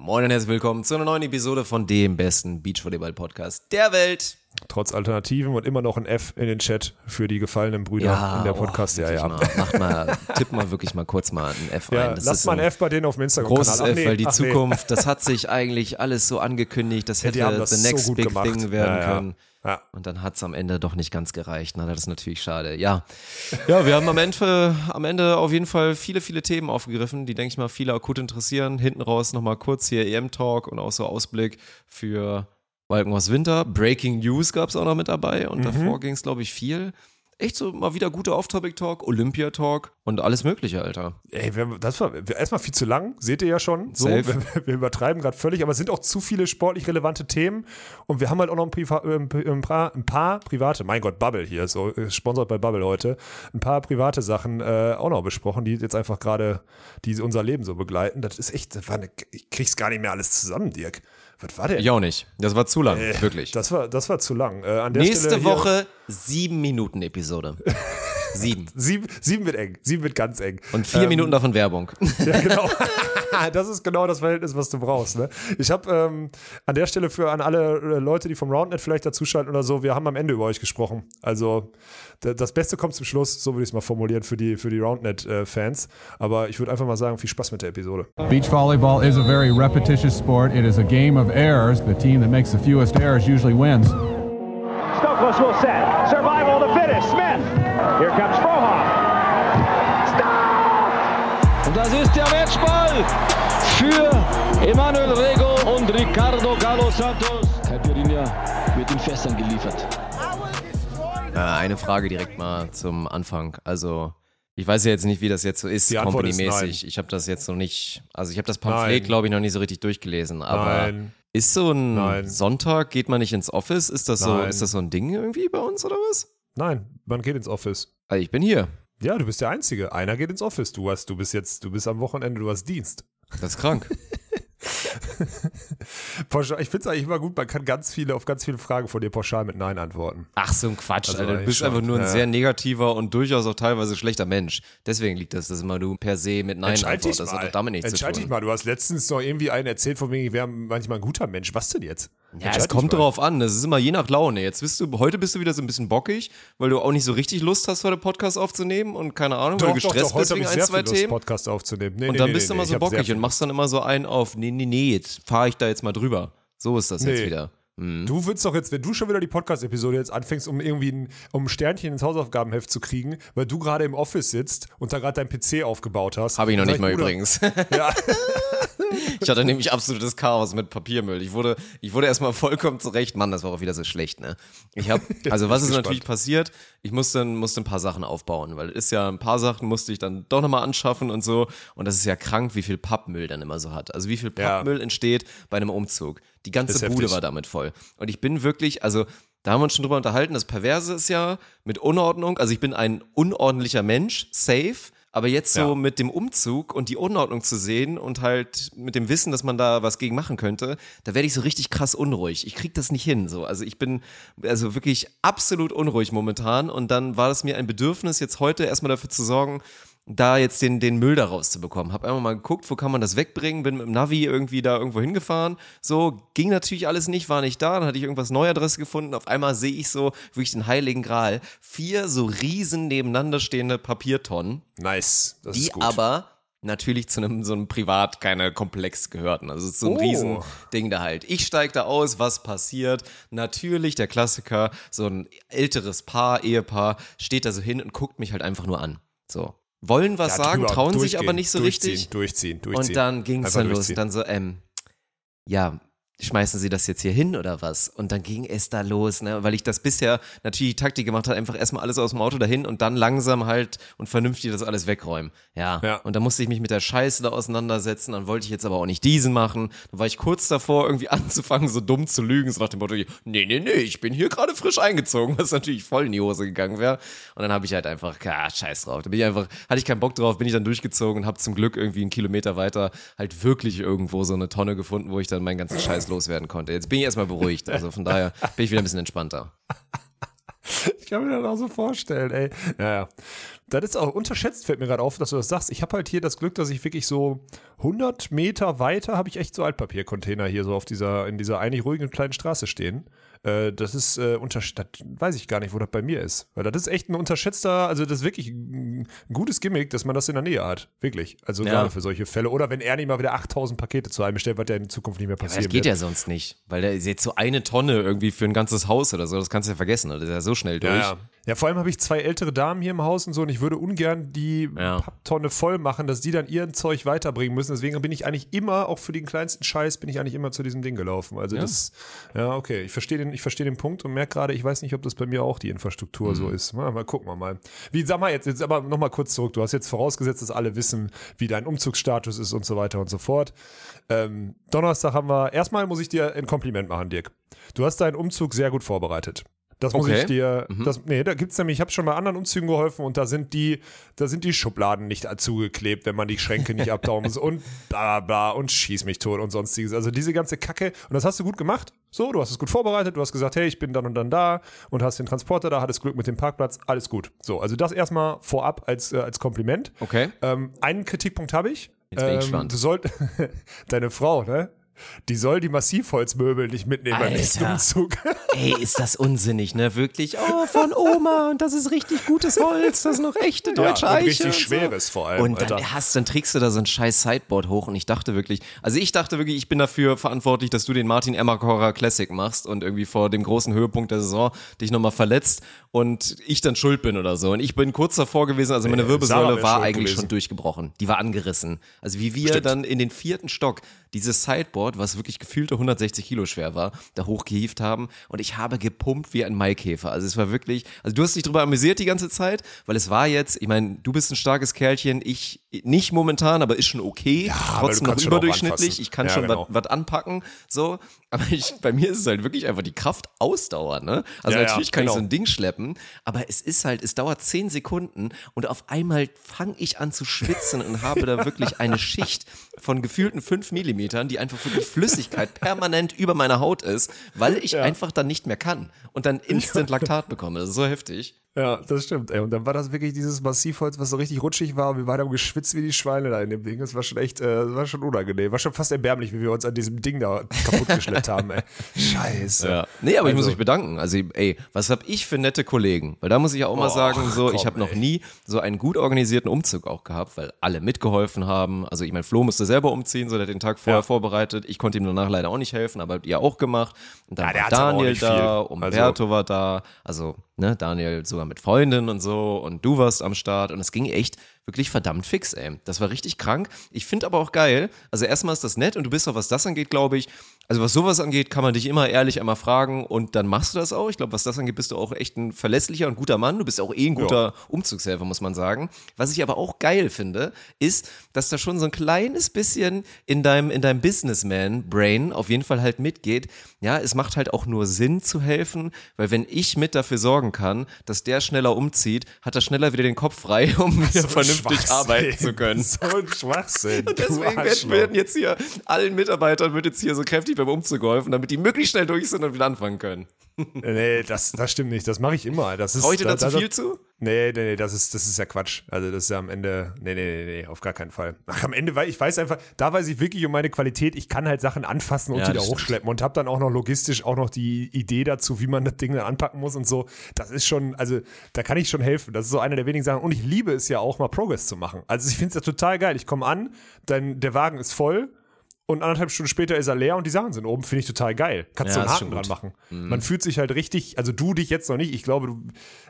Moin und herzlich willkommen zu einer neuen Episode von dem besten Beachvolleyball-Podcast der Welt. Trotz Alternativen und immer noch ein F in den Chat für die gefallenen Brüder in der Podcast. Oh, ja, ja. Mal, macht mal, tipp mal wirklich mal kurz mal ein F ja ein. Das lass mal ein F bei denen auf dem Instagram-Kanal. Großes F, weil die Zukunft, das hat sich eigentlich alles so angekündigt, das Ja, hätte haben das the next so big gemacht. thing werden Ja, ja. können. Ja. Und dann hat es am Ende doch nicht ganz gereicht. Na, das ist natürlich schade. Ja, ja wir haben am Ende, am Ende auf jeden Fall viele, viele Themen aufgegriffen, die, denke ich mal, viele akut interessieren. Hinten raus nochmal kurz hier EM-Talk und auch so Ausblick für Walkenhorst Winter. Breaking News gab es auch noch mit dabei Mhm. und davor ging es, glaube ich, viel. Echt so mal wieder guter Off-Topic-Talk, Olympia-Talk und alles Mögliche, Alter. Ey, wir, das war erstmal viel zu lang, seht ihr ja schon. So, wir, wir übertreiben gerade völlig, aber es sind auch zu viele sportlich relevante Themen und wir haben halt auch noch ein, Priva äh, ein, paar, ein paar private, mein Gott, Bubble hier, so äh, sponsert bei Bubble heute, ein paar private Sachen äh, auch noch besprochen, die jetzt einfach gerade, die unser Leben so begleiten. Das ist echt, das war eine, ich krieg's gar nicht mehr alles zusammen, Dirk. Was war denn? Ich auch nicht. Das war zu lang, wirklich. Das war, das war zu lang. Äh, an der Nächste Stelle Woche sieben Minuten Episode. Sieben. Sieben, sieben wird eng. Sieben wird ganz eng. Und vier Ähm, Minuten davon Werbung. Ja, genau. das ist genau das Verhältnis, was du brauchst. Ne? Ich habe ähm, an der Stelle für an alle äh, Leute, die vom Roundnet vielleicht dazuschalten oder so, wir haben am Ende über euch gesprochen. Also das Beste kommt zum Schluss, so würde ich es mal formulieren für die, für die Roundnet-Fans. Aber ich würde einfach mal sagen, viel Spaß mit der Episode. Beach volleyball is a very repetitious sport. It is a game of errors. The team that makes the fewest errors usually wins. Stokos will set. Das ist der Matchball für Emanuel Rego und Ricardo Galo Santos. Caipirinha wird in Fässern geliefert. Äh, eine Frage direkt mal zum Anfang. Also, ich weiß ja jetzt nicht, wie das jetzt so ist, company-mäßig. Ich habe das jetzt noch nicht, also ich habe das Pamphlet, glaube ich, noch nicht so richtig durchgelesen. Aber Nein. ist so ein Nein. Sonntag, geht man nicht ins Office? Ist das so, ist das so ein Ding irgendwie bei uns oder was? Nein, man geht ins Office. Also ich bin hier. Ja, du bist der Einzige. Einer geht ins Office. Du hast, du bist jetzt, du bist am Wochenende, du hast Dienst. Das ist krank. Pauschal, ich finde es eigentlich immer gut, man kann ganz viele, auf ganz viele Fragen von dir pauschal mit Nein antworten. Ach, so ein Quatsch, Also Alter. Du bist schon, einfach nur ein ja. sehr negativer und durchaus auch teilweise schlechter Mensch. Deswegen liegt das, dass immer du per se mit Nein Entscheid antwortest. Das mal. hat doch damit nichts zu Entscheid tun. dich mal. Du hast letztens noch irgendwie einen erzählt von wegen, ich wäre manchmal ein guter Mensch. Was denn jetzt? Ja, es kommt drauf an. Das ist immer je nach Laune. Jetzt bist du, heute bist du wieder so ein bisschen bockig, weil du auch nicht so richtig Lust hast, heute Podcast aufzunehmen und keine Ahnung, weil Doch, du doch, gestresst doch, heute bist wegen ein, zwei Lust, Themen. Podcast aufzunehmen. Nee, Und nee, dann nee, bist du immer so bockig und machst dann immer so einen auf, nee, nee, nee, jetzt fahre ich da jetzt mal drüber. So ist das jetzt wieder. Hm. Du willst doch jetzt, wenn du schon wieder die Podcast-Episode jetzt anfängst, um irgendwie ein, um ein Sternchen ins Hausaufgabenheft zu kriegen, weil du gerade im Office sitzt und da gerade dein PC aufgebaut hast. Habe ich noch nicht mal übrigens. Ja, Ich hatte nämlich absolutes Chaos mit Papiermüll. Ich wurde, ich wurde erstmal vollkommen zurecht. Mann, das war auch wieder so schlecht, ne? Ich habe, also was ist gespannt. natürlich passiert? Ich musste, musste ein paar Sachen aufbauen, weil es ist ja ein paar Sachen musste ich dann doch nochmal anschaffen und so. Und das ist ja krank, wie viel Pappmüll dann immer so hat. Also wie viel Ja. Pappmüll entsteht bei einem Umzug. Die ganze Bude heftig. war damit voll. Und ich bin wirklich, also da haben wir uns schon drüber unterhalten. Das Perverse ist ja mit Unordnung. Also ich bin ein unordentlicher Mensch, safe. Aber jetzt so Ja. mit dem Umzug und die Unordnung zu sehen und halt mit dem Wissen, dass man da was gegen machen könnte, da werde ich so richtig krass unruhig. Ich krieg das nicht hin. So. Also ich bin also wirklich absolut unruhig momentan. Und dann war es mir ein Bedürfnis, jetzt heute erstmal dafür zu sorgen, da jetzt den, den Müll da rauszubekommen. Hab einfach mal geguckt, wo kann man das wegbringen, bin mit dem Navi irgendwie da irgendwo hingefahren. So, ging natürlich alles nicht, war nicht da, dann hatte ich irgendwas neue Adresse gefunden. Auf einmal sehe ich so wirklich den heiligen Gral. Vier so riesen nebeneinander stehende Papiertonnen, nice. Das die ist gut. aber natürlich zu einem so einem Privat keine Komplex gehörten. Also es ist so ein Oh. Riesending da halt. Ich steige da aus, was passiert? Natürlich der Klassiker, so ein älteres Paar, Ehepaar steht da so hin und guckt mich halt einfach nur an. So. Wollen was Ja, sagen, trauen sich aber nicht so durchziehen, richtig. Durchziehen, durchziehen. Und dann ging es dann los. durchziehen. Dann so, ähm, ja, schmeißen Sie das jetzt hier hin oder was? Und dann ging es da los, ne? weil ich das bisher natürlich die Taktik gemacht habe, einfach erstmal alles aus dem Auto dahin und dann langsam halt und vernünftig das alles wegräumen. Ja. Ja. Und dann musste ich mich mit der Scheiße da auseinandersetzen, dann wollte ich jetzt aber auch nicht diesen machen. Dann war ich kurz davor, irgendwie anzufangen, so dumm zu lügen, so nach dem Motto, nee, nee, nee, ich bin hier gerade frisch eingezogen, was natürlich voll in die Hose gegangen wäre. Und dann habe ich halt einfach, ah, scheiß drauf. Da bin ich einfach, hatte ich keinen Bock drauf, bin ich dann durchgezogen und habe zum Glück irgendwie einen Kilometer weiter halt wirklich irgendwo so eine Tonne gefunden, wo ich dann meinen ganzen Scheiß loswerden konnte. Jetzt bin ich erstmal beruhigt. Also von daher bin ich wieder ein bisschen entspannter. Ich kann mir das auch so vorstellen, ey. Ja, ja. das ist auch unterschätzt, fällt mir gerade auf, dass du das sagst. Ich habe halt hier das Glück, dass ich wirklich so 100 Meter weiter habe ich echt so Altpapiercontainer hier so auf dieser, in dieser eigentlich ruhigen kleinen Straße stehen. Äh, das ist äh, unter, das weiß ich gar nicht, wo das bei mir ist. Weil das ist echt ein unterschätzter, also das ist wirklich ein gutes Gimmick, dass man das in der Nähe hat. Wirklich. Also Ja. gerade für solche Fälle. Oder wenn er nicht mal wieder 8000 Pakete zu einem bestellt, was ja in Zukunft nicht mehr Aber passieren das geht wird. ja sonst nicht, weil da ist jetzt so eine Tonne irgendwie für ein ganzes Haus oder so, das kannst du ja vergessen, das ist ja so schnell durch. Ja, ja. Ja, vor allem habe ich zwei ältere Damen hier im Haus und so und ich würde ungern die Ja. Papptonne voll machen, dass die dann ihren Zeug weiterbringen müssen. Deswegen bin ich eigentlich immer, auch für den kleinsten Scheiß, bin ich eigentlich immer zu diesem Ding gelaufen. Also Ja. das, ja, okay, ich verstehe den, ich verstehe den Punkt und merke gerade, ich weiß nicht, ob das bei mir auch die Infrastruktur Mhm. so ist. Mal, mal gucken wir mal. Wie, sag mal jetzt, jetzt aber nochmal kurz zurück. Du hast jetzt vorausgesetzt, dass alle wissen, wie dein Umzugsstatus ist und so weiter und so fort. Ähm, Donnerstag haben wir, erstmal muss ich dir ein Kompliment machen, Dirk. Du hast deinen Umzug sehr gut vorbereitet. Das muss Okay. ich dir, das, nee, da gibt's nämlich, ich habe schon bei anderen Umzügen geholfen und da sind die, da sind die Schubladen nicht zugeklebt, wenn man die Schränke nicht abtauchen muss und bla bla und schieß mich tot und sonstiges. Also diese ganze Kacke und das hast du gut gemacht. So, du hast es gut vorbereitet, du hast gesagt, hey, ich bin dann und dann da und hast den Transporter da, hattest Glück mit dem Parkplatz, alles gut. So, also das erstmal vorab als, äh, als Kompliment. Okay. Ähm, einen Kritikpunkt habe ich. Jetzt bin ich ähm, gespannt. Du sollt, deine Frau, ne? Die soll die Massivholzmöbel nicht mitnehmen beim nächsten Alter. Umzug. Ey, ist das unsinnig, ne? Wirklich. Oh, von Oma und das ist richtig gutes Holz, das ist noch echte deutsche Ja, und Eiche. richtig und so. schweres vor allem, Und dann Alter. hast, dann trägst du da so ein scheiß Sideboard hoch und ich dachte wirklich, also ich dachte wirklich, ich bin dafür verantwortlich, dass du den Martin Emmerkorer Classic machst und irgendwie vor dem großen Höhepunkt der Saison dich nochmal verletzt und ich dann schuld bin oder so. Und ich bin kurz davor gewesen, also meine Nee, Wirbelsäule war eigentlich gewesen. schon durchgebrochen. Die war angerissen. Also wie wir Stimmt. dann in den vierten Stock dieses Sideboard, was wirklich gefühlte 160 Kilo schwer war, da hochgehievt haben und ich habe gepumpt wie ein Maikäfer. Also es war wirklich, also du hast dich drüber amüsiert die ganze Zeit, weil es war jetzt, ich meine, du bist ein starkes Kerlchen, ich nicht momentan, aber ist schon okay, aber trotzdem noch überdurchschnittlich, ich kann Ja, schon genau. was anpacken, so, aber ich, bei mir ist es halt wirklich einfach die Kraftausdauer, ne? Also Ja, ja, natürlich kann genau. ich so ein Ding schleppen, aber es ist halt, es dauert zehn Sekunden und auf einmal fange ich an zu schwitzen und habe da wirklich eine Schicht von gefühlten fünf Millimetern, die einfach wirklich Flüssigkeit permanent über meiner Haut ist, weil ich einfach dann nicht mehr kann und dann instant Laktat bekomme. Das ist so heftig. Ja, das stimmt. Ey. Und dann war das wirklich dieses Massivholz, was so richtig rutschig war. Und wir waren da geschwitzt wie die Schweine da in dem Ding. Das war schon echt, äh, das war schon unangenehm. War schon fast erbärmlich, wie wir uns an diesem Ding da kaputt geschleppt haben. Ey. Scheiße. Ja. Nee, aber ich muss Also- mich bedanken. Also, ey, was hab ich für nette Kollegen? Weil da muss ich ja auch mal Och, sagen, so, ich komm, habe noch nie so einen gut organisierten Umzug auch gehabt, weil alle mitgeholfen haben. Also, ich mein, Flo musste selber umziehen, so der hat den Tag vorher Ja. vorbereitet. Ich konnte ihm danach leider auch nicht helfen, aber habt ihr auch gemacht. Und dann Ja, der war Daniel da, viel. Umberto war da, also, ne, Daniel sogar mit Freundin und so und du warst am Start und es ging echt wirklich verdammt fix, ey. Das war richtig krank. Ich finde aber auch geil. Also erstmal ist das nett und du bist auch, was das angeht, glaube ich. Also was sowas angeht, kann man dich immer ehrlich einmal fragen und dann machst du das auch. Ich glaube, was das angeht, bist du auch echt ein verlässlicher und guter Mann. Du bist auch eh ein guter Umzugshelfer, muss man sagen. Was ich aber auch geil finde, ist, dass da schon so ein kleines bisschen in deinem, in deinem Businessman-Brain auf jeden Fall halt mitgeht. Ja, es macht halt auch nur Sinn zu helfen, weil wenn ich mit dafür sorgen kann, dass der schneller umzieht, hat er schneller wieder den Kopf frei, um wieder vernünftig Schwachsinn. arbeiten zu können. So ein Schwachsinn. Und deswegen werden, werden jetzt hier allen Mitarbeitern wird jetzt hier so kräftig beim Umzug geholfen, damit die möglichst schnell durch sind und wieder anfangen können. Nee, das, das stimmt nicht. Das mache ich immer. Das ist, dir da- da zu da- viel zu? Nee, nee, nee, das ist, das ist ja Quatsch. Also das ist ja am Ende, nee, nee, nee, nee, auf gar keinen Fall. Ach, am Ende, weil ich weiß einfach, da weiß ich wirklich um meine Qualität, ich kann halt Sachen anfassen und Ja, wieder das stimmt. hochschleppen und habe dann auch noch logistisch auch noch die Idee dazu, wie man das Ding dann anpacken muss und so. Das ist schon, also da kann ich schon helfen. Das ist so eine der wenigen Sachen. Und ich liebe es ja auch mal Progress zu machen. Also ich finde es ja total geil. Ich komme an, dann der Wagen ist voll. Und anderthalb Stunden später ist er leer und die Sachen sind oben, finde ich total geil. Kannst Ja, du einen Haken dran machen. Mhm. Man fühlt sich halt richtig, also du dich jetzt noch nicht, ich glaube, du,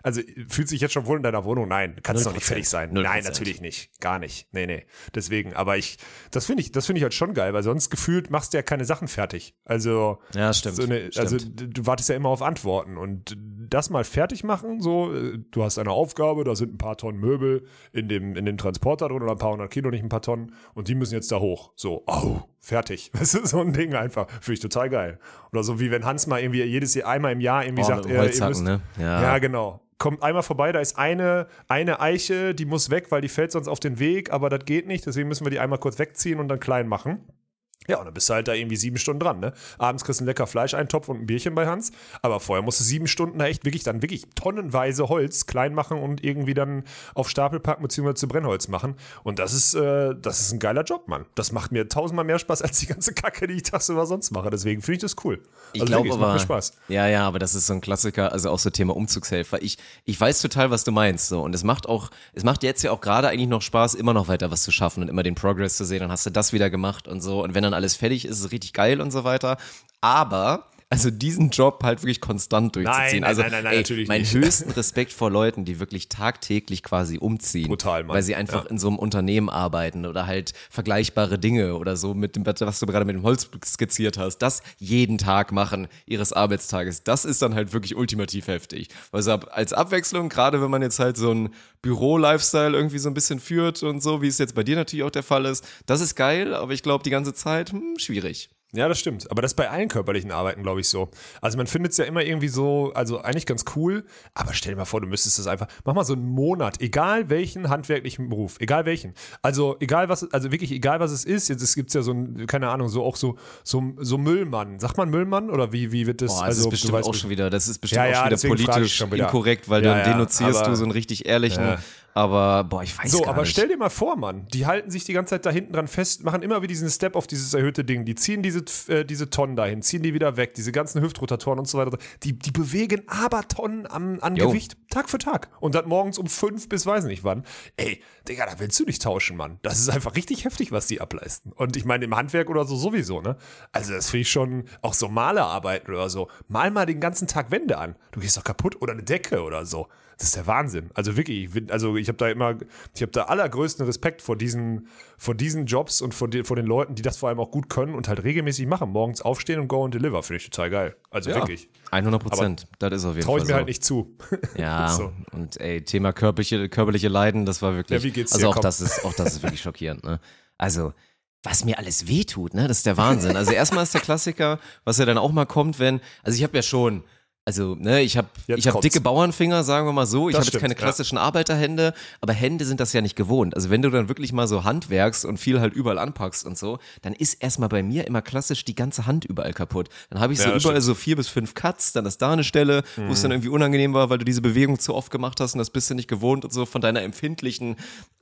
also fühlst dich jetzt schon wohl in deiner Wohnung? Nein, kannst noch nicht 0%. fertig sein. 0%. Nein, natürlich nicht. Gar nicht. Nee, nee. Deswegen, aber ich, das finde ich, das finde ich halt schon geil, weil sonst gefühlt machst du ja keine Sachen fertig. Also, Ja, stimmt. so eine, Stimmt. also du wartest ja immer auf Antworten und das mal fertig machen, so, äh, du hast eine Aufgabe, da sind ein paar Tonnen Möbel in dem, in dem Transporter drin oder ein paar hundert Kilo, nicht ein paar Tonnen und die müssen jetzt da hoch. So, oh, fertig. Das ist so ein Ding einfach. Finde ich total geil. Oder so wie wenn Hans mal irgendwie jedes Jahr, einmal im Jahr irgendwie Oh, sagt, äh, ihr müsst, ne? Ja. ja, genau. Kommt einmal vorbei, da ist eine, eine Eiche, die muss weg, weil die fällt sonst auf den Weg, aber das geht nicht, deswegen müssen wir die einmal kurz wegziehen und dann klein machen. Ja, und dann bist du halt da irgendwie sieben Stunden dran, ne? Abends kriegst du einen lecker Fleischeintopf und ein Bierchen bei Hans, aber vorher musst du sieben Stunden da echt wirklich dann wirklich tonnenweise Holz klein machen und irgendwie dann auf Stapel packen bzw. zu Brennholz machen. Und das ist, äh, das ist ein geiler Job, Mann. Das macht mir tausendmal mehr Spaß als die ganze Kacke, die ich tagsüber sonst mache. Deswegen finde ich das cool. Ich Also glaube aber, macht mir Spaß. ja, ja, aber das ist so ein Klassiker, also auch so Thema Umzugshelfer. Ich, ich weiß total, was du meinst, so. Und es macht auch, es macht jetzt ja auch gerade eigentlich noch Spaß, immer noch weiter was zu schaffen und immer den Progress zu sehen. Dann hast du das wieder gemacht und so. Und wenn dann alles fertig ist, ist richtig geil und so weiter. Aber, also diesen Job halt wirklich konstant durchzuziehen. nein, also, nein, nein, nein, ey, natürlich meinen nicht. höchsten Respekt vor Leuten, die wirklich tagtäglich quasi umziehen. Brutal, Mann. Weil sie einfach Ja. in so einem Unternehmen arbeiten oder halt vergleichbare Dinge oder so mit dem, was du gerade mit dem Holz skizziert hast, das jeden Tag machen ihres Arbeitstages. Das ist dann halt wirklich ultimativ heftig. Also als Abwechslung, gerade wenn man jetzt halt so ein Büro-Lifestyle irgendwie so ein bisschen führt und so, wie es jetzt bei dir natürlich auch der Fall ist, das ist geil, aber ich glaube, die ganze Zeit, hm, schwierig. Ja, das stimmt. Aber das ist bei allen körperlichen Arbeiten, glaube ich, so. Also man findet es ja immer irgendwie so, also eigentlich ganz cool, aber stell dir mal vor, du müsstest das einfach, mach mal so einen Monat, egal welchen handwerklichen Beruf, egal welchen. Also egal was, also wirklich egal was es ist, jetzt gibt es ja so ein, keine Ahnung, so auch so, so, so Müllmann. Sagt man Müllmann oder wie, wie wird das? Boah, das also, ist bestimmt weißt auch schon wieder, das ist bestimmt Ja, ja, auch schon wieder politisch schon wieder. inkorrekt, weil Ja, dann denunzierst du so einen richtig ehrlichen. Aber boah, ich weiß So, gar aber nicht. stell dir mal vor, Mann, die halten sich die ganze Zeit da hinten dran fest, machen immer wieder diesen Step auf dieses erhöhte Ding. Die ziehen diese, äh, diese Tonnen dahin, ziehen die wieder weg, diese ganzen Hüftrotatoren und so weiter. Die, die bewegen aber Tonnen an, an. Gewicht Tag für Tag. Und das morgens um fünf bis weiß nicht wann. Ey, Digga, da willst du nicht tauschen, Mann. Das ist einfach richtig heftig, was die ableisten. Und ich meine, im Handwerk oder so sowieso, ne? Also, das finde ich schon, auch so Malerarbeiten oder so. Mal mal den ganzen Tag Wände an. Du gehst doch kaputt oder eine Decke oder so. Das ist der Wahnsinn. Also wirklich, ich bin, also ich habe da immer, ich habe da allergrößten Respekt vor diesen, vor diesen Jobs und vor, die, vor den Leuten, die das vor allem auch gut können und halt regelmäßig machen. Morgens aufstehen und go and deliver, finde ich total geil. Also wirklich. 100 Prozent, das ist auf jeden Traue Fall ich mir so. halt nicht zu. Ja, So. und ey, Thema körperliche, körperliche Leiden, das war wirklich. Ja, wie geht's also dir? auch Komm. das ist, auch das ist wirklich schockierend, ne? Also, was mir alles wehtut, ne? Das ist der Wahnsinn. Also erstmal ist der Klassiker, was ja dann auch mal kommt, wenn, also ich habe ja schon, also, ne, ich habe ich habe kommt's. dicke Bauernfinger, sagen wir mal so. Ich habe jetzt stimmt, keine ja. klassischen Arbeiterhände, aber Hände sind das ja nicht gewohnt. Also wenn du dann wirklich mal so handwerkst und viel halt überall anpackst und so, dann ist erstmal bei mir immer klassisch die ganze Hand überall kaputt. Dann habe ich so Ja, überall so vier bis fünf Cuts, dann ist da eine Stelle, wo es dann irgendwie unangenehm war, weil du diese Bewegung zu oft gemacht hast und das bist du nicht gewohnt und so von deiner empfindlichen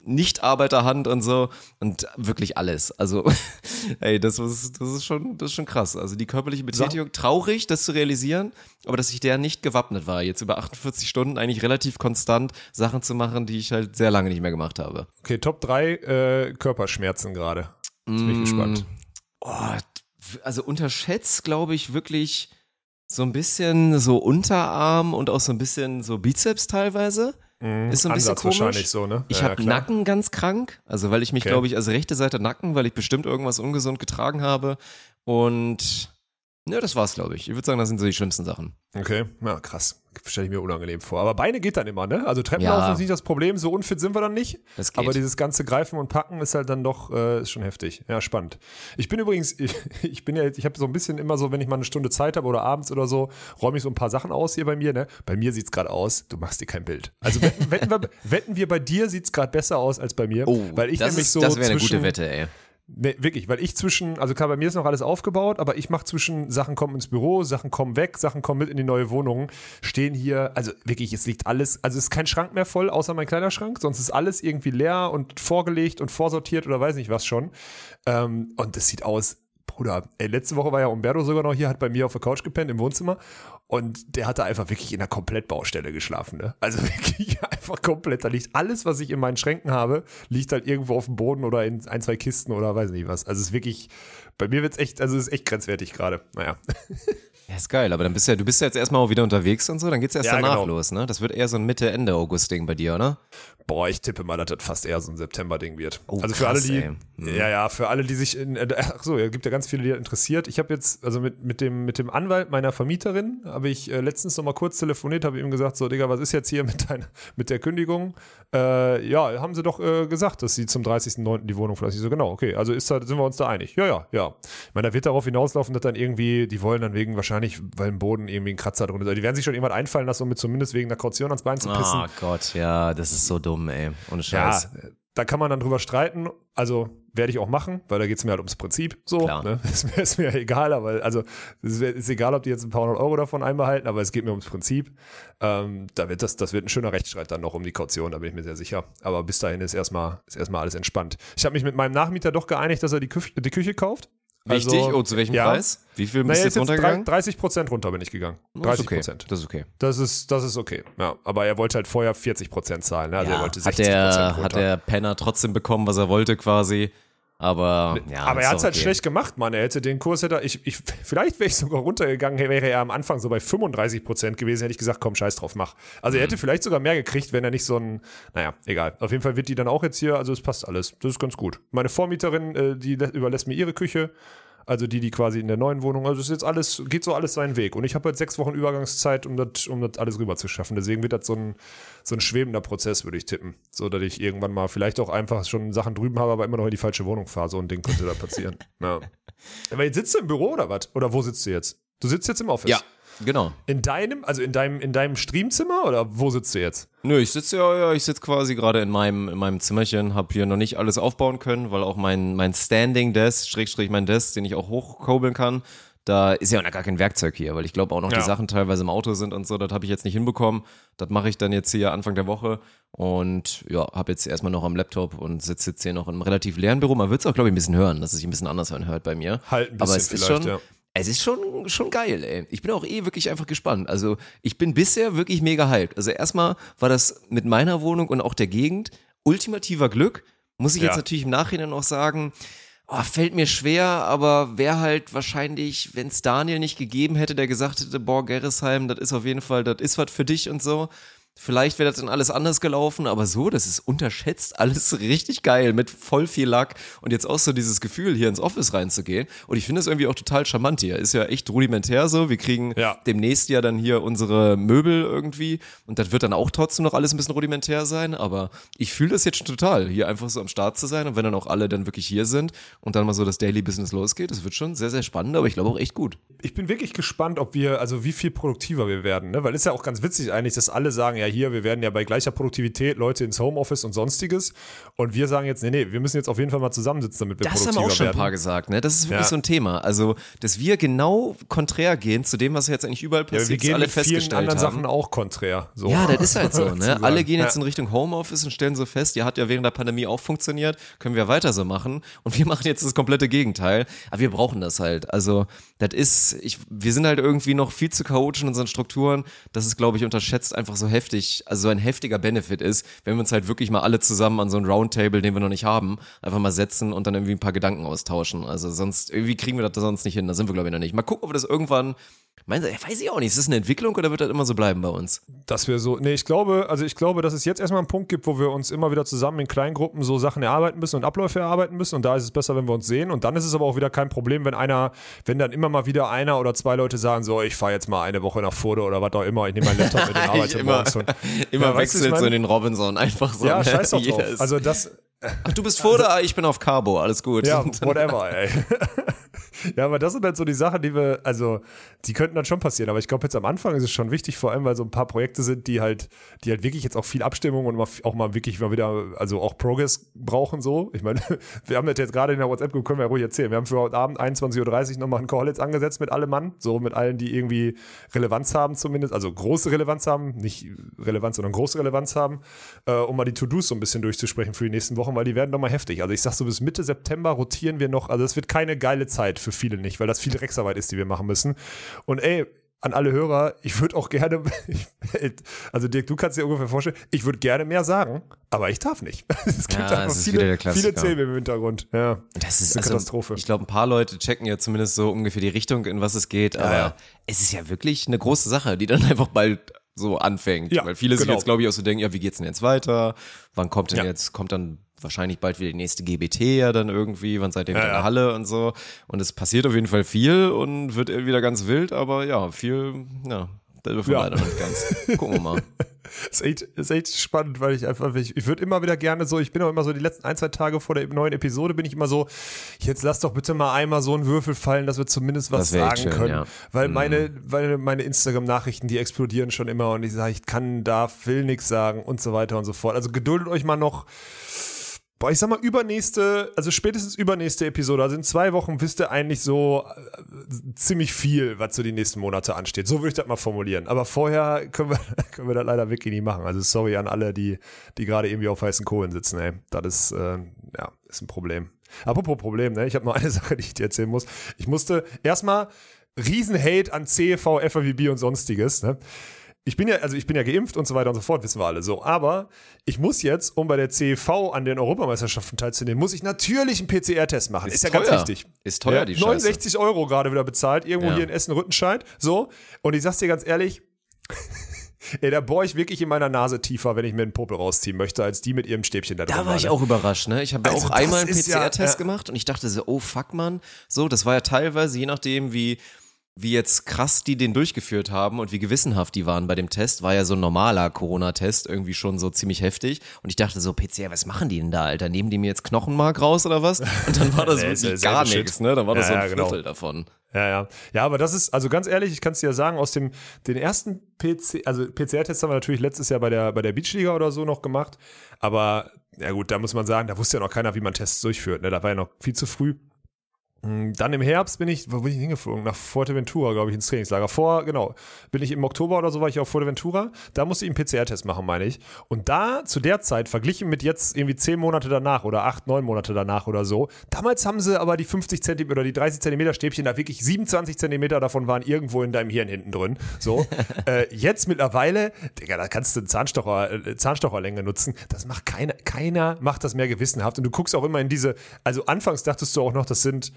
Nicht-Arbeiterhand und so und wirklich alles. Also, ey, das ist, das ist schon, das ist schon krass. Also die körperliche Betätigung, traurig, das zu realisieren, aber dass ich der nicht gewappnet war, jetzt über 48 Stunden eigentlich relativ konstant Sachen zu machen, die ich halt sehr lange nicht mehr gemacht habe. Okay, Top 3 äh, Körperschmerzen gerade. Jetzt bin ich gespannt. Oh, also unterschätzt, glaube ich, wirklich so ein bisschen so Unterarm und auch so ein bisschen so Bizeps teilweise. Ist so ein bisschen Ansatz komisch. wahrscheinlich so, ne? Ich Ja, habe klar. Nacken ganz krank, also weil ich mich, Okay. glaube ich, also rechte Seite Nacken, weil ich bestimmt irgendwas ungesund getragen habe. Und ja, das war's, glaube ich. Ich würde sagen, das sind so die schlimmsten Sachen. Okay, ja, krass. Stelle ich mir unangenehm vor. Aber Beine geht dann immer, ne? Also Treppenlaufen Ja. ist nicht das Problem, so unfit sind wir dann nicht. Das geht. Aber dieses ganze Greifen und Packen ist halt dann doch äh, ist schon heftig. Ja, spannend. Ich bin übrigens, ich, ich bin ja ich habe so ein bisschen immer so, wenn ich mal eine Stunde Zeit habe oder abends oder so, räume ich so ein paar Sachen aus hier bei mir, ne? Bei mir sieht's gerade aus, du machst dir kein Bild. Also wetten, wetten, wir, wetten wir bei dir sieht's gerade besser aus als bei mir. weil ich Oh, das, nämlich ist, so das wäre eine gute Wette, ey. Nee, wirklich, weil ich zwischen, also klar, bei mir ist noch alles aufgebaut, aber ich mache zwischen Sachen kommen ins Büro, Sachen kommen weg, Sachen kommen mit in die neue Wohnung, stehen hier, also wirklich, es liegt alles, also es ist kein Schrank mehr voll, außer mein Kleiderschrank, sonst ist alles irgendwie leer und vorgelegt und vorsortiert oder weiß nicht was schon. Ähm, und es sieht aus, Bruder, ey, letzte Woche war ja Umberto sogar noch hier, hat bei mir auf der Couch gepennt im Wohnzimmer und der hatte einfach wirklich in einer Komplettbaustelle geschlafen, ne? Also wirklich einfach komplett. Da liegt alles, was ich in meinen Schränken habe, liegt halt irgendwo auf dem Boden oder in ein, zwei Kisten oder weiß nicht was. Also es ist wirklich, bei mir wird's echt, also es ist echt grenzwertig gerade. Naja. Ja, ist geil, aber dann bist du ja, du bist ja jetzt erstmal auch wieder unterwegs und so, dann geht's erst Ja, danach genau. los, ne? Das wird eher so ein Mitte, Ende August-Ding bei dir, oder? Boah, ich tippe mal, dass das fast eher so ein September-Ding wird. Oh, also für krass, alle, die, ey. Mhm. ja, ja, für alle, die sich in, äh, ach so, es gibt ja ganz viele, die das interessiert. Ich habe jetzt, also mit, mit, dem, mit dem Anwalt meiner Vermieterin, habe ich äh, letztens noch mal kurz telefoniert, habe ihm gesagt, so, Digga, was ist jetzt hier mit, deiner, mit der Kündigung? Äh, ja, haben sie doch äh, gesagt, dass sie zum 30.09. die Wohnung verlassen. Ich so, genau, okay, also ist da, sind wir uns da einig? Ja, ja, ja. Ich meine, da wird darauf hinauslaufen, dass dann irgendwie, die wollen dann wegen, wahrscheinlich, weil im Boden irgendwie ein Kratzer drin ist. Also die werden sich schon irgendwas einfallen lassen, um mir zumindest wegen einer Kaution ans Bein zu pissen. Oh Gott, ja, das ist so dumm, ey. Ohne Ja, Scheiß. da kann man dann drüber streiten. Also werde ich auch machen, weil da geht es mir halt ums Prinzip. So, ne? ist, mir, ist mir egal, aber also es wär- ist egal, ob die jetzt ein paar hundert Euro davon einbehalten, aber es geht mir ums Prinzip. Ähm, da wird das, das wird ein schöner Rechtsstreit dann noch um die Kaution, da bin ich mir sehr sicher. Aber bis dahin ist erstmal ist erstmal alles entspannt. Ich habe mich mit meinem Nachmieter doch geeinigt, dass er die Küche, die Küche kauft. Wichtig. Also, oh, zu welchem ja. Preis? Wie viel bist Naja, du jetzt, runtergegangen? 30 Prozent runter bin ich gegangen. Das 30 ist okay. Prozent. Das ist okay. Das ist, das ist okay. Ja, aber er wollte halt vorher 40 Prozent zahlen. Ne? Also er wollte hat 60 Prozent der, runter. hat der Penner trotzdem bekommen, was er wollte quasi. Aber ja, aber er hat es halt okay. schlecht gemacht, Mann. Er hätte den Kurs, hätte er, ich, ich, vielleicht wäre ich sogar runtergegangen, wäre er am Anfang so bei 35 Prozent gewesen, hätte ich gesagt, komm, scheiß drauf, mach. Also er Mhm. hätte vielleicht sogar mehr gekriegt, wenn er nicht so ein, naja, egal. Auf jeden Fall wird die dann auch jetzt hier, also es passt alles. Das ist ganz gut. Meine Vormieterin, äh, die lä- überlässt mir ihre Küche. Also die, die quasi in der neuen Wohnung, also es ist jetzt alles, geht so alles seinen Weg. Und ich habe halt sechs Wochen Übergangszeit, um das, um das alles rüber zu schaffen. Deswegen wird das so ein, so ein schwebender Prozess, würde ich tippen. So, dass ich irgendwann mal vielleicht auch einfach schon Sachen drüben habe, aber immer noch in die falsche Wohnung fahre. So ein Ding könnte da passieren. ja. Aber jetzt sitzt du im Büro oder was? Oder wo sitzt du jetzt? Du sitzt jetzt im Office. Ja, genau. In deinem, also in deinem, in deinem Streamzimmer oder wo sitzt du jetzt? Nö, ich sitze ja, ja, ich sitze quasi gerade in meinem, in meinem Zimmerchen, habe hier noch nicht alles aufbauen können, weil auch mein, mein Standing Desk, Schrägstrich mein Desk, den ich auch hochkurbeln kann, da ist ja auch noch gar kein Werkzeug hier, weil ich glaube auch noch Ja. die Sachen teilweise im Auto sind und so, das habe ich jetzt nicht hinbekommen. Das mache ich dann jetzt hier Anfang der Woche und ja, habe jetzt erstmal noch am Laptop und sitze jetzt hier noch in einem relativ leeren Büro. Man wird es auch, glaube ich, ein bisschen hören, dass es sich ein bisschen anders hören hört bei mir. Halt ein bisschen Aber es ist vielleicht, schon, ja. Es ist schon, schon geil, ey. Ich bin auch eh wirklich einfach gespannt. Also, ich bin bisher wirklich mega hyped. Also, erstmal war das mit meiner Wohnung und auch der Gegend ultimativer Glück. Muss ich Ja. jetzt natürlich im Nachhinein auch sagen, oh, fällt mir schwer, aber wäre halt wahrscheinlich, wenn es Daniel nicht gegeben hätte, der gesagt hätte, boah, Gerresheim, das ist auf jeden Fall, das ist was für dich und so. Vielleicht wäre das dann alles anders gelaufen, aber so, das ist unterschätzt, alles richtig geil, mit voll viel Lack und jetzt auch so dieses Gefühl, hier ins Office reinzugehen. Und ich finde das irgendwie auch total charmant hier. Ist ja echt rudimentär so. Wir kriegen Ja. demnächst ja dann hier unsere Möbel irgendwie und das wird dann auch trotzdem noch alles ein bisschen rudimentär sein, aber ich fühle das jetzt schon total, hier einfach so am Start zu sein und wenn dann auch alle dann wirklich hier sind und dann mal so das Daily Business losgeht, das wird schon sehr, sehr spannend, aber ich glaube auch echt gut. Ich bin wirklich gespannt, ob wir, also wie viel produktiver wir werden, ne? Weil ist ja auch ganz witzig eigentlich, dass alle sagen, ja hier, wir werden ja bei gleicher Produktivität Leute ins Homeoffice und sonstiges. Und wir sagen jetzt, nee, nee, wir müssen jetzt auf jeden Fall mal zusammensitzen, damit wir Das haben produktiver wir auch schon werden. ein paar gesagt, ne? Das ist wirklich Ja. so ein Thema. Also, dass wir genau konträr gehen zu dem, was jetzt eigentlich überall ja, wir passiert, gehen alle mit vielen festgestellt anderen haben. Sachen auch konträr. So. Ja, das ist halt so, ne? Alle gehen jetzt ja. in Richtung Homeoffice und stellen so fest, ja, hat ja während der Pandemie auch funktioniert, können wir weiter so machen. Und wir machen jetzt das komplette Gegenteil. Aber wir brauchen das halt. Also, das ist, ich, wir sind halt irgendwie noch viel zu chaotisch in unseren Strukturen, dass es, glaube ich, unterschätzt einfach so heftig, also so ein heftiger Benefit ist, wenn wir uns halt wirklich mal alle zusammen an so einen Roundtable, den wir noch nicht haben, einfach mal setzen und dann irgendwie ein paar Gedanken austauschen. Also sonst, irgendwie kriegen wir das sonst nicht hin. Da sind wir, glaube ich, noch nicht. Mal gucken, ob wir das irgendwann, meinen Sie, weiß ich auch nicht, ist das eine Entwicklung oder wird das immer so bleiben bei uns? Dass wir so, nee, ich glaube, also ich glaube, dass es jetzt erstmal einen Punkt gibt, wo wir uns immer wieder zusammen in Kleingruppen so Sachen erarbeiten müssen und Abläufe erarbeiten müssen. Und da ist es besser, wenn wir uns sehen. Und dann ist es aber auch wieder kein Problem, wenn einer, wenn dann immer mal wieder einer oder zwei Leute sagen, so, ich fahre jetzt mal eine Woche nach Furde oder was auch immer, ich nehme meinen Laptop mit Ich arbeite immer, morgens. Und, immer Ja, du, wechselt so in den Robinson einfach so. ja, ne? scheiß doch drauf. ist- Also das, Ach, du bist vor da, ich bin auf Cabo, alles gut. ja, whatever, ey. ja, aber das sind halt so die Sachen, die wir, also, die könnten dann schon passieren. Aber ich glaube, jetzt am Anfang ist es schon wichtig, vor allem, weil so ein paar Projekte sind, die halt, die halt wirklich jetzt auch viel Abstimmung und auch mal wirklich mal wieder, also auch Progress brauchen so. Ich meine, wir haben das jetzt gerade in der WhatsApp, können wir ja ruhig erzählen. Wir haben für heute Abend 21.30 Uhr nochmal einen Call jetzt angesetzt mit allem Mann, so mit allen, die irgendwie Relevanz haben zumindest, also große Relevanz haben, nicht Relevanz, sondern große Relevanz haben, äh, um mal die To-Dos so ein bisschen durchzusprechen für die nächsten Wochen, weil die werden nochmal heftig. Also ich sag so, bis Mitte September rotieren wir noch, also es wird keine geile Zeit für viele nicht, weil das viel Drecksarbeit ist, die wir machen müssen. Und ey, an alle Hörer, ich würde auch gerne, also Dirk, du kannst dir ungefähr vorstellen, ich würde gerne mehr sagen, aber ich darf nicht. Es gibt Ja, einfach viele, viele Themen im Hintergrund. Ja. Das ist eine also, Katastrophe. Ich glaube, ein paar Leute checken ja zumindest so ungefähr die Richtung, in was es geht, aber ja. es ist ja wirklich eine große Sache, die dann einfach bald so anfängt. Ja, Weil viele sich genau. jetzt, glaube ich, auch so denken, ja, wie geht's denn jetzt weiter? Wann kommt denn Ja. jetzt, kommt dann wahrscheinlich bald wieder die nächste GBT ja dann irgendwie, wann seid ihr wieder Ja, in der. Halle und so. Und es passiert auf jeden Fall viel und wird wieder ganz wild, aber ja, viel, ja, da dürfen wir Ja. leider nicht ganz. Gucken wir mal. ist echt, ist echt spannend, weil ich einfach, ich, ich würde immer wieder gerne so, ich bin auch immer so die letzten ein, zwei Tage vor der neuen Episode, bin ich immer so, jetzt lass doch bitte mal einmal so einen Würfel fallen, dass wir zumindest was sagen schön, können. ja. Mhm. Weil meine, weil meine Instagram-Nachrichten, die explodieren schon immer und ich sage, ich kann, darf, will nichts sagen und so weiter und so fort. Also geduldet euch mal noch Boah, ich sag mal, übernächste, also spätestens übernächste Episode, also in zwei Wochen wisst ihr eigentlich so äh, ziemlich viel, was so die nächsten Monate ansteht. So würde ich das mal formulieren. Aber vorher können wir, können wir das leider wirklich nicht machen. Also sorry an alle, die, die gerade irgendwie auf heißen Kohlen sitzen, ey. Das ist, äh, ja, ist ein Problem. Apropos Problem, ne? Ich habe noch eine Sache, die ich dir erzählen muss. Ich musste erstmal Riesen-Hate an CEV, FAWB und sonstiges, ne? Ich bin ja, also ich bin ja geimpft und so weiter und so fort, wissen wir alle so. Aber ich muss jetzt, um bei der CEV an den Europameisterschaften teilzunehmen, muss ich natürlich einen PCR-Test machen. Ist, ist ja teuer. ganz wichtig. Ist teuer, ja, die 69 Scheiße. Euro gerade wieder bezahlt, irgendwo Ja. hier in Essen-Rüttenscheid. So. Und ich sag's dir ganz ehrlich, ey, da bohr ich wirklich in meiner Nase tiefer, wenn ich mir einen Popel rausziehen möchte, als die mit ihrem Stäbchen da drin. Da war ich ne? auch überrascht, ne? Ich habe ja Also auch einmal einen ja- PCR-Test ja. gemacht und ich dachte so, oh fuck man, so, das war ja teilweise, je nachdem, wie, wie jetzt krass die den durchgeführt haben und wie gewissenhaft die waren bei dem Test, war ja so ein normaler Corona-Test irgendwie schon so ziemlich heftig. Und ich dachte so, PCR, was machen die denn da, Alter? Nehmen die mir jetzt Knochenmark raus oder was? Und dann war das Nee, wirklich gar nichts, ne? Dann war das Ja, so ein genau. Viertel davon. Ja, ja. Ja, aber das ist, also ganz ehrlich, ich kann es dir ja sagen, aus dem den ersten PC, also PCR-Test haben wir natürlich letztes Jahr bei der, bei der Beachliga oder so noch gemacht. Aber ja gut, da muss man sagen, da wusste ja noch keiner, wie man Tests durchführt. Ne? Da war ja noch viel zu früh. Mm, Dann im Herbst bin ich, wo bin ich hingeflogen? Nach Fuerteventura, glaube ich, ins Trainingslager. Vor, genau, bin ich im Oktober oder so, war ich auf Fuerteventura. Da musste ich einen PCR-Test machen, meine ich. Und da, zu der Zeit, verglichen mit jetzt irgendwie zehn Monate danach oder acht, neun Monate danach oder so, damals haben sie aber die 50 Zentimeter oder die 30 Zentimeter Stäbchen, da wirklich 27 Zentimeter davon waren irgendwo in deinem Hirn hinten drin. So. äh, jetzt mittlerweile, Digga, da kannst du Zahnstocher, äh, Zahnstocherlänge nutzen. Das macht keiner, keiner macht das mehr gewissenhaft. Und du guckst auch immer in diese, also anfangs dachtest du auch noch, das sind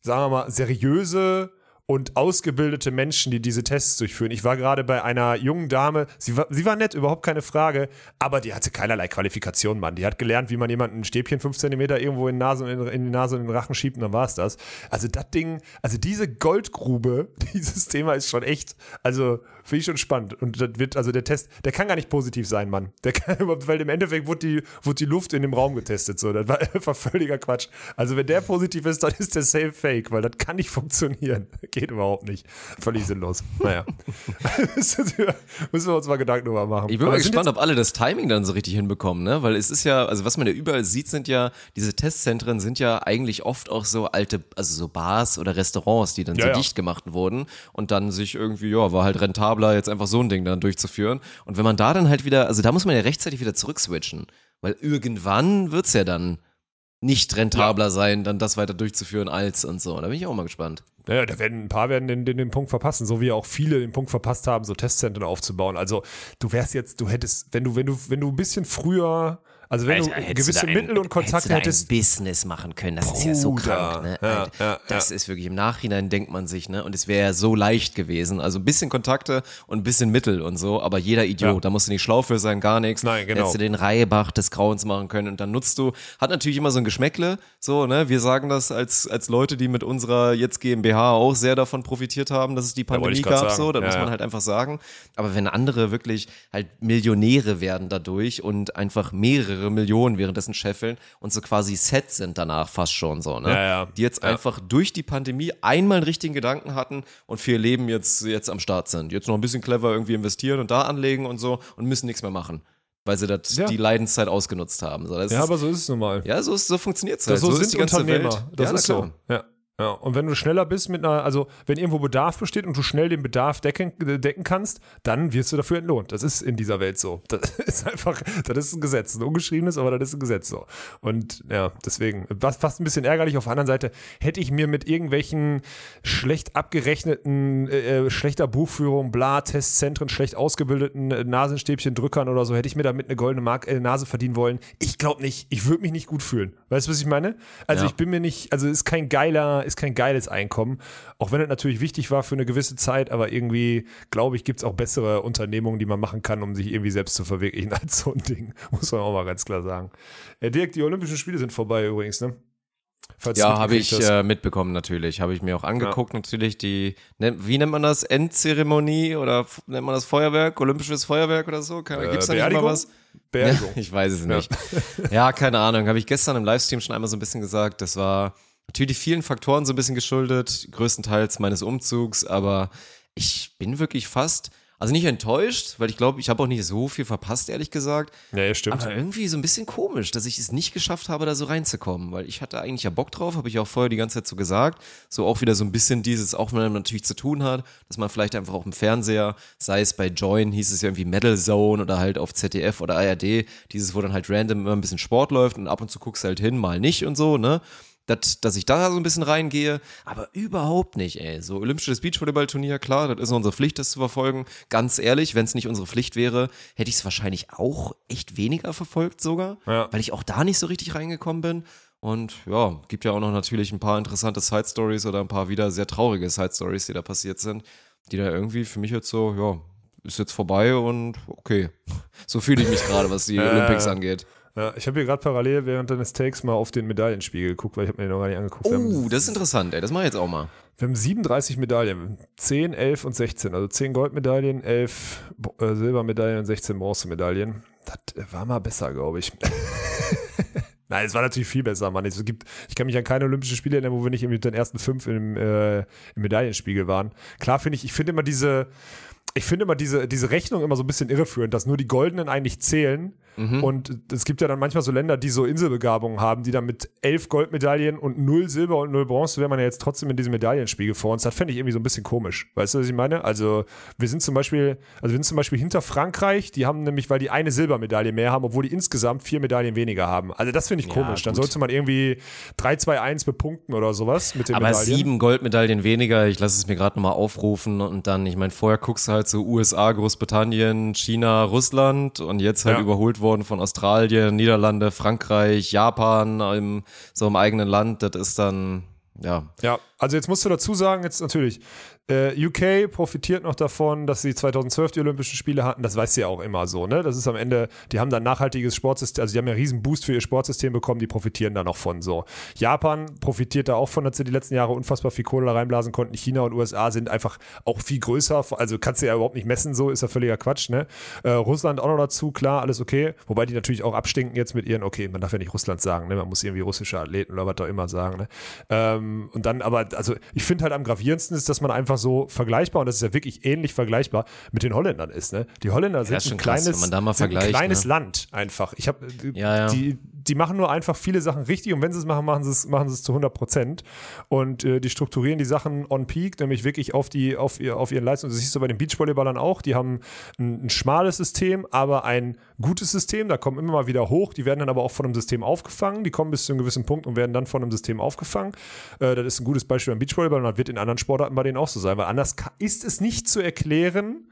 sagen wir mal, seriöse und ausgebildete Menschen, die diese Tests durchführen. Ich war gerade bei einer jungen Dame, sie war, sie war nett, überhaupt keine Frage, aber die hatte keinerlei Qualifikation, Mann. Die hat gelernt, wie man jemanden ein Stäbchen 5 cm irgendwo in, die Nase, in, in die Nase und in den Rachen schiebt und dann war es das. Also das Ding, also diese Goldgrube, dieses Thema ist schon echt, also finde ich schon spannend. Und das wird, also der Test, der kann gar nicht positiv sein, Mann. Der kann überhaupt, weil im Endeffekt wurde die, wurde die Luft in dem Raum getestet, so. Das war einfach völliger Quatsch. Also wenn der positiv ist, dann ist der safe fake, weil das kann nicht funktionieren. Geht überhaupt nicht. Völlig sinnlos. Naja. Müssen wir uns mal Gedanken drüber machen. Ich bin Aber mal es gespannt, ob alle das Timing dann so richtig hinbekommen, ne? Weil es ist ja, also was man ja überall sieht, sind ja, diese Testzentren sind ja eigentlich oft auch so alte, also so Bars oder Restaurants, die dann Ja, so ja. dicht gemacht wurden und dann sich irgendwie, ja, war halt rentabler, jetzt einfach so ein Ding dann durchzuführen. Und wenn man da dann halt wieder, also da muss man ja rechtzeitig wieder zurückswitchen, weil irgendwann wird's ja dann nicht rentabler sein, dann das weiter durchzuführen als und so. Da bin ich auch mal gespannt. Ja, da werden ein paar werden den, den, den Punkt verpassen, so wie auch viele den Punkt verpasst haben, so Testzentren aufzubauen. Also du wärst jetzt, du hättest, wenn du, wenn du, wenn du ein bisschen früher, also wenn du gewisse Mittel und Kontakte hättest, Business machen können, das ist ja so Bruder. krank, ne? Ja, Alter, ja, das ist wirklich im Nachhinein denkt man sich, ne? Und es wäre ja so leicht gewesen. Also ein bisschen Kontakte und ein bisschen Mittel und so, aber jeder Idiot, Ja. da musst du nicht schlau für sein, gar nichts. Nein, genau. Hättest du den Reihebach des Grauens machen können und dann nutzt du, hat natürlich immer so ein Geschmäckle, so, ne? Wir sagen das als, als Leute, die mit unserer jetzt GmbH auch sehr davon profitiert haben, dass es die Pandemie gab, sagen. so, da Ja, muss man ja. halt einfach sagen. Aber wenn andere wirklich halt Millionäre werden dadurch und einfach mehrere Millionen währenddessen scheffeln und so quasi set sind danach fast schon so, ne? Ja, ja. Die jetzt Ja. einfach durch die Pandemie einmal einen richtigen Gedanken hatten und für ihr Leben jetzt, jetzt am Start sind. Jetzt noch ein bisschen clever irgendwie investieren und da anlegen und so und müssen nichts mehr machen. Weil sie das, Ja. die Leidenszeit ausgenutzt haben. So, das ja, ist, aber so ist es nun mal. ja so, ist- so funktioniert es halt. so, ist sind die ganze Unternehmer. Welt. Das ja, ist so. Ja. Ja, und wenn du schneller bist mit einer, also wenn irgendwo Bedarf besteht und du schnell den Bedarf decken, äh, decken kannst, dann wirst du dafür entlohnt. Das ist in dieser Welt so. Das ist einfach, das ist ein Gesetz. Ein ungeschriebenes, aber das ist ein Gesetz so. Und ja, deswegen, was fast ein bisschen ärgerlich. Auf der anderen Seite hätte ich mir mit irgendwelchen schlecht abgerechneten, äh, äh, schlechter Buchführung, bla, Testzentren, schlecht ausgebildeten äh, Nasenstäbchen, Drückern oder so, hätte ich mir damit eine goldene Mark äh, Nase verdienen wollen. Ich glaube nicht. Ich würde mich nicht gut fühlen. Weißt du, was ich meine? Also Ja. ich bin mir nicht, also ist kein geiler, ist kein geiles Einkommen. Auch wenn es natürlich wichtig war für eine gewisse Zeit, aber irgendwie, glaube ich, gibt es auch bessere Unternehmungen, die man machen kann, um sich irgendwie selbst zu verwirklichen als so ein Ding. Muss man auch mal ganz klar sagen. Äh, Dirk, die Olympischen Spiele sind vorbei übrigens, ne? Falls Ja, habe ich äh, mitbekommen natürlich. Habe ich mir auch angeguckt natürlich. Die, ne, wie nennt man das? Endzeremonie oder nennt man das Feuerwerk? Olympisches Feuerwerk oder so? Kann, gibt's da nicht mal was? Beerdigung. Ja, ich weiß es nicht. Ja, keine Ahnung. Habe ich gestern im Livestream schon einmal so ein bisschen gesagt. Das war natürlich vielen Faktoren so ein bisschen geschuldet, größtenteils meines Umzugs, aber ich bin wirklich fast Also nicht enttäuscht, weil ich glaube, ich habe auch nicht so viel verpasst, ehrlich gesagt. Ja, ja, stimmt. Aber irgendwie so ein bisschen komisch, dass ich es nicht geschafft habe, da so reinzukommen, weil ich hatte eigentlich ja Bock drauf, habe ich auch vorher die ganze Zeit so gesagt. So auch wieder so ein bisschen dieses, auch wenn man natürlich zu tun hat, dass man vielleicht einfach auch im Fernseher, sei es bei Join, hieß es ja irgendwie Metal Zone oder halt auf ZDF oder ARD, dieses, wo dann halt random immer ein bisschen Sport läuft und ab und zu guckst halt hin, mal nicht und so, ne? Dass, dass ich da so ein bisschen reingehe, aber überhaupt nicht, ey. So olympisches Beachvolleyballturnier, klar, das ist unsere Pflicht, das zu verfolgen. Ganz ehrlich, wenn es nicht unsere Pflicht wäre, hätte ich es wahrscheinlich auch echt weniger verfolgt sogar, Ja. weil ich auch da nicht so richtig reingekommen bin. Und ja, gibt ja auch noch natürlich ein paar interessante Side Stories oder ein paar wieder sehr traurige Side Stories, die da passiert sind, die da irgendwie für mich jetzt so, ja, ist jetzt vorbei und okay. So fühle ich mich gerade, was die Olympics angeht. Ja, ich habe hier gerade parallel während deines Takes mal auf den Medaillenspiegel geguckt, weil ich habe mir den noch gar nicht angeguckt. Oh, das ist interessant, ey. Das mache ich jetzt auch mal. Wir haben 37 Medaillen, 10, 11 und 16. Also 10 Goldmedaillen, 11 Bo- äh, Silbermedaillen und 16 Bronzemedaillen. Das war mal besser, glaube ich. Nein, es war natürlich viel besser, Mann. Es gibt, ich kann mich an keine Olympischen Spiele erinnern, wo wir nicht mit den ersten fünf im, äh, im Medaillenspiegel waren. Klar finde ich, ich finde immer diese, ich finde immer diese, diese Rechnung immer so ein bisschen irreführend, dass nur die Goldenen eigentlich zählen. Und es gibt ja dann manchmal so Länder, die so Inselbegabungen haben, die dann mit elf Goldmedaillen und null Silber und null Bronze wäre man ja jetzt trotzdem in diesem Medaillenspiegel vor uns. Das fände ich irgendwie so ein bisschen komisch. Weißt du, was ich meine? Also wir sind zum Beispiel, also wir sind zum Beispiel hinter Frankreich, die haben nämlich, weil die eine Silbermedaille mehr haben, obwohl die insgesamt vier Medaillen weniger haben. Also das finde ich Ja, komisch. Dann gut. sollte man irgendwie 3-2-1 bepunkten oder sowas mit den Aber Medaillen. sieben Goldmedaillen weniger, ich lasse es mir gerade nochmal aufrufen und dann, ich meine, vorher guckst du halt so USA, Großbritannien, China, Russland und jetzt halt Ja. überholt worden von Australien, Niederlande, Frankreich, Japan, im, so im eigenen Land, das ist dann, ja. Ja, also jetzt musst du dazu sagen, jetzt natürlich, äh, UK profitiert noch davon, dass sie 2012 die Olympischen Spiele hatten. Das weißt du ja auch immer so, ne? Das ist am Ende, die haben da ein nachhaltiges Sportsystem, also die haben ja einen riesen Boost für ihr Sportsystem bekommen, die profitieren da noch von so. Japan profitiert da auch von, dass sie die letzten Jahre unfassbar viel Kohle da reinblasen konnten. China und USA sind einfach auch viel größer, also kannst du ja überhaupt nicht messen, so ist ja völliger Quatsch, ne? Äh, Russland auch noch dazu, klar, alles okay. Wobei die natürlich auch abstinken jetzt mit ihren, okay, man darf ja nicht Russland sagen, ne? Man muss irgendwie russische Athleten oder was auch immer sagen, ne? Ähm, und dann aber, also ich finde halt am gravierendsten ist, dass man einfach so vergleichbar, und das ist ja wirklich ähnlich vergleichbar, mit den Holländern ist. Ne? Die Holländer sind schon ein krass, kleines, sind ein kleines ne? Land einfach. Ich habe Ja, ja. die die machen nur einfach viele Sachen richtig und wenn sie es machen, machen sie es, machen sie es zu 100 Prozent und äh, die strukturieren die Sachen on peak, nämlich wirklich auf die, auf ihr, auf ihren Leistungen. Das siehst du bei den Beachvolleyballern auch. Die haben ein, ein schmales System, aber ein gutes System. Da kommen immer mal wieder hoch. Die werden dann aber auch von einem System aufgefangen. Die kommen bis zu einem gewissen Punkt und werden dann von einem System aufgefangen. Äh, das ist ein gutes Beispiel beim Beachvolleyball und das wird in anderen Sportarten bei denen auch so sein, weil anders ist es nicht zu erklären,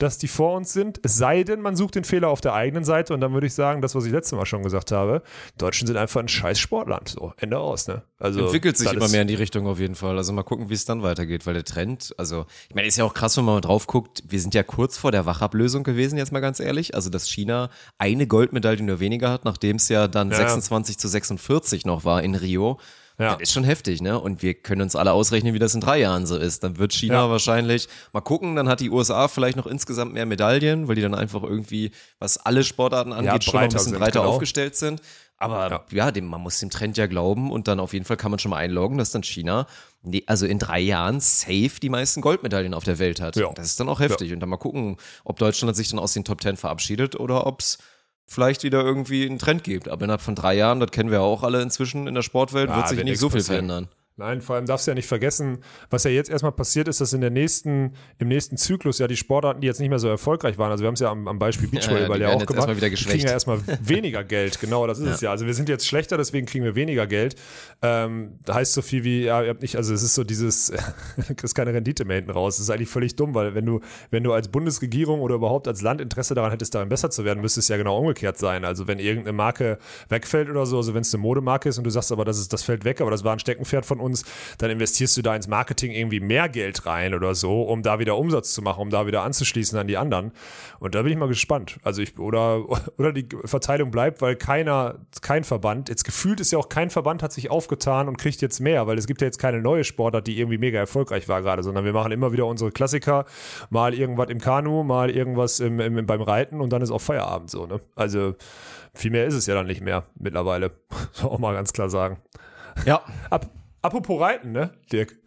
dass die vor uns sind. Es sei denn, man sucht den Fehler auf der eigenen Seite und dann würde ich sagen, das, was ich letztes Mal schon gesagt habe, Deutschen sind einfach ein scheiß Sportland. So, Ende aus, ne? Also, Entwickelt sich immer mehr in die Richtung auf jeden Fall. Also mal gucken, wie es dann weitergeht, weil der Trend, also ich meine, ist ja auch krass, wenn man mal drauf guckt, wir sind ja kurz vor der Wachablösung gewesen, jetzt mal ganz ehrlich. Also dass China eine Goldmedaille nur weniger hat, nachdem es ja dann Ja. 26 zu 46 noch war in Rio. Ja. Das ist schon heftig, ne? Und wir können uns alle ausrechnen, wie das in drei Jahren so ist. Dann wird China Ja. wahrscheinlich mal gucken, dann hat die USA vielleicht noch insgesamt mehr Medaillen, weil die dann einfach irgendwie, was alle Sportarten angeht, schon noch ein bisschen sind, breiter genau. aufgestellt sind. Aber ja, dem, man muss dem Trend ja glauben und dann auf jeden Fall kann man schon mal einloggen, dass dann China, nee, also in drei Jahren safe die meisten Goldmedaillen auf der Welt hat. Ja. Das ist dann auch heftig. Und dann mal gucken, ob Deutschland sich dann aus den Top Ten verabschiedet oder ob es vielleicht wieder irgendwie einen Trend gibt. Aber innerhalb von drei Jahren, das kennen wir ja auch alle inzwischen in der Sportwelt, Ah, wird sich wird nicht so viel verändern. Nein, vor allem darfst du ja nicht vergessen, was ja jetzt erstmal passiert ist, dass in der nächsten, im nächsten Zyklus ja die Sportarten, die jetzt nicht mehr so erfolgreich waren, also wir haben es ja am, am Beispiel Beachvolleyball die ja, werden auch gemacht, kriegen ja erstmal weniger Geld, genau, das ist es ja. Also wir sind jetzt schlechter, deswegen kriegen wir weniger Geld. Ähm, da heißt so viel wie, ja, ihr habt nicht, also es ist so dieses, du kriegst keine Rendite mehr hinten raus. Das ist eigentlich völlig dumm, weil wenn du, wenn du als Bundesregierung oder überhaupt als Land Interesse daran hättest, darin besser zu werden, müsste es ja genau umgekehrt sein. Also wenn irgendeine Marke wegfällt oder so, also wenn es eine Modemarke ist und du sagst aber, das, ist, das fällt weg, aber das war ein Steckenpferd von uns, dann investierst du da ins Marketing irgendwie mehr Geld rein oder so, um da wieder Umsatz zu machen, um da wieder anzuschließen an die anderen. Und da bin ich mal gespannt. Also ich, oder, oder die Verteilung bleibt, weil keiner, kein Verband, jetzt gefühlt ist ja auch kein Verband hat sich aufgetan und kriegt jetzt mehr, weil es gibt ja jetzt keine neue Sportart, die irgendwie mega erfolgreich war gerade, sondern wir machen immer wieder unsere Klassiker, mal irgendwas im Kanu, mal irgendwas im, im, beim Reiten und dann ist auch Feierabend so, ne? Also viel mehr ist es ja dann nicht mehr mittlerweile. Man auch mal ganz klar sagen. Ja. Ab, Apropos Reiten, ne, Dirk?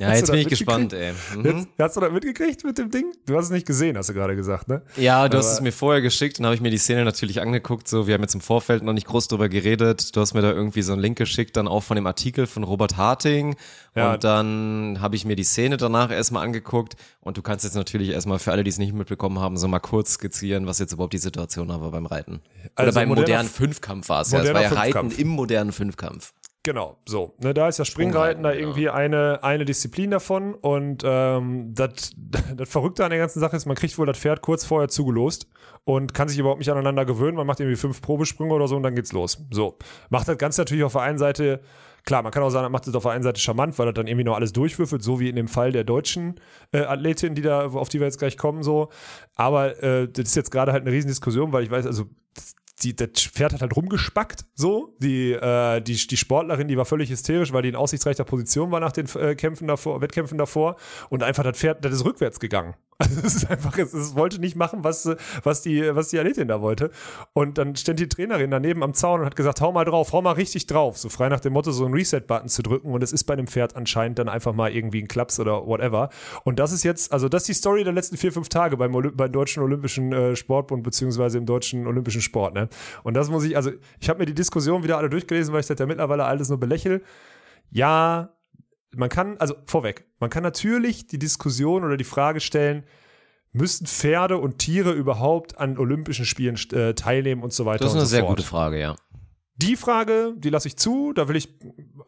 Ja, Hast jetzt bin ich gespannt, ey. Mhm. Jetzt, hast du das mitgekriegt mit dem Ding? Du hast es nicht gesehen, hast du gerade gesagt, ne? Ja, du hast Aber- es mir vorher geschickt, dann habe ich mir die Szene natürlich angeguckt. So, wir haben jetzt im Vorfeld noch nicht groß drüber geredet. Du hast mir da irgendwie so einen Link geschickt, dann auch von dem Artikel von Robert Harting. Ja. Und dann habe ich mir die Szene danach erstmal angeguckt. Und du kannst jetzt natürlich erstmal für alle, die es nicht mitbekommen haben, so mal kurz skizzieren, was jetzt überhaupt die Situation war beim Reiten. Oder Also beim moderner modernen Fünfkampf war es ja. Es war ja Reiten Fünfkampf. im modernen Fünfkampf. Genau, so. Ne, da ist ja Springreiten da Sprungreiten, irgendwie eine, eine Disziplin davon. Und ähm, das das Verrückte an der ganzen Sache ist, man kriegt wohl das Pferd kurz vorher zugelost und kann sich überhaupt nicht aneinander gewöhnen. Man macht irgendwie fünf Probesprünge oder so und dann geht's los. So. Macht das Ganze natürlich auf der einen Seite, klar, man kann auch sagen, das macht es auf der einen Seite charmant, weil das dann irgendwie noch alles durchwürfelt, so wie in dem Fall der deutschen äh, Athletin, die da, auf die wir jetzt gleich kommen, so. Aber äh, das ist jetzt gerade halt eine Riesendiskussion, weil ich weiß, also die, das Pferd hat halt rumgespackt, so. Die, äh, die, die Sportlerin, die war völlig hysterisch, weil die in aussichtsreicher Position war nach den äh, Kämpfen davor, Wettkämpfen davor. Und einfach das Pferd, das ist rückwärts gegangen. Also es ist einfach, es, es wollte nicht machen, was, was, die, was die Athletin da wollte. Und dann stand die Trainerin daneben am Zaun und hat gesagt, hau mal drauf, hau mal richtig drauf. So frei nach dem Motto, so einen Reset-Button zu drücken. Und es ist bei dem Pferd anscheinend dann einfach mal irgendwie ein Klaps oder whatever. Und das ist jetzt, also das ist die Story der letzten vier, fünf Tage beim, Olymp beim Deutschen Olympischen äh, Sportbund beziehungsweise im Deutschen Olympischen Sport. Ne? Und das muss ich, also ich habe mir die Diskussion wieder alle durchgelesen, weil ich das ja mittlerweile alles nur belächel. Ja, man kann, also vorweg, man kann natürlich die Diskussion oder die Frage stellen, müssen Pferde und Tiere überhaupt an Olympischen Spielen äh, teilnehmen und so weiter Das ist eine so sehr fort. gute Frage, ja. Die Frage, die lasse ich zu, da will ich,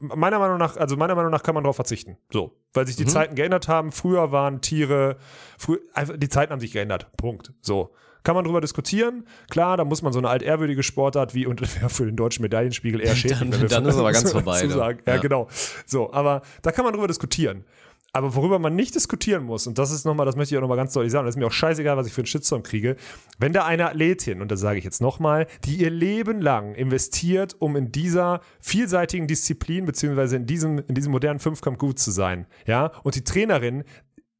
meiner Meinung nach, also meiner Meinung nach kann man darauf verzichten. So. Weil sich die Zeiten geändert haben. Früher waren Tiere, frü einfach, die Zeiten haben sich geändert. Punkt. So. Kann man drüber diskutieren. Klar, da muss man so eine altehrwürdige Sportart wie, und wäre für den deutschen Medaillenspiegel eher schädlich. Dann- dann ist aber ganz vorbei. Ja, Ja. genau. So, aber da kann man drüber diskutieren. Aber worüber man nicht diskutieren muss, und das ist nochmal, das möchte ich auch nochmal ganz deutlich sagen, das ist mir auch scheißegal, was ich für einen Shitstorm kriege, wenn da eine Athletin, und das sage ich jetzt nochmal, die ihr Leben lang investiert, um in dieser vielseitigen Disziplin, beziehungsweise in diesem, in diesem modernen Fünfkampf gut zu sein, ja, und die Trainerin,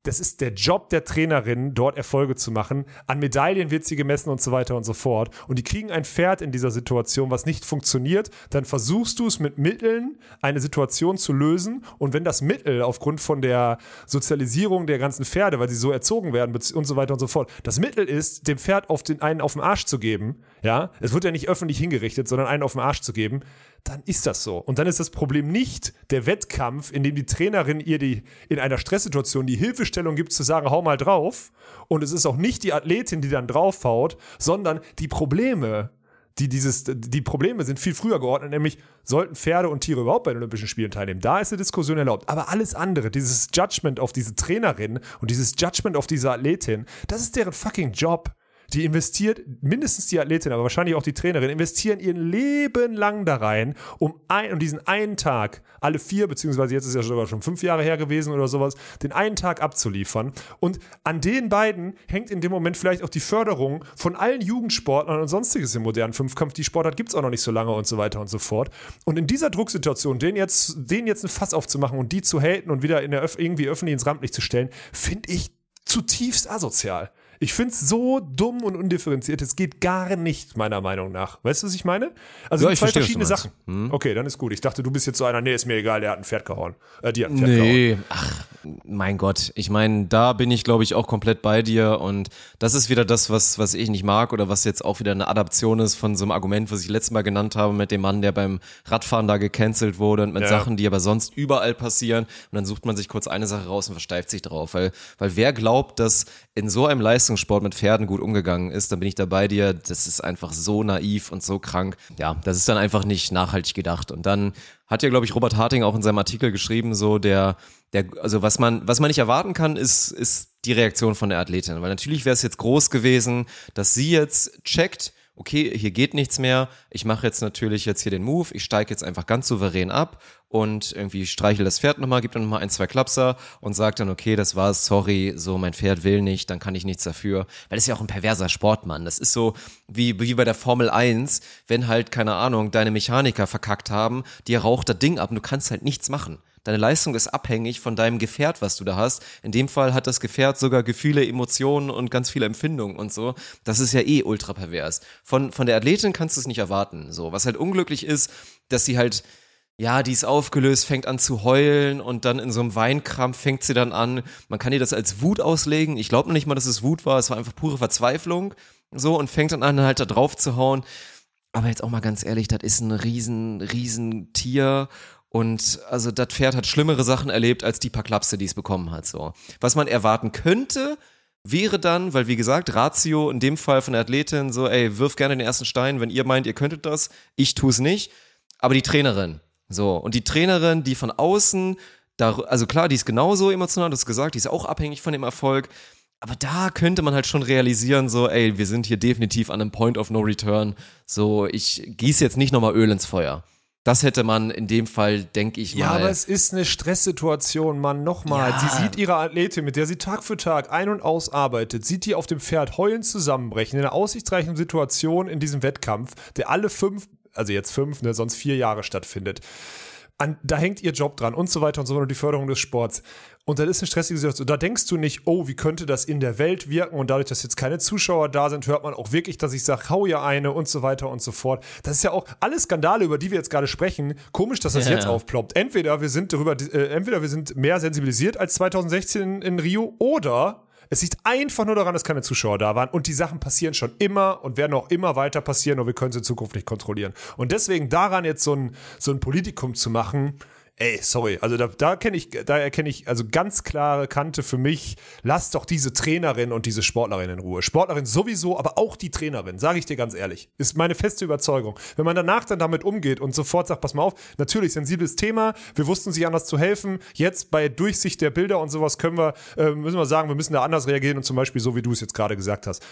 das ist der Job der Trainerin, dort Erfolge zu machen. An Medaillen wird sie gemessen und so weiter und so fort. Und die kriegen ein Pferd in dieser Situation, was nicht funktioniert. Dann versuchst du es mit Mitteln, eine Situation zu lösen. Und wenn das Mittel aufgrund von der Sozialisierung der ganzen Pferde, weil sie so erzogen werden und so weiter und so fort, das Mittel ist, dem Pferd auf den einen auf den Arsch zu geben, ja, es wird ja nicht öffentlich hingerichtet, sondern einen auf den Arsch zu geben, dann ist das so. Und dann ist das Problem nicht der Wettkampf, in dem die Trainerin ihr die in einer Stresssituation die Hilfestellung gibt, zu sagen, hau mal drauf. Und es ist auch nicht die Athletin, die dann draufhaut, sondern die Probleme, die dieses, die Probleme sind viel früher geordnet, nämlich sollten Pferde und Tiere überhaupt bei den Olympischen Spielen teilnehmen. Da ist eine Diskussion erlaubt. Aber alles andere, dieses Judgment auf diese Trainerin und dieses Judgment auf diese Athletin, das ist deren fucking Job. Die investiert, mindestens die Athletin, aber wahrscheinlich auch die Trainerin, investieren ihr Leben lang da rein, um, ein, um diesen einen Tag, alle vier, beziehungsweise jetzt ist ja sogar schon fünf Jahre her gewesen oder sowas, den einen Tag abzuliefern. Und an den beiden hängt in dem Moment vielleicht auch die Förderung von allen Jugendsportlern und sonstiges im modernen Fünfkampf. Die Sportart gibt es auch noch nicht so lange und so weiter und so fort. Und in dieser Drucksituation, den jetzt, den jetzt ein Fass aufzumachen und die zu haten und wieder in der Öff irgendwie öffentlich ins Rampenlicht zu stellen, finde ich zutiefst asozial. Ich finde es so dumm und undifferenziert. Es geht gar nicht, meiner Meinung nach. Weißt du, was ich meine? Also Ja, sind ich zwei verstehe, verschiedene. Sachen. Okay, dann ist gut. Ich dachte, du bist jetzt so einer, nee, ist mir egal, der hat ein Pferd gehauen. Äh, die hat ein Pferd gehauen. Nee, ach, mein Gott. Ich meine, da bin ich, glaube ich, auch komplett bei dir. Und das ist wieder das, was, was ich nicht mag oder was jetzt auch wieder eine Adaption ist von so einem Argument, was ich letztes Mal genannt habe, mit dem Mann, der beim Radfahren da gecancelt wurde und mit Ja. Sachen, die aber sonst überall passieren. Und dann sucht man sich kurz eine Sache raus und versteift sich drauf. Weil, weil wer glaubt, dass in so einem Leistungssport mit Pferden gut umgegangen ist, dann bin ich da bei dir. Das ist einfach so naiv und so krank. Ja, das ist dann einfach nicht nachhaltig gedacht. Und dann hat ja, glaube ich, Robert Harting auch in seinem Artikel geschrieben, so der, der, also was man, was man nicht erwarten kann, ist, ist die Reaktion von der Athletin. Weil natürlich wäre es jetzt groß gewesen, dass sie jetzt checkt, okay, hier geht nichts mehr. Ich mache jetzt natürlich jetzt hier den Move. Ich steige jetzt einfach ganz souverän ab und irgendwie streichel das Pferd nochmal, gib dann nochmal ein, zwei Klapser und sag dann, okay, das war's, sorry, so mein Pferd will nicht, dann kann ich nichts dafür. Weil das ist ja auch ein perverser Sportmann. Das ist so wie, wie bei der Formel 1, wenn halt, keine Ahnung, deine Mechaniker verkackt haben, dir raucht das Ding ab und du kannst halt nichts machen. Deine Leistung ist abhängig von deinem Gefährt, was du da hast. In dem Fall hat das Gefährt sogar Gefühle, Emotionen und ganz viele Empfindungen und so. Das ist ja eh ultra pervers. Von, von der Athletin kannst du es nicht erwarten. So, was halt unglücklich ist, dass sie halt ja, die ist aufgelöst, fängt an zu heulen und dann in so einem Weinkrampf fängt sie dann an. Man kann ihr das als Wut auslegen. Ich glaube noch nicht mal, dass es Wut war. Es war einfach pure Verzweiflung. So und fängt dann an, halt da drauf zu hauen. Aber jetzt auch mal ganz ehrlich, das ist ein riesen, riesen Tier. Und also das Pferd hat schlimmere Sachen erlebt als die paar Klapse, die es bekommen hat. So. Was man erwarten könnte, wäre dann, weil wie gesagt, Ratio in dem Fall von der Athletin so, ey, wirf gerne den ersten Stein, wenn ihr meint, ihr könntet das, ich tue es nicht. Aber die Trainerin, so, und die Trainerin, die von außen, da, also klar, die ist genauso emotional, du hast gesagt, die ist auch abhängig von dem Erfolg. Aber da könnte man halt schon realisieren, so, ey, wir sind hier definitiv an einem Point of No Return. So, ich gieße jetzt nicht nochmal Öl ins Feuer. Das hätte man in dem Fall, denke ich Ja, mal. aber es ist eine Stresssituation, Mann. Nochmal. Ja. Sie sieht ihre Athletin, mit der sie Tag für Tag ein- und aus arbeitet, sieht die auf dem Pferd heulend zusammenbrechen, in einer aussichtsreichen Situation in diesem Wettkampf, der alle fünf, also jetzt fünf, ne, sonst vier Jahre stattfindet. An, da hängt ihr Job dran und so weiter und so fort und die Förderung des Sports. Und das ist eine stressige Situation. Da denkst du nicht, oh, wie könnte das in der Welt wirken? Und dadurch, dass jetzt keine Zuschauer da sind, hört man auch wirklich, dass ich sage, hau ja eine und so weiter und so fort. Das ist ja auch alle Skandale, über die wir jetzt gerade sprechen. Komisch, dass das Ja, jetzt aufploppt. Entweder wir sind darüber, äh, entweder wir sind mehr sensibilisiert als 2016 in, in Rio oder es liegt einfach nur daran, dass keine Zuschauer da waren und die Sachen passieren schon immer und werden auch immer weiter passieren und wir können sie in Zukunft nicht kontrollieren. Und deswegen daran jetzt so ein, so ein Politikum zu machen, ey, sorry, also da, da kenne ich, da erkenne ich also ganz klare Kante für mich, lass doch diese Trainerin und diese Sportlerin in Ruhe. Sportlerin sowieso, aber auch die Trainerin, sage ich dir ganz ehrlich, ist meine feste Überzeugung. Wenn man danach dann damit umgeht und sofort sagt, pass mal auf, natürlich sensibles Thema, wir wussten sich anders zu helfen, jetzt bei Durchsicht der Bilder und sowas können wir, äh, müssen wir sagen, wir müssen da anders reagieren und zum Beispiel so, wie du es jetzt gerade gesagt hast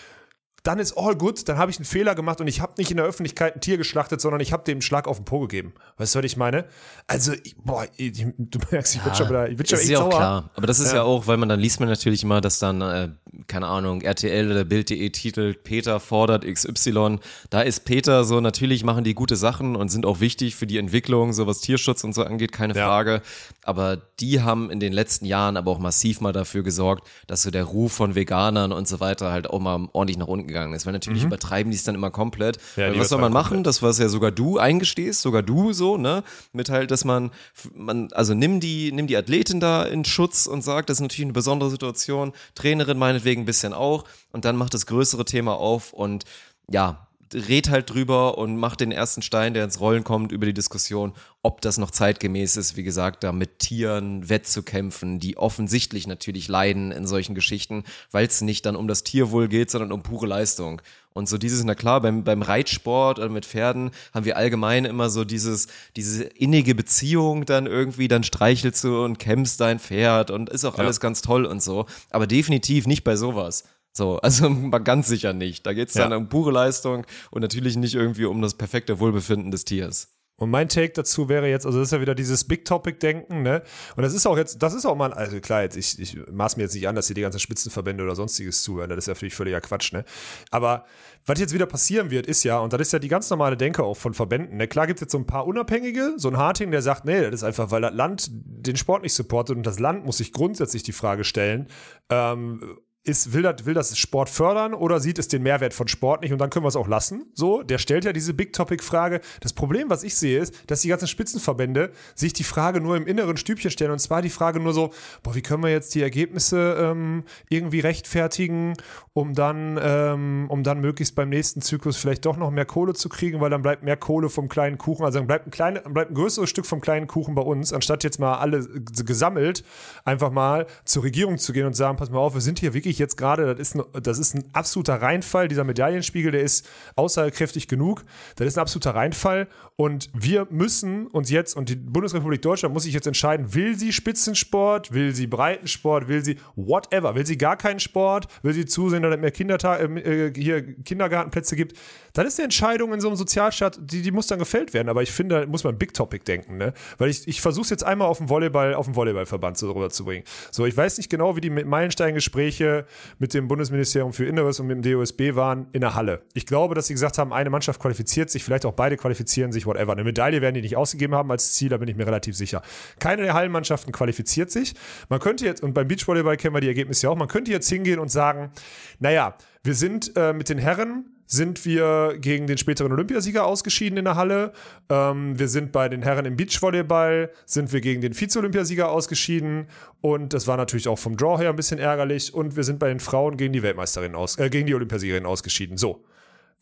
dann ist all good, dann habe ich einen Fehler gemacht und ich habe nicht in der Öffentlichkeit ein Tier geschlachtet, sondern ich habe dem einen Schlag auf den Po gegeben. Weißt du, was ich meine? Also, ich, boah, ich, du merkst, ich bin schon wieder, ich bin schon ist echt ja auch sauer. klar. Aber das ist ja. Ja. auch, weil man dann liest man natürlich immer, dass dann, äh, keine Ahnung, RTL oder Bild.de titelt, Peter fordert XY. Da ist Peter so, natürlich machen die gute Sachen und sind auch wichtig für die Entwicklung, so was Tierschutz und so angeht, keine Ja. Frage. Aber die haben in den letzten Jahren aber auch massiv mal dafür gesorgt, dass so der Ruf von Veganern und so weiter halt auch mal ordentlich nach unten gegangen ist. Weil natürlich übertreiben die es dann immer komplett. Mhm. Ja, was soll man machen? Das, was ja sogar du eingestehst, sogar du so, ne? Mit halt, dass man, man, also nimm die, nimm die Athletin da in Schutz und sag, das ist natürlich eine besondere Situation, Trainerin meinetwegen ein bisschen auch und dann macht das größere Thema auf und ja, red halt drüber und mach den ersten Stein, der ins Rollen kommt, über die Diskussion, ob das noch zeitgemäß ist, wie gesagt, da mit Tieren wettzukämpfen, die offensichtlich natürlich leiden in solchen Geschichten, weil es nicht dann um das Tierwohl geht, sondern um pure Leistung. Und so dieses, na klar, beim, beim Reitsport oder mit Pferden haben wir allgemein immer so dieses, diese innige Beziehung dann irgendwie, dann streichelst du und kämmst dein Pferd und ist auch alles ganz toll und so. Aber definitiv nicht bei sowas. So, also mal ganz sicher nicht. Da geht's dann Ja. um pure Leistung und natürlich nicht irgendwie um das perfekte Wohlbefinden des Tiers. Und mein Take dazu wäre jetzt, also das ist ja wieder dieses Big Topic-Denken, ne? Und das ist auch jetzt, das ist auch mal, also klar, jetzt, ich, ich maß mir jetzt nicht an, dass hier die ganzen Spitzenverbände oder sonstiges zuhören, das ist ja natürlich völliger Quatsch, ne? Aber was jetzt wieder passieren wird, ist ja, und das ist ja die ganz normale Denke auch von Verbänden, ne? Klar gibt es jetzt so ein paar Unabhängige, so ein Harting, der sagt, nee, das ist einfach, weil das Land den Sport nicht supportet und das Land muss sich grundsätzlich die Frage stellen, ähm, ist, will, das, will das Sport fördern oder sieht es den Mehrwert von Sport nicht und dann können wir es auch lassen? So, der stellt ja diese Big Topic-Frage. Das Problem, was ich sehe, ist, dass die ganzen Spitzenverbände sich die Frage nur im inneren Stübchen stellen und zwar die Frage nur so, boah, wie können wir jetzt die Ergebnisse ähm, irgendwie rechtfertigen, um dann, ähm, um dann möglichst beim nächsten Zyklus vielleicht doch noch mehr Kohle zu kriegen, weil dann bleibt mehr Kohle vom kleinen Kuchen, also dann bleibt ein, kleine, bleibt ein größeres Stück vom kleinen Kuchen bei uns, anstatt jetzt mal alle gesammelt einfach mal zur Regierung zu gehen und sagen, pass mal auf, wir sind hier wirklich jetzt gerade, das ist, ein, das ist ein absoluter Reinfall, dieser Medaillenspiegel, der ist aussagekräftig genug, das ist ein absoluter Reinfall und wir müssen uns jetzt, und die Bundesrepublik Deutschland muss sich jetzt entscheiden, will sie Spitzensport, will sie Breitensport, will sie whatever, will sie gar keinen Sport, will sie zusehen, dass es mehr Kinderta äh, hier Kindergartenplätze gibt, das ist eine Entscheidung in so einem Sozialstaat, die, die muss dann gefällt werden, aber ich finde, da muss man Big Topic denken, ne? weil ich, ich versuche es jetzt einmal auf den Volleyball, auf den Volleyballverband so rüberzubringen. So, ich weiß nicht genau, wie die Meilensteingespräche mit dem Bundesministerium für Inneres und mit dem DOSB waren in der Halle. Ich glaube, dass sie gesagt haben, eine Mannschaft qualifiziert sich, vielleicht auch beide qualifizieren sich, whatever. Eine Medaille werden die nicht ausgegeben haben als Ziel, da bin ich mir relativ sicher. Keine der Hallenmannschaften qualifiziert sich. Man könnte jetzt, und beim Beachvolleyball kennen wir die Ergebnisse ja auch, man könnte jetzt hingehen und sagen, naja, wir sind äh, mit den Herren sind wir gegen den späteren Olympiasieger ausgeschieden in der Halle. Ähm, wir sind bei den Herren im Beachvolleyball, sind wir gegen den Vize-Olympiasieger ausgeschieden. Und das war natürlich auch vom Draw her ein bisschen ärgerlich. Und wir sind bei den Frauen gegen die Weltmeisterin aus, äh, gegen die Olympiasiegerin ausgeschieden. So.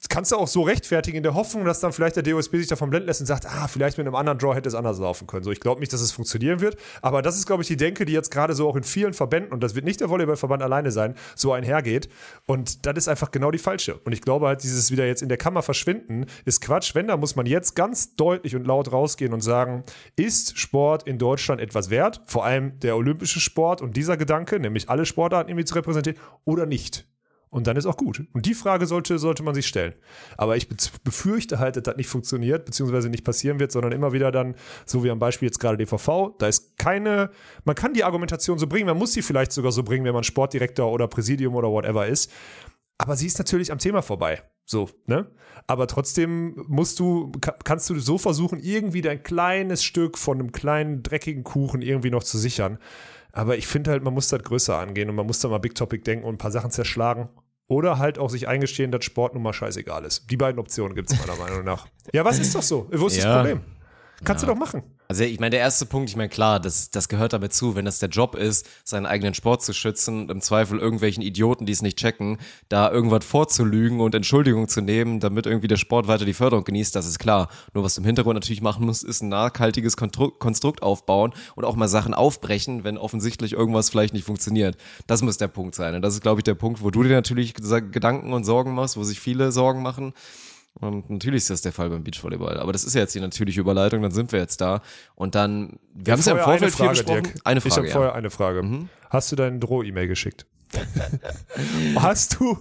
Kannst du auch so rechtfertigen in der Hoffnung, dass dann vielleicht der DOSB sich davon blenden lässt und sagt, ah, vielleicht mit einem anderen Draw hätte es anders laufen können. So, ich glaube nicht, dass es funktionieren wird, aber das ist, glaube ich, die Denke, die jetzt gerade so auch in vielen Verbänden, und das wird nicht der Volleyballverband alleine sein, so einhergeht. Und das ist einfach genau die falsche. Und ich glaube halt, dieses wieder jetzt in der Kammer verschwinden, ist Quatsch. Wenn, da muss man jetzt ganz deutlich und laut rausgehen und sagen, ist Sport in Deutschland etwas wert? Vor allem der olympische Sport und dieser Gedanke, nämlich alle Sportarten irgendwie zu repräsentieren, oder nicht? Und dann ist auch gut. Und die Frage sollte, sollte man sich stellen. Aber ich befürchte halt, dass das nicht funktioniert, beziehungsweise nicht passieren wird, sondern immer wieder dann, so wie am Beispiel jetzt gerade DVV, da ist keine, man kann die Argumentation so bringen, man muss sie vielleicht sogar so bringen, wenn man Sportdirektor oder Präsidium oder whatever ist. Aber sie ist natürlich am Thema vorbei. So, ne? Aber trotzdem musst du, kannst du so versuchen, irgendwie dein kleines Stück von einem kleinen, dreckigen Kuchen irgendwie noch zu sichern. Aber ich finde halt, man muss das größer angehen und man muss da mal Big Topic denken und ein paar Sachen zerschlagen oder halt auch sich eingestehen, dass Sport nun mal scheißegal ist. Die beiden Optionen gibt es meiner Meinung nach. Ja, was ist doch so? Wo ist ja. das Problem? Kannst ja. du doch machen. Also ich meine, der erste Punkt, ich meine, klar, das, das gehört damit zu, wenn das der Job ist, seinen eigenen Sport zu schützen, im Zweifel irgendwelchen Idioten, die es nicht checken, da irgendwas vorzulügen und Entschuldigung zu nehmen, damit irgendwie der Sport weiter die Förderung genießt, das ist klar. Nur was du im Hintergrund natürlich machen musst, ist ein nachhaltiges Konstrukt aufbauen und auch mal Sachen aufbrechen, wenn offensichtlich irgendwas vielleicht nicht funktioniert. Das muss der Punkt sein. Und das ist, glaube ich, der Punkt, wo du dir natürlich Gedanken und Sorgen machst, wo sich viele Sorgen machen. Und natürlich ist das der Fall beim Beachvolleyball. Aber das ist ja jetzt die natürliche Überleitung, dann sind wir jetzt da. Und dann, wir haben es ja im Vorfeld eine Frage, viel besprochen. Dirk. Eine Frage. Ich habe ja. vorher eine Frage. Mhm. Hast du deinen Droh-E-Mail geschickt? hast du,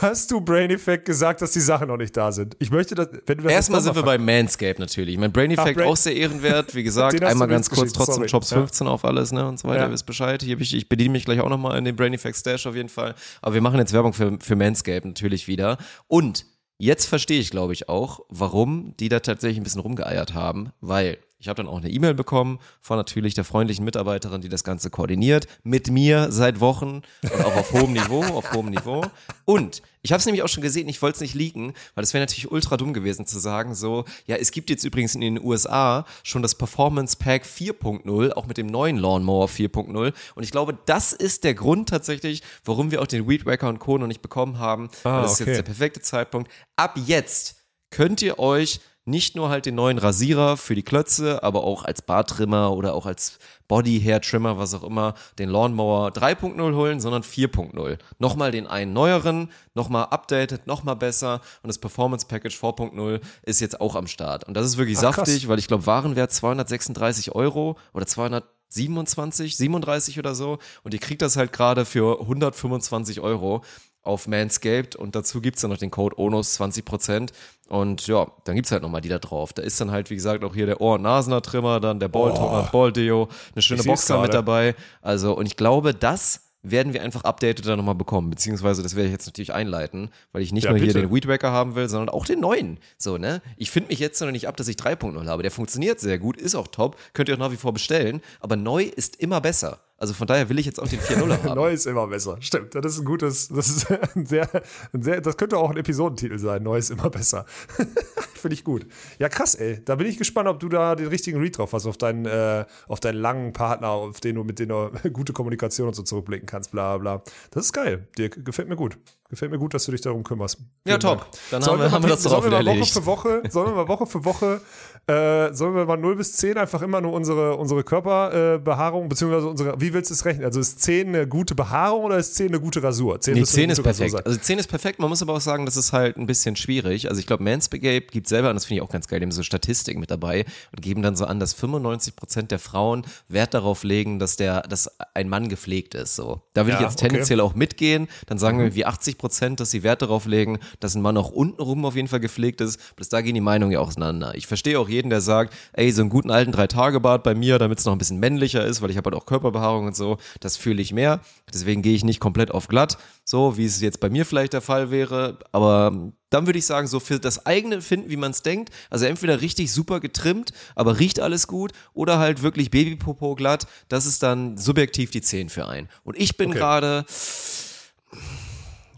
hast du Brain Effect gesagt, dass die Sachen noch nicht da sind? Ich möchte, dass, wenn du das Erstmal sind wir bei Manscape natürlich. Mein Brain Effect Ach, Brain auch sehr ehrenwert. Wie gesagt, einmal ganz kurz trotzdem Jobs 15 ja. auf alles, ne, und so weiter. Ja. Ihr wisst Bescheid. Hier ich, ich bediene mich gleich auch nochmal in den Brain Effect Stash auf jeden Fall. Aber wir machen jetzt Werbung für, für Manscape natürlich wieder. Und Jetzt verstehe ich, glaube ich, auch, warum die da tatsächlich ein bisschen rumgeeiert haben, weil ich habe dann auch eine E-Mail bekommen von natürlich der freundlichen Mitarbeiterin, die das Ganze koordiniert, mit mir seit Wochen und auch auf hohem Niveau, auf hohem Niveau. Und ich habe es nämlich auch schon gesehen, ich wollte es nicht leaken, weil es wäre natürlich ultra dumm gewesen zu sagen, so, ja, es gibt jetzt übrigens in den USA schon das Performance Pack 4.0, auch mit dem neuen Lawnmower 4.0. Und ich glaube, das ist der Grund tatsächlich, warum wir auch den Weed Wacker und Co. noch nicht bekommen haben. Ah, das ist jetzt der perfekte Zeitpunkt. Ab jetzt könnt ihr euch nicht nur halt den neuen Rasierer für die Klötze, aber auch als Bartrimmer oder auch als Body Hair Trimmer, was auch immer, den Lawnmower 3.0 holen, sondern 4.0. Nochmal den einen neueren, nochmal updated, nochmal besser und das Performance Package 4.0 ist jetzt auch am Start. Und das ist wirklich Ach, saftig, krass. weil ich glaube, Warenwert 236 Euro oder 200 27, 37 oder so. Und ihr kriegt das halt gerade für 125 Euro auf Manscaped und dazu gibt es dann noch den Code ONUS 20%. Und ja, dann gibt es halt nochmal die da drauf. Da ist dann halt, wie gesagt, auch hier der Ohr- und Nasenhaar-Trimmer, dann der Ball-Deo, Ball eine schöne Boxer mit dabei. Also, und ich glaube, das werden wir einfach Updated dann nochmal bekommen. Beziehungsweise, das werde ich jetzt natürlich einleiten, weil ich nicht ja, nur bitte. hier den Weedwacker haben will, sondern auch den neuen. So, ne? Ich finde mich jetzt noch nicht ab, dass ich 3.0 habe. Der funktioniert sehr gut, ist auch top, könnt ihr auch nach wie vor bestellen, aber neu ist immer besser. Also von daher will ich jetzt auch den 4-0 haben. Neu ist immer besser. Stimmt. Das ist ein gutes, das ist ein sehr, ein sehr, das könnte auch ein Episodentitel sein. Neu ist immer besser. Finde ich gut. Ja, krass, ey. Da bin ich gespannt, ob du da den richtigen Read drauf hast, auf deinen, äh, auf deinen langen Partner, auf den du, mit dem du gute Kommunikation und so zurückblicken kannst, bla, bla. Das ist geil. Dir gefällt mir gut. Gefällt mir gut, dass du dich darum kümmerst. Ja, top. Dank. Dann haben wir, haben wir das wieder erledigt. Woche für Woche, sollen wir mal Woche für Woche äh, sollen wir mal 0 bis 10 einfach immer nur unsere, unsere Körperbehaarung, äh, beziehungsweise unsere, wie willst du es rechnen? Also ist 10 eine gute Behaarung oder ist 10 eine gute Rasur? 10, nee, 10 ist perfekt. Also 10 ist perfekt, man muss aber auch sagen, das ist halt ein bisschen schwierig. Also ich glaube, Manscaped gibt selber, und das finde ich auch ganz geil, die haben so Statistiken mit dabei und geben dann so an, dass 95% der Frauen Wert darauf legen, dass der, dass ein Mann gepflegt ist. So. Da will ja, ich jetzt tendenziell okay. auch mitgehen. Dann sagen mhm. wir wie 80% dass sie Wert darauf legen, dass ein Mann auch untenrum auf jeden Fall gepflegt ist. Bis da gehen die Meinungen ja auseinander. Ich verstehe auch jeden, der sagt, ey, so einen guten alten Drei-Tage-Bart bei mir, damit es noch ein bisschen männlicher ist, weil ich habe halt auch Körperbehaarung und so, das fühle ich mehr. Deswegen gehe ich nicht komplett auf glatt, so wie es jetzt bei mir vielleicht der Fall wäre. Aber dann würde ich sagen, so für das eigene Finden, wie man es denkt, also entweder richtig super getrimmt, aber riecht alles gut, oder halt wirklich Babypopo glatt, das ist dann subjektiv die 10 für einen. Und ich bin okay. gerade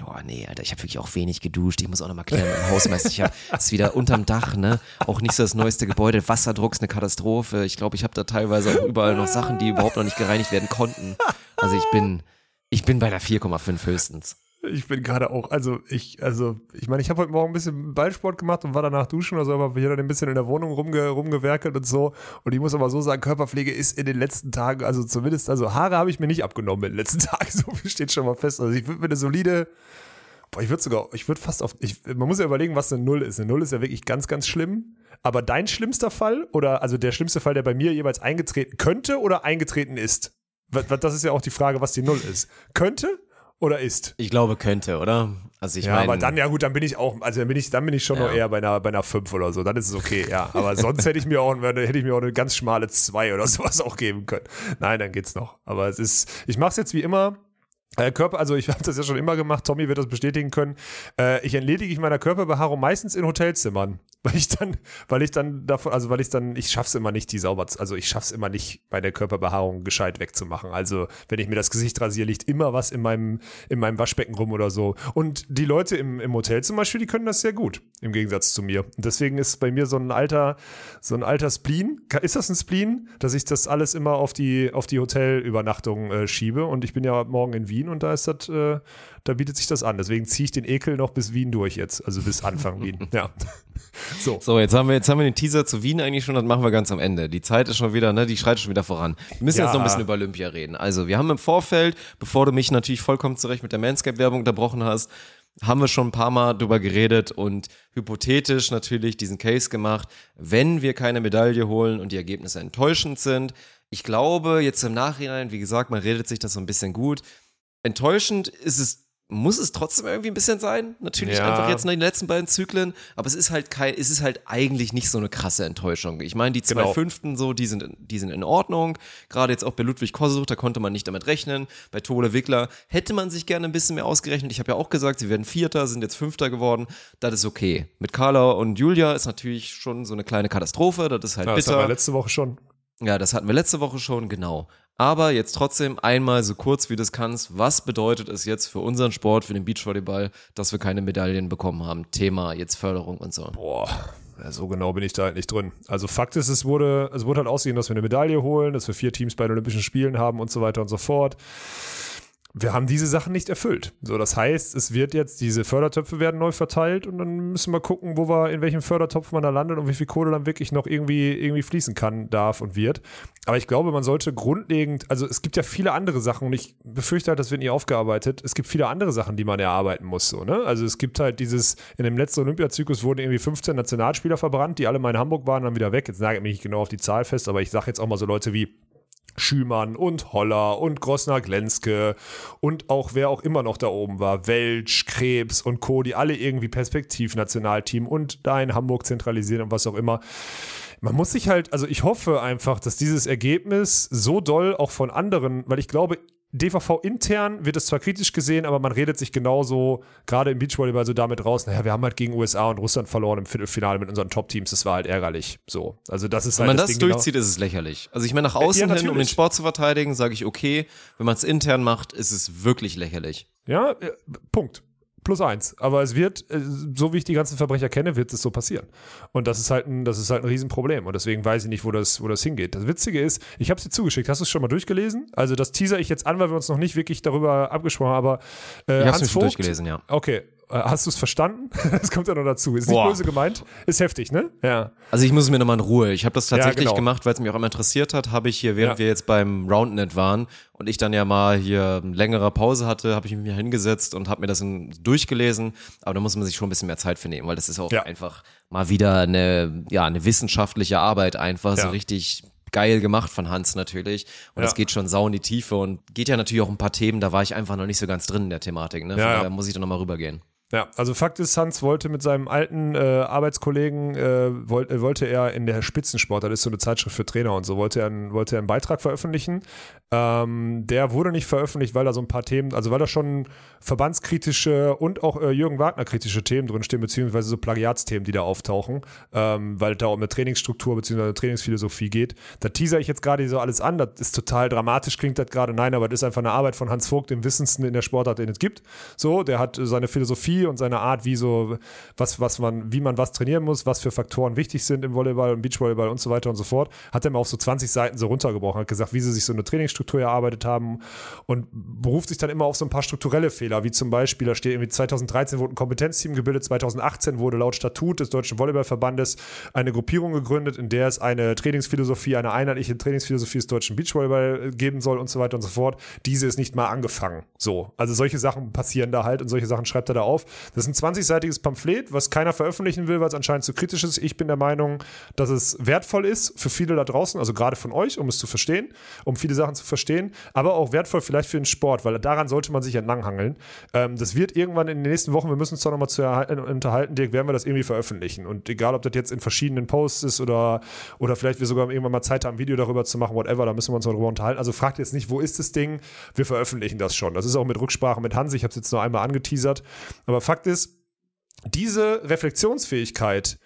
boah, nee, Alter, ich habe wirklich auch wenig geduscht. Ich muss auch noch mal klären mit dem Hausmeister. Ich hab, ist wieder unterm Dach, ne? Auch nicht so das neueste Gebäude. Wasserdruck ist eine Katastrophe. Ich glaube, ich habe da teilweise auch überall noch Sachen, die überhaupt noch nicht gereinigt werden konnten. Also ich bin, ich bin bei der 4,5 höchstens. Ich bin gerade auch, also ich, also ich meine, ich habe heute Morgen ein bisschen Ballsport gemacht und war danach duschen oder so, aber hier dann ein bisschen in der Wohnung rumge, rumgewerkelt und so. Und ich muss aber so sagen, Körperpflege ist in den letzten Tagen, also zumindest, also Haare habe ich mir nicht abgenommen in den letzten Tagen, so viel steht schon mal fest. Also ich würde mir eine solide, boah, ich würde sogar, ich würde fast auf, ich, man muss ja überlegen, was eine Null ist. Eine Null ist ja wirklich ganz, ganz schlimm. Aber dein schlimmster Fall oder also der schlimmste Fall, der bei mir jeweils eingetreten könnte oder eingetreten ist? Das ist ja auch die Frage, was die Null ist. Könnte oder ist? Ich glaube, könnte, oder? Also ich ja, meine. aber dann, ja gut, dann bin ich auch, also dann bin ich, dann bin ich schon Ja. noch eher bei einer, bei einer 5 oder so. Dann ist es okay, ja. Aber sonst hätte ich mir auch, hätte ich mir auch eine ganz schmale 2 oder sowas auch geben können. Nein, dann geht's noch. Aber es ist, ich mache es jetzt wie immer. Äh, Körper, also ich habe das ja schon immer gemacht, Tommy wird das bestätigen können. Äh, ich entledige mich meiner Körperbehaarung meistens in Hotelzimmern, weil ich dann, weil ich dann davon, also weil ich dann, ich schaff's immer nicht, die sauber, also ich schaff's immer nicht, meine Körperbehaarung gescheit wegzumachen. Also wenn ich mir das Gesicht rasiere, liegt immer was in meinem, in meinem Waschbecken rum oder so. Und die Leute im, im Hotel zum Beispiel, die können das sehr gut, im Gegensatz zu mir. Und deswegen ist bei mir so ein alter, so ein alter Spleen. Ist das ein Spleen, dass ich das alles immer auf die, auf die Hotelübernachtung äh, schiebe? Und ich bin ja morgen in Wien und da ist das, äh, da bietet sich das an. Deswegen ziehe ich den Ekel noch bis Wien durch jetzt, also bis Anfang Wien. Ja. So. So, jetzt haben wir, jetzt haben wir den Teaser zu Wien eigentlich schon, das machen wir ganz am Ende. Die Zeit ist schon wieder, ne, die schreitet schon wieder voran. Wir müssen Ja. jetzt noch ein bisschen über Olympia reden. Also, wir haben im Vorfeld, bevor du mich natürlich vollkommen zurecht mit der Manscape-Werbung unterbrochen hast, haben wir schon ein paar Mal drüber geredet und hypothetisch natürlich diesen Case gemacht, wenn wir keine Medaille holen und die Ergebnisse enttäuschend sind. Ich glaube, jetzt im Nachhinein, wie gesagt, man redet sich das so ein bisschen gut. Enttäuschend ist es, muss es trotzdem irgendwie ein bisschen sein. Natürlich Ja. einfach jetzt nach den letzten beiden Zyklen, aber es ist halt kein, es ist halt eigentlich nicht so eine krasse Enttäuschung. Ich meine, die zwei Genau. Fünften so, die sind, die sind in Ordnung. Gerade jetzt auch bei Ludwig Kossuch, da konnte man nicht damit rechnen. Bei Tole Wickler hätte man sich gerne ein bisschen mehr ausgerechnet. Ich habe ja auch gesagt, sie werden Vierter, sind jetzt Fünfter geworden. Das ist okay. Mit Carla und Julia ist natürlich schon so eine kleine Katastrophe. Das ist halt Ja, das hatten bitter. wir letzte Woche schon. Ja, das hatten wir letzte Woche schon, genau. Aber jetzt trotzdem einmal so kurz wie du es kannst. Was bedeutet es jetzt für unseren Sport, für den Beachvolleyball, dass wir keine Medaillen bekommen haben? Thema jetzt Förderung und so. Boah, so genau bin ich da halt nicht drin. Also Fakt ist, es wurde, es wurde halt aussehen, dass wir eine Medaille holen, dass wir vier Teams bei den Olympischen Spielen haben und so weiter und so fort. Wir haben diese Sachen nicht erfüllt. So, das heißt, es wird jetzt, diese Fördertöpfe werden neu verteilt und dann müssen wir gucken, wo wir, in welchem Fördertopf man da landet und wie viel Kohle dann wirklich noch irgendwie, irgendwie fließen kann, darf und wird. Aber ich glaube, man sollte grundlegend, also es gibt ja viele andere Sachen und ich befürchte halt, das wird nie aufgearbeitet. Es gibt viele andere Sachen, die man erarbeiten muss, so, ne? Also es gibt halt dieses, in dem letzten Olympiazyklus wurden irgendwie 15 Nationalspieler verbrannt, die alle mal in Hamburg waren, dann wieder weg. Jetzt nagelt mich nicht genau auf die Zahl fest, aber ich sage jetzt auch mal so Leute wie Schümann und Holler und Grossner Glenske und auch wer auch immer noch da oben war, Welch, Krebs und Co., die alle irgendwie Perspektivnationalteam und da in Hamburg zentralisieren und was auch immer. Man muss sich halt, also ich hoffe einfach, dass dieses Ergebnis so doll auch von anderen, weil ich glaube, DVV intern wird es zwar kritisch gesehen, aber man redet sich genauso, gerade im Beachvolleyball, so damit raus, naja, wir haben halt gegen USA und Russland verloren im Viertelfinale mit unseren Top-Teams, das war halt ärgerlich. So, also das ist Wenn halt man das genau. durchzieht, ist es lächerlich. Also ich meine, nach außen Ja, hin, um den. Sport zu verteidigen, sage ich okay. Wenn man es intern macht, ist es wirklich lächerlich. Ja, äh, Punkt. Plus eins. Aber es wird, äh, so wie ich die ganzen Verbrecher kenne, wird es so passieren. Und das ist halt ein, das ist halt ein Riesenproblem. Und deswegen weiß ich nicht, wo das, wo das hingeht. Das Witzige ist, ich habe es dir zugeschickt. Hast du es schon mal durchgelesen? Also das teaser ich jetzt an, weil wir uns noch nicht wirklich darüber abgesprochen haben. Aber äh, Ich Hans Vogt, durchgelesen, ja. Okay. Äh, Hast du es verstanden? Das kommt ja noch dazu. Ist nicht Boah. böse gemeint. Ist heftig, ne? Ja. Also ich muss es mir nochmal in Ruhe. Ich habe das tatsächlich genau. gemacht, weil es mich auch immer interessiert hat. Habe ich hier, während Ja. wir jetzt beim Roundnet waren und ich dann ja mal hier längere Pause hatte, habe ich mich hingesetzt und habe mir das durchgelesen. Aber da muss man sich schon ein bisschen mehr Zeit für nehmen, weil das ist auch Ja. einfach mal wieder eine, ja, eine wissenschaftliche Arbeit einfach, so Ja. richtig geil gemacht von Hans natürlich. Und das Ja. geht schon sau in die Tiefe und geht ja natürlich auch um ein paar Themen, da war ich einfach noch nicht so ganz drin in der Thematik. Ne? Ja, ja. daher muss ich da nochmal rübergehen. Ja, also Fakt ist, Hans wollte mit seinem alten äh, Arbeitskollegen, äh, wollt, äh, wollte er in der Spitzensport, das ist so eine Zeitschrift für Trainer und so, wollte er, einen, wollte er einen Beitrag veröffentlichen. Ähm, der wurde nicht veröffentlicht, weil da so ein paar Themen, also weil da schon verbandskritische und auch äh, Jürgen Wagner-kritische Themen drinstehen, beziehungsweise so Plagiatsthemen, die da auftauchen, ähm, weil da um eine Trainingsstruktur beziehungsweise eine Trainingsphilosophie geht. Da teaser ich jetzt gerade so alles an, das ist total dramatisch, klingt das gerade, nein, aber das ist einfach eine Arbeit von Hans Vogt, dem Wissendsten in der Sportart, den es gibt. So, der hat seine Philosophie und seine Art, wie so, was, was man, wie man was trainieren muss, was für Faktoren wichtig sind im Volleyball und Beachvolleyball und so weiter und so fort, hat er mal auf so 20 Seiten so runtergebrochen, hat gesagt, wie sie sich so eine Trainingsstruktur erarbeitet haben und beruft sich dann immer auf so ein paar strukturelle Fehler, wie zum Beispiel, da steht irgendwie 2013 wurde ein Kompetenzteam gebildet, 2018 wurde laut Statut des Deutschen Volleyballverbandes eine Gruppierung gegründet, in der es eine Trainingsphilosophie, eine einheitliche Trainingsphilosophie des deutschen Beachvolleyball geben soll und so weiter und so fort. Diese ist nicht mal angefangen. So. Also solche Sachen passieren da halt und solche Sachen schreibt er da auf. Das ist ein 20-seitiges Pamphlet, was keiner veröffentlichen will, weil es anscheinend zu kritisch ist. Ich bin der Meinung, dass es wertvoll ist für viele da draußen, also gerade von euch, um es zu verstehen, um viele Sachen zu verstehen, aber auch wertvoll vielleicht für den Sport, weil daran sollte man sich entlanghangeln. Ähm, das wird irgendwann in den nächsten Wochen, wir müssen uns da nochmal zu unterhalten, Dirk, werden wir das irgendwie veröffentlichen. Und egal, ob das jetzt in verschiedenen Posts ist oder, oder vielleicht wir sogar irgendwann mal Zeit haben, ein Video darüber zu machen, whatever, da müssen wir uns mal drüber unterhalten. Also fragt jetzt nicht, wo ist das Ding? Wir veröffentlichen das schon. Das ist auch mit Rücksprache mit Hansi, ich habe es jetzt nur einmal angeteasert. Aber Fakt ist, diese Reflexionsfähigkeit,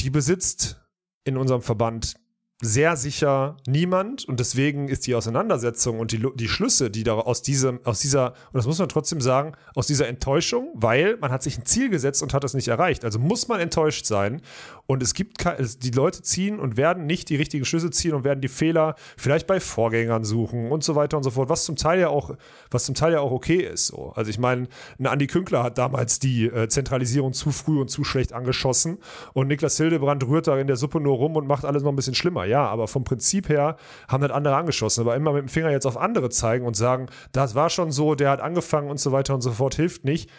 die besitzt in unserem Verband sehr sicher niemand und deswegen ist die Auseinandersetzung und die, die Schlüsse, die da aus diesem, aus dieser, und das muss man trotzdem sagen, aus dieser Enttäuschung, weil man hat sich ein Ziel gesetzt und hat es nicht erreicht. Also muss man enttäuscht sein und es gibt die Leute ziehen und werden nicht die richtigen Schlüsse ziehen und werden die Fehler vielleicht bei Vorgängern suchen und so weiter und so fort, was zum Teil ja auch, was zum Teil ja auch okay ist. So. Also ich meine, ein Andi Künkler hat damals die äh, Zentralisierung zu früh und zu schlecht angeschossen und Niklas Hildebrand rührt da in der Suppe nur rum und macht alles noch ein bisschen schlimmer ja, aber vom Prinzip her haben das andere angeschossen. Aber immer mit dem Finger jetzt auf andere zeigen und sagen, das war schon so, der hat angefangen und so weiter und so fort, hilft nicht.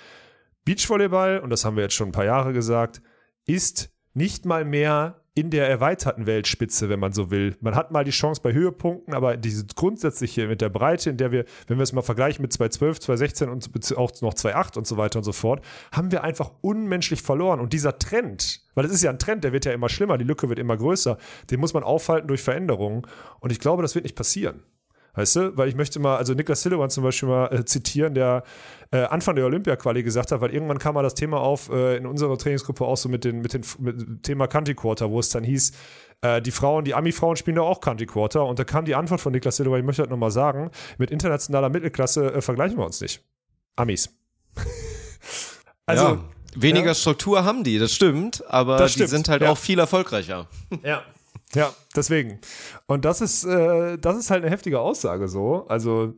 Beachvolleyball, und das haben wir jetzt schon ein paar Jahre gesagt, ist nicht mal mehr in der erweiterten Weltspitze, wenn man so will. Man hat mal die Chance bei Höhepunkten, aber diese grundsätzliche mit der Breite, in der wir, wenn wir es mal vergleichen mit 2012, 2016 und auch noch 2008 und so weiter und so fort, haben wir einfach unmenschlich verloren. Und dieser Trend, weil es ist ja ein Trend, der wird ja immer schlimmer, die Lücke wird immer größer, den muss man aufhalten durch Veränderungen. Und ich glaube, das wird nicht passieren. Weißt du, weil ich möchte mal, also Niklas Sillivan zum Beispiel mal äh, zitieren, der äh, Anfang der Olympia-Quali gesagt hat, weil irgendwann kam mal das Thema auf äh, in unserer Trainingsgruppe auch so mit, den, mit, den, mit dem Thema Country Quarter, wo es dann hieß, äh, die Frauen, die Ami-Frauen spielen doch auch Country Quarter. Und da kam die Antwort von Niklas Sillivan, ich möchte das nochmal sagen, mit internationaler Mittelklasse äh, vergleichen wir uns nicht. Amis. also. Ja. Weniger ja. Struktur haben die, das stimmt, aber das stimmt. die sind halt ja. auch viel erfolgreicher. Ja, ja, deswegen. Und das ist, äh, das ist halt eine heftige Aussage so. Also,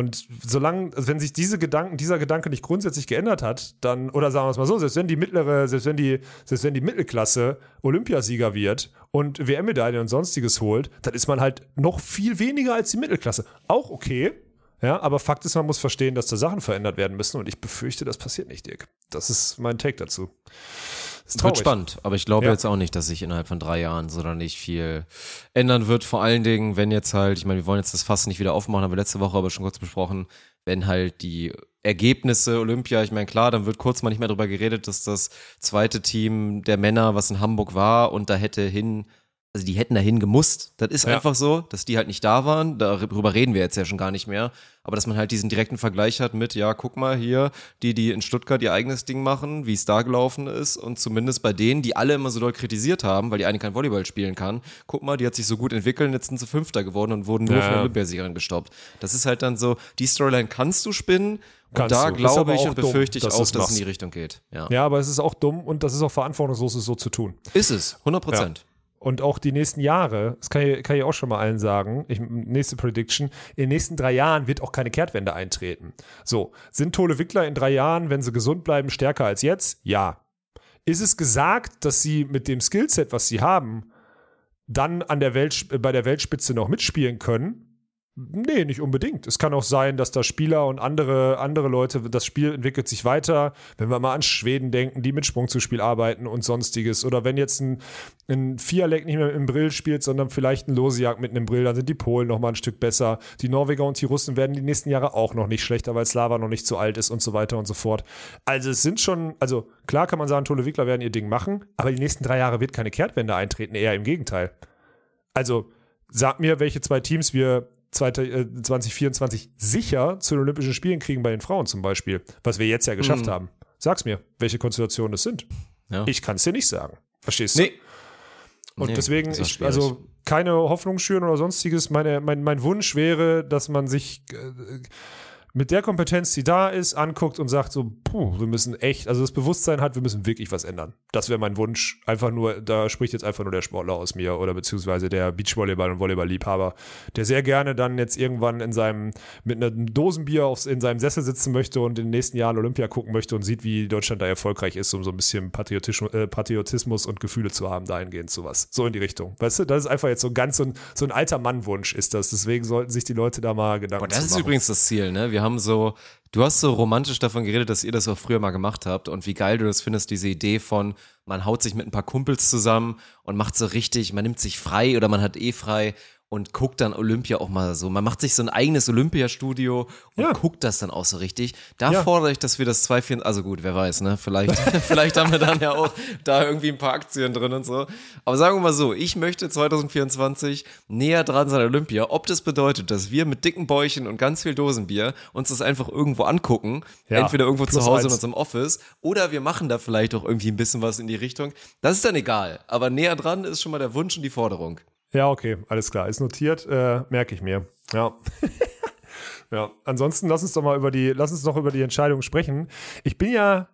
und solange, also wenn sich diese Gedanken, dieser Gedanke nicht grundsätzlich geändert hat, dann, oder sagen wir es mal so, selbst wenn die mittlere, selbst wenn die, selbst wenn die Mittelklasse Olympiasieger wird und WM-Medaille und sonstiges holt, dann ist man halt noch viel weniger als die Mittelklasse. Auch okay. Ja, aber Fakt ist, man muss verstehen, dass da Sachen verändert werden müssen und ich befürchte, das passiert nicht, Dirk. Das ist mein Take dazu. Ist wird spannend, aber ich glaube ja. jetzt auch nicht, dass sich innerhalb von drei Jahren so oder nicht viel ändern wird. Vor allen Dingen, wenn jetzt halt, ich meine, wir wollen jetzt das Fass nicht wieder aufmachen, haben wir letzte Woche aber schon kurz besprochen, wenn halt die Ergebnisse Olympia, ich meine, klar, dann wird kurz mal nicht mehr darüber geredet, dass das zweite Team der Männer, was in Hamburg war und da hätte hin also die hätten dahin gemusst. Das ist ja. einfach so, dass die halt nicht da waren. Darüber reden wir jetzt ja schon gar nicht mehr. Aber dass man halt diesen direkten Vergleich hat mit, ja, guck mal hier, die, die in Stuttgart ihr eigenes Ding machen, wie es da gelaufen ist. Und zumindest bei denen, die alle immer so doll kritisiert haben, weil die eine kein Volleyball spielen kann, guck mal, die hat sich so gut entwickelt, jetzt sind sie Fünfter geworden und wurden nur ja. von der Olympiasiegerin gestoppt. Das ist halt dann so, die Storyline kannst du spinnen. Und da glaube ich und befürchte ich auch, dass es in die Richtung geht. Ja. ja, aber es ist auch dumm und das ist auch verantwortungslos, es so zu tun. Ist es, 100 Prozent. Ja. Und auch die nächsten Jahre, das kann ich, kann ich auch schon mal allen sagen, ich, nächste Prediction, in den nächsten drei Jahren wird auch keine Kehrtwende eintreten. So, sind Tole Wickler in drei Jahren, wenn sie gesund bleiben, stärker als jetzt? Ja. Ist es gesagt, dass sie mit dem Skillset, was sie haben, dann an der Welt, bei der Weltspitze noch mitspielen können? Nee, nicht unbedingt. Es kann auch sein, dass da Spieler und andere, andere Leute, das Spiel entwickelt sich weiter. Wenn wir mal an Schweden denken, die mit Sprungzuspiel arbeiten und sonstiges. Oder wenn jetzt ein, ein Fialek nicht mehr im Brill spielt, sondern vielleicht ein Losiak mit einem Brill, dann sind die Polen noch mal ein Stück besser. Die Norweger und die Russen werden die nächsten Jahre auch noch nicht schlechter, weil Slava noch nicht zu alt ist und so weiter und so fort. Also es sind schon, also klar kann man sagen, Tolle Wickler werden ihr Ding machen, aber die nächsten drei Jahre wird keine Kehrtwende eintreten, eher im Gegenteil. Also sag mir, welche zwei Teams wir 2024 äh, sicher zu den Olympischen Spielen kriegen bei den Frauen zum Beispiel, was wir jetzt ja geschafft mhm. haben. Sag's mir, welche Konstellationen es sind. Ja. Ich kann es dir nicht sagen. Verstehst du? Nee. Und nee, deswegen, ich, also keine Hoffnung schüren oder sonstiges. Meine, mein, mein Wunsch wäre, dass man sich äh, mit der Kompetenz, die da ist, anguckt und sagt so, puh, wir müssen echt, also das Bewusstsein hat, wir müssen wirklich was ändern. Das wäre mein Wunsch. Einfach nur, da spricht jetzt einfach nur der Sportler aus mir oder beziehungsweise der Beachvolleyball- und Volleyball-Liebhaber, der sehr gerne dann jetzt irgendwann in seinem, mit einem Dosenbier aufs, in seinem Sessel sitzen möchte und in den nächsten Jahren Olympia gucken möchte und sieht, wie Deutschland da erfolgreich ist, um so ein bisschen Patriotismus, äh, Patriotismus und Gefühle zu haben, dahingehend zu was. So in die Richtung. Weißt du, das ist einfach jetzt so ein ganz so ein, so ein alter Mannwunsch ist das. Deswegen sollten sich die Leute da mal Gedanken Boah, das ist übrigens das Ziel, ne? Wir wir haben so, du hast so romantisch davon geredet, dass ihr das auch früher mal gemacht habt und wie geil du das findest, diese Idee von, man haut sich mit ein paar Kumpels zusammen und macht so richtig, man nimmt sich frei oder man hat eh frei und guckt dann Olympia auch mal so. Man macht sich so ein eigenes Olympiastudio und ja. guckt das dann auch so richtig. Da ja. fordere ich, dass wir das 2 also gut, wer weiß, ne? Vielleicht, vielleicht haben wir dann ja auch da irgendwie ein paar Aktien drin und so. Aber sagen wir mal so, ich möchte 2024 näher dran sein Olympia. Ob das bedeutet, dass wir mit dicken Bäuchen und ganz viel Dosenbier uns das einfach irgendwo angucken, ja. entweder irgendwo Plus zu Hause eins. in unserem Office oder wir machen da vielleicht auch irgendwie ein bisschen was in die Richtung. Das ist dann egal. Aber näher dran ist schon mal der Wunsch und die Forderung. Ja, okay, alles klar. Ist notiert, äh, merke ich mir. Ja. ja. Ansonsten lass uns doch mal über die, lass uns noch über die Entscheidung sprechen. Ich bin ja,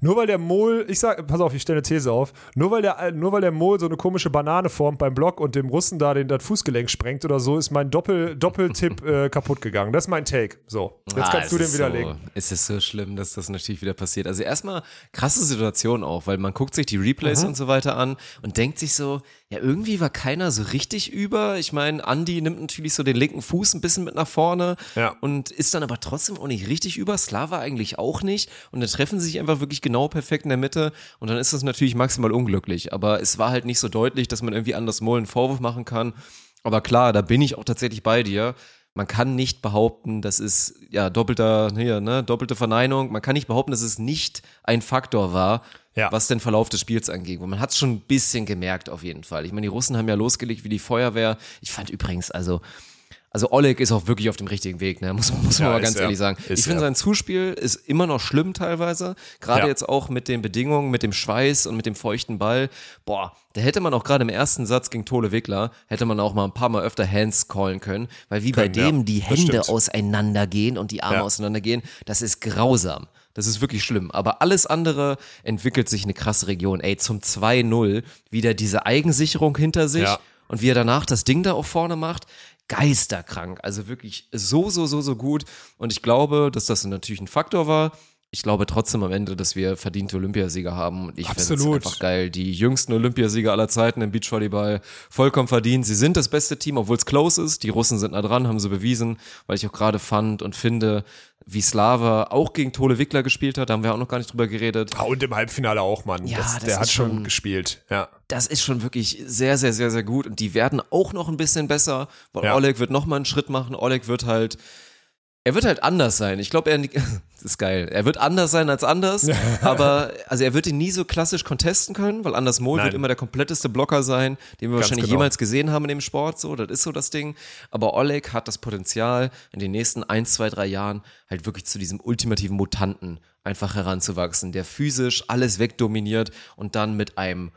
nur weil der Mol, ich sag, pass auf, ich stelle eine These auf, nur weil der, nur weil der Mol so eine komische Banane formt beim Block und dem Russen da den, das Fußgelenk sprengt oder so, ist mein Doppel, Doppeltipp äh, kaputt gegangen. Das ist mein Take. So, jetzt ah, kannst du den widerlegen. So, es ist so schlimm, dass das natürlich wieder passiert. Also erstmal krasse Situation auch, weil man guckt sich die Replays mhm. und so weiter an und denkt sich so, ja, irgendwie war keiner so richtig über. Ich meine, Andy nimmt natürlich so den linken Fuß ein bisschen mit nach vorne ja. und ist dann aber trotzdem auch nicht richtig über. Slava eigentlich auch nicht. Und dann treffen sie sich einfach wirklich genau perfekt in der Mitte. Und dann ist das natürlich maximal unglücklich. Aber es war halt nicht so deutlich, dass man irgendwie anders Moll einen Vorwurf machen kann. Aber klar, da bin ich auch tatsächlich bei dir man kann nicht behaupten, das ist ja doppelter, hier, ne, doppelte Verneinung. Man kann nicht behaupten, dass es nicht ein Faktor war, ja. was den Verlauf des Spiels angeht. man hat es schon ein bisschen gemerkt auf jeden Fall. Ich meine, die Russen haben ja losgelegt wie die Feuerwehr. Ich fand übrigens, also also Oleg ist auch wirklich auf dem richtigen Weg, ne? muss, muss man ja, mal ganz ehrlich sagen. Ist ich finde, sein Zuspiel ist immer noch schlimm teilweise. Gerade ja. jetzt auch mit den Bedingungen, mit dem Schweiß und mit dem feuchten Ball. Boah, da hätte man auch gerade im ersten Satz gegen Tole Wickler, hätte man auch mal ein paar Mal öfter Hands callen können, weil wie können, bei dem die Hände auseinandergehen und die Arme auseinandergehen, das ist grausam. Das ist wirklich schlimm. Aber alles andere entwickelt sich eine krasse Region. Ey, zum 2-0 wieder diese Eigensicherung hinter sich. Ja. Und wie er danach das Ding da auch vorne macht, geisterkrank. Also wirklich so, so, so, so gut. Und ich glaube, dass das natürlich ein Faktor war. Ich glaube trotzdem am Ende, dass wir verdiente Olympiasieger haben. Und ich finde es einfach geil. Die jüngsten Olympiasieger aller Zeiten im Beachvolleyball. Vollkommen verdient. Sie sind das beste Team, obwohl es close ist. Die Russen sind nah dran, haben sie bewiesen. Weil ich auch gerade fand und finde, wie Slava auch gegen Tole Wickler gespielt hat, da haben wir auch noch gar nicht drüber geredet. Ja, und im Halbfinale auch, Mann. Ja, das, das der hat schon, schon gespielt. Ja. Das ist schon wirklich sehr, sehr, sehr, sehr gut. Und die werden auch noch ein bisschen besser, weil ja. Oleg wird noch mal einen Schritt machen. Oleg wird halt er wird halt anders sein. Ich glaube, er das ist geil. Er wird anders sein als anders, aber also er wird ihn nie so klassisch contesten können, weil Anders Mohl wird immer der kompletteste Blocker sein, den wir Ganz wahrscheinlich genau. jemals gesehen haben in dem Sport. So, das ist so das Ding. Aber Oleg hat das Potenzial, in den nächsten ein, zwei, drei Jahren halt wirklich zu diesem ultimativen Mutanten einfach heranzuwachsen, der physisch alles wegdominiert und dann mit einem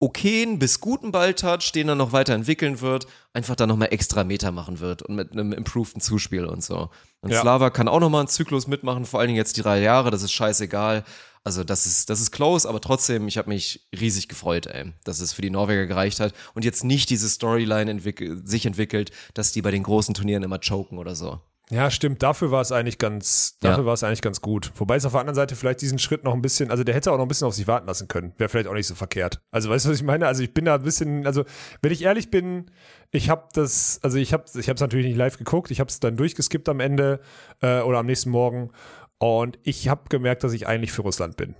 okayen bis guten Balltouch, den er noch weiterentwickeln wird, einfach da nochmal extra Meter machen wird und mit einem improveden Zuspiel und so. Und ja. Slava kann auch nochmal einen Zyklus mitmachen, vor allen Dingen jetzt die drei Jahre, das ist scheißegal. Also das ist, das ist close, aber trotzdem, ich habe mich riesig gefreut, ey, dass es für die Norweger gereicht hat und jetzt nicht diese Storyline entwick sich entwickelt, dass die bei den großen Turnieren immer choken oder so. Ja, stimmt. Dafür war es eigentlich ganz, dafür Ja. war es eigentlich ganz gut. Wobei es auf der anderen Seite vielleicht diesen Schritt noch ein bisschen, also der hätte auch noch ein bisschen auf sich warten lassen können. Wäre vielleicht auch nicht so verkehrt. Also weißt du, was ich meine? Also ich bin da ein bisschen, also wenn ich ehrlich bin, ich habe das, also ich habe, ich habe es natürlich nicht live geguckt. Ich habe es dann durchgeskippt am Ende äh, oder am nächsten Morgen und ich habe gemerkt, dass ich eigentlich für Russland bin.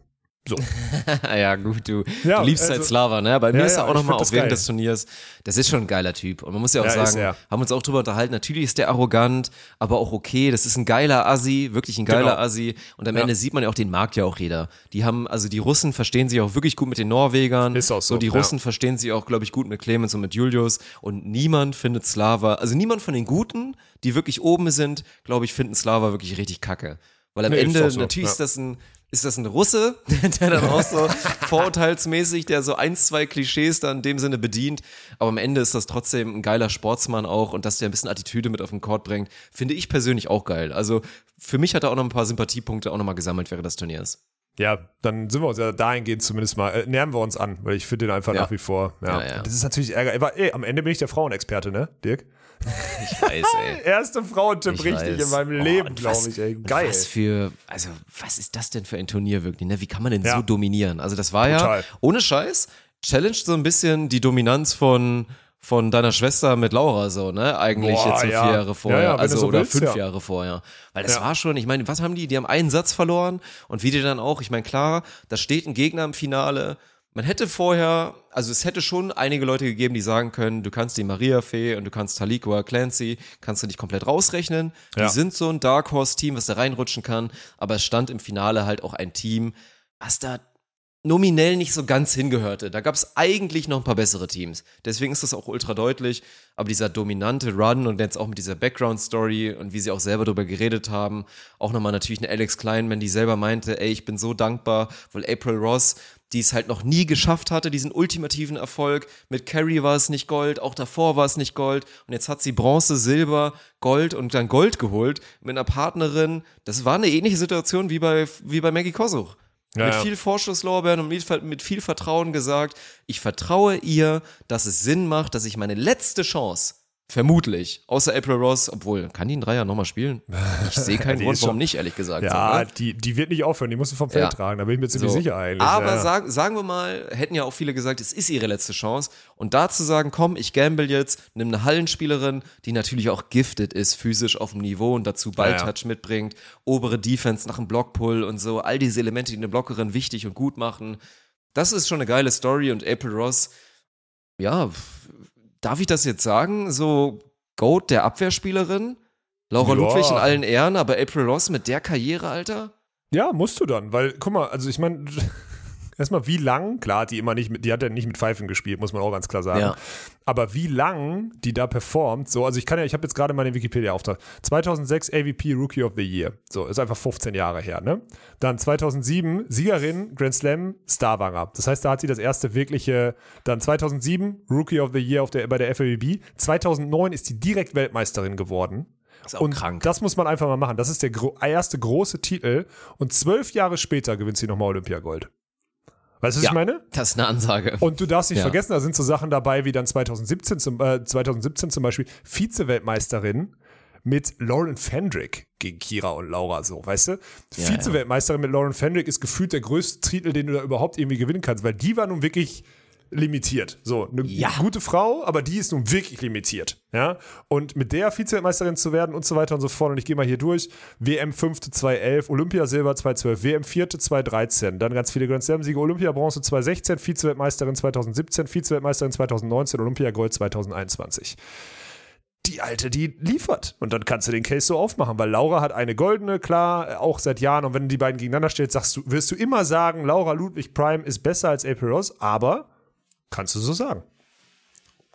So. ja, gut, du, Ja, du liebst also- halt Slava, ne? Bei mir Ja, ist er ja, auch ich nochmal das während des Turniers, das ist schon ein geiler Typ. Und man muss ja auch Ja, ist sagen, haben uns auch drüber unterhalten, natürlich ist der arrogant, aber auch okay, das ist ein geiler Assi, wirklich ein geiler Genau. Assi. Und am Ja. Ende sieht man ja auch, den mag ja auch jeder. Die haben, also die Russen verstehen sich auch wirklich gut mit den Norwegern. Ist auch so, die ja. Russen verstehen sich auch, glaube ich, gut mit Clemens und mit Julius. Und niemand findet Slava, also niemand von den Guten, die wirklich oben sind, glaube ich, finden Slava wirklich richtig kacke. Weil am Nee, ist Ende, auch so, natürlich ja. ist das ein, ist das ein Russe, der dann auch so vorurteilsmäßig, der so ein, zwei Klischees da in dem Sinne bedient. Aber am Ende ist das trotzdem ein geiler Sportsmann auch und dass der ein bisschen Attitüde mit auf den Court bringt, finde ich persönlich auch geil. Also für mich hat er auch noch ein paar Sympathiepunkte auch nochmal gesammelt während des Turniers. Ja, dann sind wir uns ja dahingehend zumindest mal, äh, nähern wir uns an, weil ich finde den einfach Ja. nach wie vor. Ja. Ja, ja. Das ist natürlich Ärger. Aber ey, am Ende bin ich der Frauenexperte, ne, Dirk? Ich weiß, ey. Erste Frauentipp Ich richtig weiß. in meinem Oh, Leben, glaube ich, ey. Geil. Was für, also, was ist das denn für ein Turnier wirklich, ne? Wie kann man denn Ja. so dominieren? Also, das war Brutal. ja, ohne Scheiß, challenge so ein bisschen die Dominanz von, von deiner Schwester mit Laura so, ne? Eigentlich Boah, jetzt so ja. vier Jahre vorher, Ja, ja, also so oder willst, fünf ja. Jahre vorher. Weil das war schon, ich meine, was haben die? Die haben einen Satz verloren und wie die dann auch, ich meine, klar, da steht ein Gegner im Finale. Man hätte vorher, also es hätte schon einige Leute gegeben, die sagen können, du kannst die Maria Fee und du kannst Talikua Clancy, kannst du nicht komplett rausrechnen. Die Ja. sind so ein Dark Horse Team, was da reinrutschen kann, aber es stand im Finale halt auch ein Team, was da nominell nicht so ganz hingehörte. Da gab es eigentlich noch ein paar bessere Teams. Deswegen ist das auch ultra deutlich. Aber dieser dominante Run und jetzt auch mit dieser Background-Story und wie sie auch selber darüber geredet haben, auch nochmal natürlich eine Alex Kleinman, die selber meinte, ey, ich bin so dankbar, weil April Ross, die es halt noch nie geschafft hatte, diesen ultimativen Erfolg. Mit Carrie war es nicht Gold, auch davor war es nicht Gold. Und jetzt hat sie Bronze, Silber, Gold und dann Gold geholt mit einer Partnerin. Das war eine ähnliche Situation wie bei, wie bei Maggie Kosuch Ja, mit viel Vorschusslorbeeren und mit, mit viel Vertrauen gesagt, ich vertraue ihr, dass es Sinn macht, dass ich meine letzte Chance, vermutlich, außer April Ross, obwohl, kann die in drei Jahren nochmal spielen? Ich sehe keinen Grund, warum nicht, ehrlich gesagt. Ja, so, ne? die, die wird nicht aufhören, die musst du vom Feld Ja. tragen, da bin ich mir ziemlich So. sicher eigentlich. Aber ja. sag, sagen wir mal, hätten ja auch viele gesagt, es ist ihre letzte Chance. Und da zu sagen, komm, ich gamble jetzt, nimm eine Hallenspielerin, die natürlich auch gifted ist, physisch auf dem Niveau und dazu Balltouch mitbringt, obere Defense nach dem Blockpull und so, all diese Elemente, die eine Blockerin wichtig und gut machen. Das ist schon eine geile Story und April Ross, ja, darf ich das jetzt sagen? So, Goat der Abwehrspielerin? Laura Ja. Ludwig in allen Ehren, aber April Ross mit der Karriere, Alter? Ja, musst du dann, weil, guck mal, also ich meine, erstmal wie lang, klar, die immer nicht mit, die hat ja nicht mit Pfeifen gespielt, muss man auch ganz klar sagen. Ja. Aber wie lang die da performt, so, also ich kann ja, ich habe jetzt gerade mal den Wikipedia-Auftrag. 2006 AVP Rookie of the Year. So, ist einfach 15 Jahre her, ne? Dann 2007 Siegerin Grand Slam Starwanger. Das heißt, da hat sie das erste wirkliche, dann 2007 Rookie of the Year auf der, bei der FAWB. 2009 ist die direkt Weltmeisterin geworden. Ist auch und krank. das muss man einfach mal machen. Das ist der gro erste große Titel. Und zwölf Jahre später gewinnt sie nochmal Olympiagold. Weißt du, was Ja. ich meine? Das ist eine Ansage. Und du darfst nicht Ja. vergessen, da sind so Sachen dabei wie dann 2017 zum, äh, 2017 zum Beispiel Vize-Weltmeisterin mit Lauren Fendrick gegen Kira und Laura, so, weißt du? Ja, Vize-Weltmeisterin mit Lauren Fendrick ist gefühlt der größte Titel, den du da überhaupt irgendwie gewinnen kannst, weil die war nun wirklich limitiert. So, eine Ja. gute Frau, aber die ist nun wirklich limitiert. Ja? Und mit der Vize-Weltmeisterin zu werden und so weiter und so fort. Und ich gehe mal hier durch. WM 5. 2011, Olympiasilber 2012, WM 4. 2013, dann ganz viele Grand Slam-Siege, Olympia-Bronze 2016, Vize-Weltmeisterin 2017, Vize-Weltmeisterin 2019, Olympiagold 2021 die Alte, die liefert. Und dann kannst du den Case so aufmachen, weil Laura hat eine goldene, klar, auch seit Jahren. Und wenn du die beiden gegeneinander stellst, sagst du, wirst du immer sagen, Laura Ludwig Prime ist besser als April Ross, aber kannst du so sagen.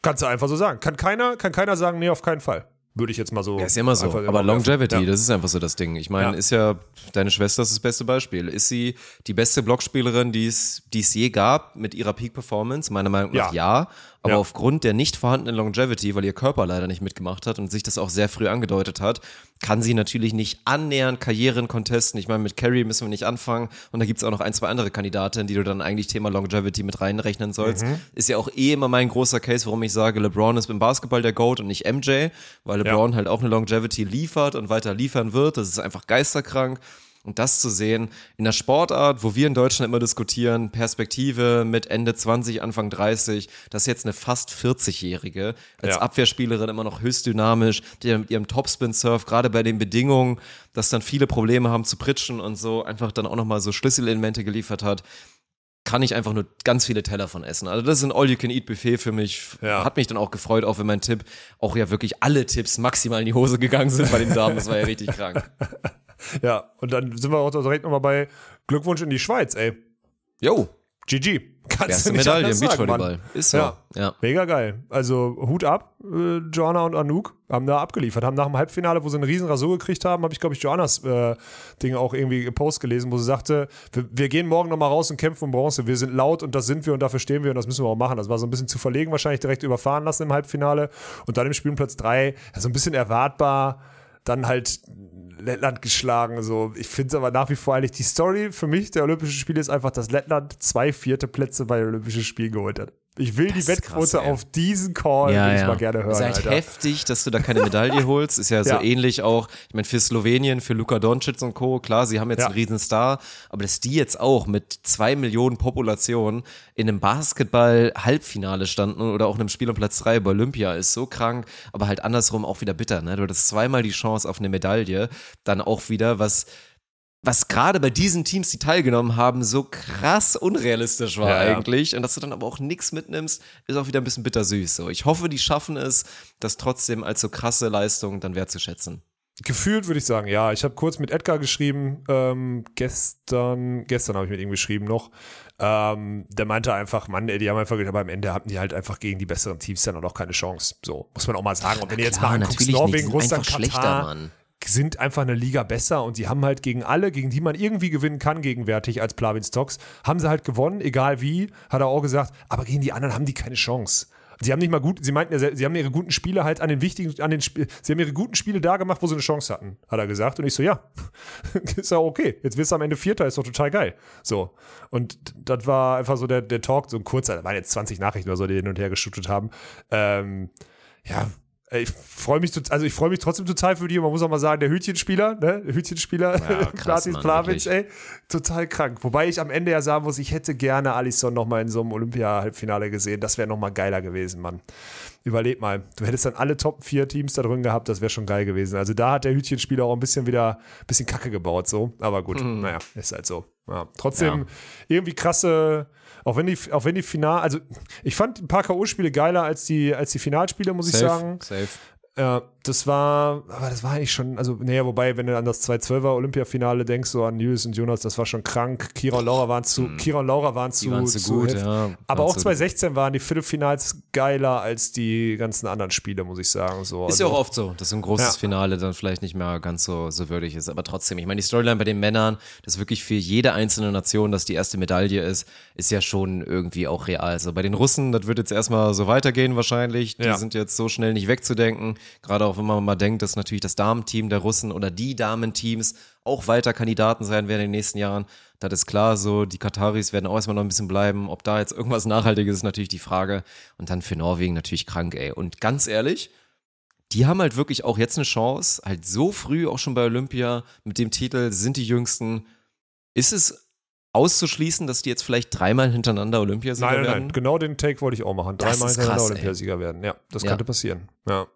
Kannst du einfach so sagen. Kann keiner, kann keiner sagen, nee, auf keinen Fall. Würde ich jetzt mal so. Ja, ist ja immer so. Aber Longevity, Ja. das ist einfach so das Ding. Ich meine, Ja. ist ja, deine Schwester ist das beste Beispiel. Ist sie die beste Blockspielerin, die es, die es je gab mit ihrer Peak-Performance? Meiner Meinung nach Ja. ja. Aber aufgrund der nicht vorhandenen Longevity, weil ihr Körper leider nicht mitgemacht hat und sich das auch sehr früh angedeutet hat, kann sie natürlich nicht annähernd Karrieren contesten. Ich meine, mit Carey müssen wir nicht anfangen. Und da gibt es auch noch ein, zwei andere Kandidaten, die du dann eigentlich Thema Longevity mit reinrechnen sollst. Mhm. Ist ja auch eh immer mein großer Case, warum ich sage, LeBron ist im Basketball der GOAT und nicht MJ, weil LeBron halt auch eine Longevity liefert und weiter liefern wird. Das ist einfach geisterkrank. Und das zu sehen in der Sportart, wo wir in Deutschland immer diskutieren, Perspektive mit Ende 20, Anfang 30, das ist jetzt eine fast 40-Jährige, als Ja. Abwehrspielerin immer noch höchst dynamisch, die mit ihrem Topspin-Surf, gerade bei den Bedingungen, dass dann viele Probleme haben zu pritschen und so, einfach dann auch nochmal so Schlüsselelemente geliefert hat kann ich einfach nur ganz viele Teller von essen. Also das ist ein All-You-Can-Eat-Buffet für mich. Ja. Hat mich dann auch gefreut, auch wenn mein Tipp auch ja wirklich alle Tipps maximal in die Hose gegangen sind bei den Damen. Das war ja richtig krank. Ja, und dann sind wir auch direkt nochmal bei Glückwunsch in die Schweiz, ey. Jo, GG. Kannst erste du nicht Medaille im Beachvolleyball. Ist so. Ja. Ja. Mega geil. Also Hut ab, äh, Joanna und Anouk haben da abgeliefert, haben nach dem Halbfinale, wo sie eine riesen Rasur gekriegt haben, habe ich, glaube ich, Joannas äh, Ding auch irgendwie Post gelesen, wo sie sagte, wir, wir gehen morgen nochmal raus und kämpfen um Bronze. Wir sind laut und das sind wir und dafür stehen wir und das müssen wir auch machen. Das war so ein bisschen zu verlegen, wahrscheinlich direkt überfahren lassen im Halbfinale. Und dann im Spielplatz 3, ja, so ein bisschen erwartbar, dann halt Lettland geschlagen. So. Ich finde es aber nach wie vor eigentlich die Story für mich der Olympischen Spiele ist einfach, dass Lettland zwei vierte Plätze bei den Olympischen Spielen geholt hat. Ich will die ist Wettquote krass, auf diesen Call will ich mal gerne hören. Ist halt heftig, dass du da keine Medaille holst. Ist ja so Ja. ähnlich auch, ich meine, für Slowenien, für Luka Doncic und Co., klar, sie haben jetzt Ja. einen riesen Star, aber dass die jetzt auch mit zwei Millionen Population in einem Basketball-Halbfinale standen oder auch in einem Spiel um Platz drei bei Olympia, ist so krank, aber halt andersrum auch wieder bitter. Ne? Du hattest zweimal die Chance auf eine Medaille, dann auch wieder, was was gerade bei diesen Teams, die teilgenommen haben, so krass unrealistisch war Ja, ja. eigentlich. Und dass du dann aber auch nichts mitnimmst, ist auch wieder ein bisschen bittersüß. So, ich hoffe, die schaffen es, das trotzdem als so krasse Leistung dann wertzuschätzen. Gefühlt würde ich sagen, ja. Ich habe kurz mit Edgar geschrieben, ähm, gestern, gestern habe ich mit ihm geschrieben noch. Ähm, der meinte einfach, Mann, ey, die haben einfach, aber am Ende hatten die halt einfach gegen die besseren Teams dann auch noch keine Chance. So, muss man auch mal sagen. Und wenn du jetzt mal anguckst, Norwegen, Russland, Katar, sind einfach eine Liga besser und die haben halt gegen alle, gegen die man irgendwie gewinnen kann, gegenwärtig als Plavin Stocks, haben sie halt gewonnen, egal wie, hat er auch gesagt, aber gegen die anderen haben die keine Chance. Sie haben nicht mal gut, sie meinten ja, sie haben ihre guten Spiele halt an den wichtigen, an den Sp sie haben ihre guten Spiele da gemacht, wo sie eine Chance hatten, hat er gesagt. Und ich so, ja, ist ja okay. Jetzt wirst du am Ende Vierter, ist doch total geil. So. Und das war einfach so der, der Talk, so ein kurzer, da waren jetzt 20 Nachrichten oder so, die hin und her geschüttet haben. Ähm, ja, ich freue mich, also ich freue mich trotzdem total für die. Man muss auch mal sagen, der Hütchenspieler, ne, der Hütchenspieler, Ja, wirklich. ey, total krank. Wobei ich am Ende ja sagen muss, ich hätte gerne Alisson noch mal in so einem Olympia-Halbfinale gesehen. Das wäre noch mal geiler gewesen, Mann. Überleg mal, du hättest dann alle Top 4 Teams da drin gehabt, das wäre schon geil gewesen. Also da hat der Hütchenspieler auch ein bisschen wieder ein bisschen Kacke gebaut, so. Aber gut, naja, ist halt so. Ja. Trotzdem Ja. irgendwie krasse, auch wenn die, auch wenn die Final, also ich fand ein paar K.O.-Spiele geiler als die, als die Finalspiele, muss ich sagen. Safe. Ja, das war, aber das war eigentlich schon, also, naja, wobei, wenn du an das 2-12er Olympiafinale denkst, so an Julius und Jonas, das war schon krank. Kira und Laura waren zu, Kira und Laura waren zu, Hm. waren zu gut, heftig. ja. Aber auch zu- 2016 waren die Viertelfinals geiler als die ganzen anderen Spiele, muss ich sagen. So, Ist ja also- auch oft so, dass ein großes Ja. Finale dann vielleicht nicht mehr ganz so, so würdig ist. Aber trotzdem, ich meine, die Storyline bei den Männern, dass wirklich für jede einzelne Nation das die erste Medaille ist, ist ja schon irgendwie auch real. Also bei den Russen, das wird jetzt erstmal so weitergehen wahrscheinlich. Die Ja. sind jetzt so schnell nicht wegzudenken. Gerade auch wenn man mal denkt, dass natürlich das Damenteam der Russen oder die Damenteams auch weiter Kandidaten sein werden in den nächsten Jahren. Das ist klar so. Die Kataris werden auch erstmal noch ein bisschen bleiben. Ob da jetzt irgendwas Nachhaltiges ist, ist natürlich die Frage. Und dann für Norwegen natürlich krank, ey. Und ganz ehrlich, die haben halt wirklich auch jetzt eine Chance, halt so früh auch schon bei Olympia mit dem Titel sind die Jüngsten. Ist es auszuschließen, dass die jetzt vielleicht dreimal hintereinander Olympiasieger Nein, nein, werden? nein, genau den Take wollte ich auch machen. Dreimal hintereinander krass, ey. Olympiasieger werden. Ja, das Ja. könnte passieren. Ja.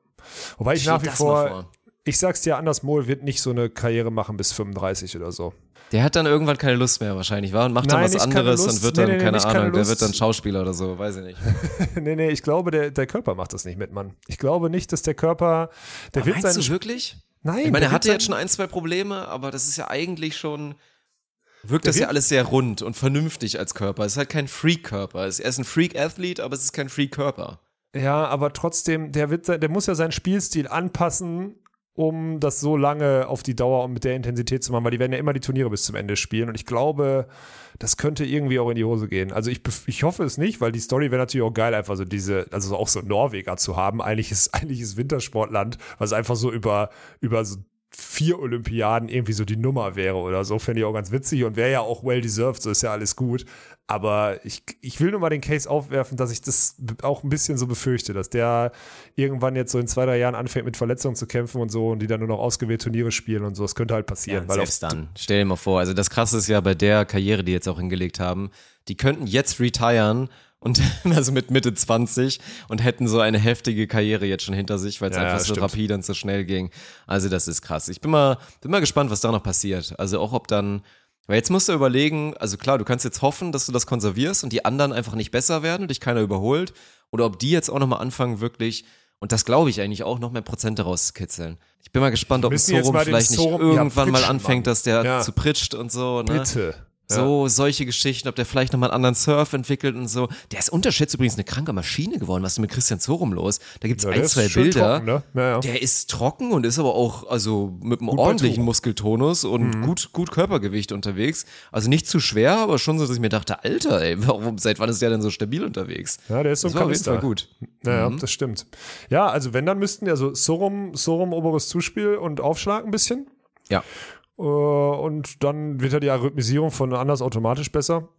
Wobei ich Stell nach wie vor, vor. ich sag's dir anders, Mohl wird nicht so eine Karriere machen bis 35 oder so. Der hat dann irgendwann keine Lust mehr wahrscheinlich, war und macht dann Nein, was nicht keine anderes und wird Nee, dann, nee, keine nicht keine Ahnung, der wird dann Schauspieler oder so, weiß ich nicht. nee, nee, ich glaube, der, der Körper macht das nicht mit, Mann. Ich glaube nicht, dass der Körper, der wird Meinst du wirklich? Nein, Ich meine, er hatte jetzt schon ein, zwei Probleme, aber das ist ja eigentlich schon, wirkt Der das ja alles sehr rund und vernünftig als Körper. Es ist halt kein Freak-Körper. Er ist ein Freak-Athlet, aber es ist kein Freak-Körper. Ja, aber trotzdem, der wird, der muss ja seinen Spielstil anpassen, um das so lange auf die Dauer und mit der Intensität zu machen, weil die werden ja immer die Turniere bis zum Ende spielen. Und ich glaube, das könnte irgendwie auch in die Hose gehen. Also ich, ich hoffe es nicht, weil die Story wäre natürlich auch geil, einfach so diese, also auch so Norweger zu haben. Eigentlich ist, eigentlich ist Wintersportland, was einfach so über, über so vier Olympiaden irgendwie so die Nummer wäre oder so, fände ich auch ganz witzig und wäre ja auch well deserved, so ist ja alles gut. Aber ich, ich will nur mal den Case aufwerfen, dass ich das auch ein bisschen so befürchte, dass der irgendwann jetzt so in zwei, drei Jahren anfängt mit Verletzungen zu kämpfen und so und die dann nur noch ausgewählt Turniere spielen und so. Das könnte halt passieren. Ja, selbst dann. Stell dir mal vor, also das Krasse ist ja bei der Karriere, die jetzt auch hingelegt haben, die könnten jetzt retiren und also mit Mitte 20 und hätten so eine heftige Karriere jetzt schon hinter sich, weil es Ja, einfach so stimmt. rapide und so schnell ging. Also das ist krass. Ich bin mal, bin mal gespannt, was da noch passiert. Also auch ob dann, weil jetzt musst du überlegen, also klar, du kannst jetzt hoffen, dass du das konservierst und die anderen einfach nicht besser werden und dich keiner überholt oder ob die jetzt auch nochmal anfangen wirklich und das glaube ich eigentlich auch, noch mehr Prozente rauszukitzeln. Ich bin mal gespannt, ob ein Sorum vielleicht nicht Sorum- ja, irgendwann mal anfängt, dass der Ja. zu pritscht und so. Ne? Bitte. So, solche Geschichten, ob der vielleicht nochmal einen anderen Surf entwickelt und so. Der ist unterschätzt übrigens eine kranke Maschine geworden. Was ist denn mit Christian Zorum los? Da gibt's Ja, ein, zwei Bilder. trocken, ne? Ja, ja. Der ist trocken und ist aber auch, also mit einem Gut ordentlichen. Mhm. Muskeltonus und gut, gut Körpergewicht unterwegs. Also nicht zu schwer, aber schon so, dass ich mir dachte, Alter, ey, warum, seit wann ist der denn so stabil unterwegs? Ja, der ist so ein auf jeden. Fall gut. Ja, ja, das stimmt. Ja, also wenn, dann müssten, also Sorum, Sorum oberes Zuspiel und Aufschlag ein bisschen. Ja. Äh, und dann wird ja die Arrhythmisierung von anders automatisch besser.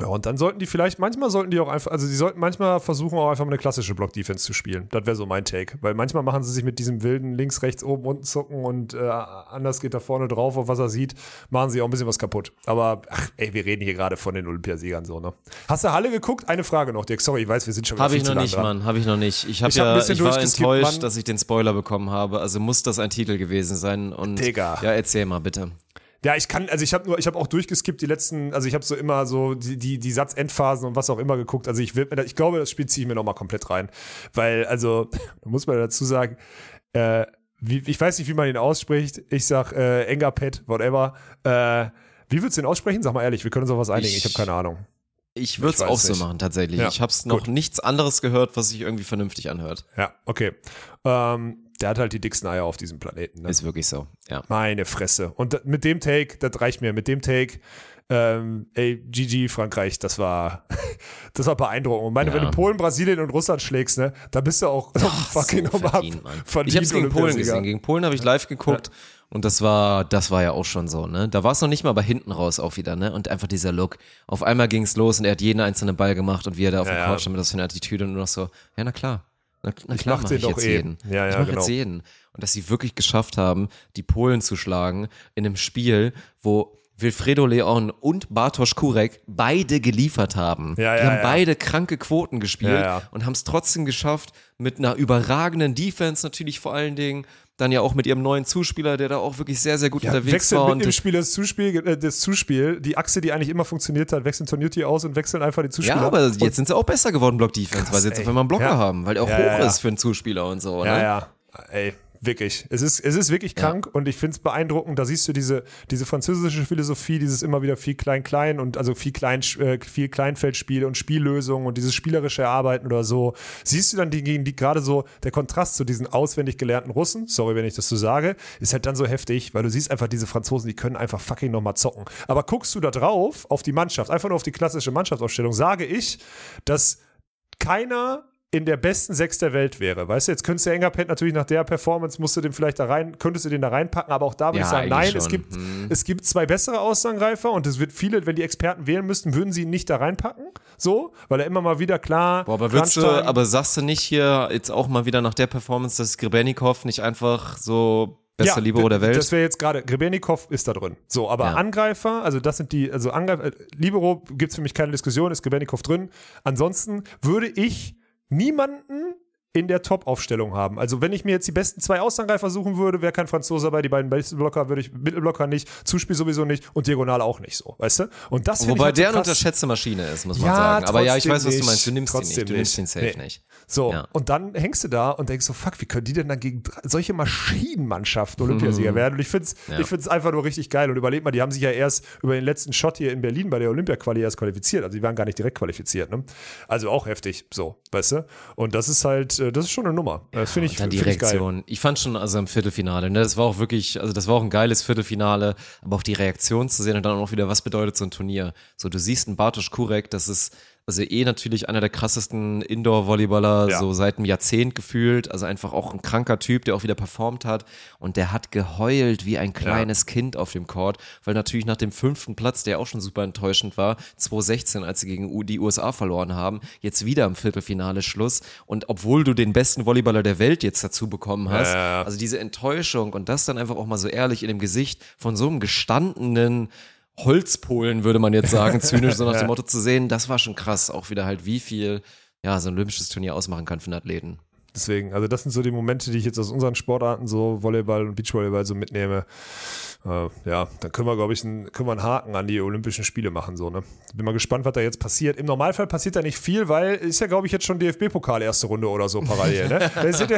Ja, und dann sollten die vielleicht, manchmal sollten die auch einfach, also sie sollten manchmal versuchen auch einfach mal eine klassische Block-Defense zu spielen. Das wäre so mein Take. Weil manchmal machen sie sich mit diesem wilden links, rechts, oben, unten zucken und äh, anders geht da vorne drauf, auf was er sieht, machen sie auch ein bisschen was kaputt. Aber, ach, ey, wir reden hier gerade von den Olympiasiegern so, ne? Hast du Halle geguckt? Eine Frage noch, Dirk. Sorry, ich weiß, wir sind schon Habe ich noch nicht, dran. Mann. Habe ich noch nicht. Ich, hab Ich hab ein ja, bisschen ich war enttäuscht, Mann. dass ich den Spoiler bekommen habe. Also muss das ein Titel gewesen sein. Und Digga. ja, erzähl mal bitte. Ja, ich kann, also ich habe nur, ich habe auch durchgeskippt die letzten, also ich habe so immer so die, die, die Satzendphasen und was auch immer geguckt. Also ich will, ich glaube, das Spiel ziehe ich mir nochmal komplett rein. Weil, also, muss man dazu sagen, äh, wie, ich weiß nicht, wie man ihn ausspricht. Ich sag äh, Engapet, whatever. Äh, wie würdest du ihn aussprechen? Sag mal ehrlich, wir können uns auf was einigen. Ich, Ich- habe keine Ahnung. Ich würde es auch so nicht. machen, tatsächlich. Ja, ich habe noch gut. nichts anderes gehört, was sich irgendwie vernünftig anhört. Ja, okay. Ähm, der hat halt die dicksten Eier auf diesem Planeten. Ne? Ist wirklich so, ja. Meine Fresse. Und mit dem Take, das reicht mir. Mit dem Take, ähm, ey, GG Frankreich, das war, das war beeindruckend. Und meine, Ja. wenn du Polen, Brasilien und Russland schlägst, ne, da bist du auch fucking so verdient, Mann. verdient Ich habe es gegen Polen gesehen. Gegen Polen habe ich live geguckt und das war, das war ja auch schon so, ne? Da war es noch nicht mal bei hinten raus auch wieder, ne? Und einfach dieser Look. Auf einmal ging es los und er hat jeden einzelnen Ball gemacht und wie er da auf Ja, dem ja. Couch stand mit das für eine Attitüde und nur noch so, ja, na klar. Na, na klar, mach mach ich doch jetzt eh. jeden. Ja, ich ja, mach genau. jetzt jeden. Und dass sie wirklich geschafft haben, die Polen zu schlagen in einem Spiel, wo Wilfredo Leon und Bartosz Kurek beide geliefert haben. Ja, die ja, haben ja. beide kranke Quoten gespielt und haben es trotzdem geschafft, mit einer überragenden Defense natürlich vor allen Dingen, dann ja auch mit ihrem neuen Zuspieler, der da auch wirklich sehr, sehr gut Ja, unterwegs wechseln war. mit Und dem Spiel das Zuspiel, äh, das Zuspiel, die Achse, die eigentlich immer funktioniert hat, wechseln Tonuti aus und wechseln einfach die Zuspieler. ja, aber jetzt sind sie auch besser geworden, Block-Defense, weil sie jetzt ey. auf einmal einen Blocker Ja. haben, weil der auch Ja, hoch ja, ja. ist für einen Zuspieler und so. Ja, ne? ja. Ey, wirklich. Es ist, es ist wirklich krank und ich finde es beeindruckend. Da siehst du diese, diese französische Philosophie, dieses immer wieder viel klein-klein und also viel klein, äh, viel Kleinfeldspiel und Spiellösung und dieses spielerische Erarbeiten oder so. Siehst du dann die, die gerade so, der Kontrast zu diesen auswendig gelernten Russen, sorry, wenn ich das so sage, ist halt dann so heftig, weil du siehst einfach diese Franzosen, die können einfach fucking nochmal zocken. Aber guckst du da drauf, auf die Mannschaft, einfach nur auf die klassische Mannschaftsaufstellung, sage ich, dass keiner in der besten Sechs der Welt wäre. Weißt du, jetzt könntest du Engerpet natürlich nach der Performance, musst du den vielleicht da rein, könntest du den da reinpacken, aber auch da würde Ja, ich sagen, nein, es gibt, Hm. es gibt zwei bessere Außenangreifer und es wird viele, wenn die Experten wählen müssten, würden sie ihn nicht da reinpacken. So, weil er immer mal wieder klar. Boah, aber würdest du, aber sagst du nicht hier jetzt auch mal wieder nach der Performance, dass Grebennikov nicht einfach so bester Libero der Welt? Das wäre jetzt gerade, Grebennikov ist da drin. So, aber Ja. Angreifer, also das sind die, also Angreifer, äh, Libero gibt es für mich keine Diskussion, ist Grebennikov drin. Ansonsten würde ich niemanden in der Top-Aufstellung haben. Also wenn ich mir jetzt die besten zwei Außenangreifer suchen würde, wäre kein Franzose dabei, die beiden besten Blocker würde ich, Mittelblocker nicht, Zuspiel sowieso nicht und Diagonal auch nicht so, weißt du? Und das finde ich Wobei halt der eine unterschätzte Maschine ist, muss man Ja, sagen. Aber ja, ich weiß, was du meinst. Du nimmst ihn Trotzdem nicht. Du nimmst ihn nicht. safe Nee. nicht. So, Ja. und dann hängst du da und denkst so, fuck, wie können die denn dann gegen solche Maschinenmannschaften Mhm. Olympiasieger werden? Und ich find's, ich find's einfach nur richtig geil. Und überleg mal, die haben sich ja erst über den letzten Shot hier in Berlin bei der Olympia-Quali erst qualifiziert. Also die waren gar nicht direkt qualifiziert, ne? Also auch heftig, so, weißt du? Und das ist halt, äh, das ist schon eine Nummer. Das finde ich, dann die find ich geil. Reaktion. Ich, fand schon, also im Viertelfinale, ne, das war auch wirklich, also das war auch ein geiles Viertelfinale, aber auch die Reaktion zu sehen und dann auch wieder, was bedeutet so ein Turnier? So, du siehst einen Bartosz Kurek, das ist Also eh natürlich einer der krassesten Indoor-Volleyballer, Ja. so seit einem Jahrzehnt gefühlt. Also einfach auch ein kranker Typ, der auch wieder performt hat. Und der hat geheult wie ein kleines Kind auf dem Court, weil natürlich nach dem fünften Platz, der auch schon super enttäuschend war, 2016, als sie gegen die USA verloren haben, jetzt wieder im Viertelfinale Schluss. Und obwohl du den besten Volleyballer der Welt jetzt dazu bekommen hast, Ja, ja, ja. also diese Enttäuschung und das dann einfach auch mal so ehrlich in dem Gesicht von so einem gestandenen Holzpolen, würde man jetzt sagen, zynisch so nach dem Motto zu sehen, das war schon krass, auch wieder halt, wie viel ja, so ein olympisches Turnier ausmachen kann für einen Athleten. Deswegen, also das sind so die Momente, die ich jetzt aus unseren Sportarten, so Volleyball und Beachvolleyball, so mitnehme. Äh, ja, dann können wir, glaube ich, einen, können wir einen Haken an die Olympischen Spiele machen. So, ne? Bin mal gespannt, was da jetzt passiert. Im Normalfall passiert da nicht viel, weil ist ja, glaube ich, jetzt schon DFB-Pokal erste Runde oder so parallel. Ne? Ja, ist,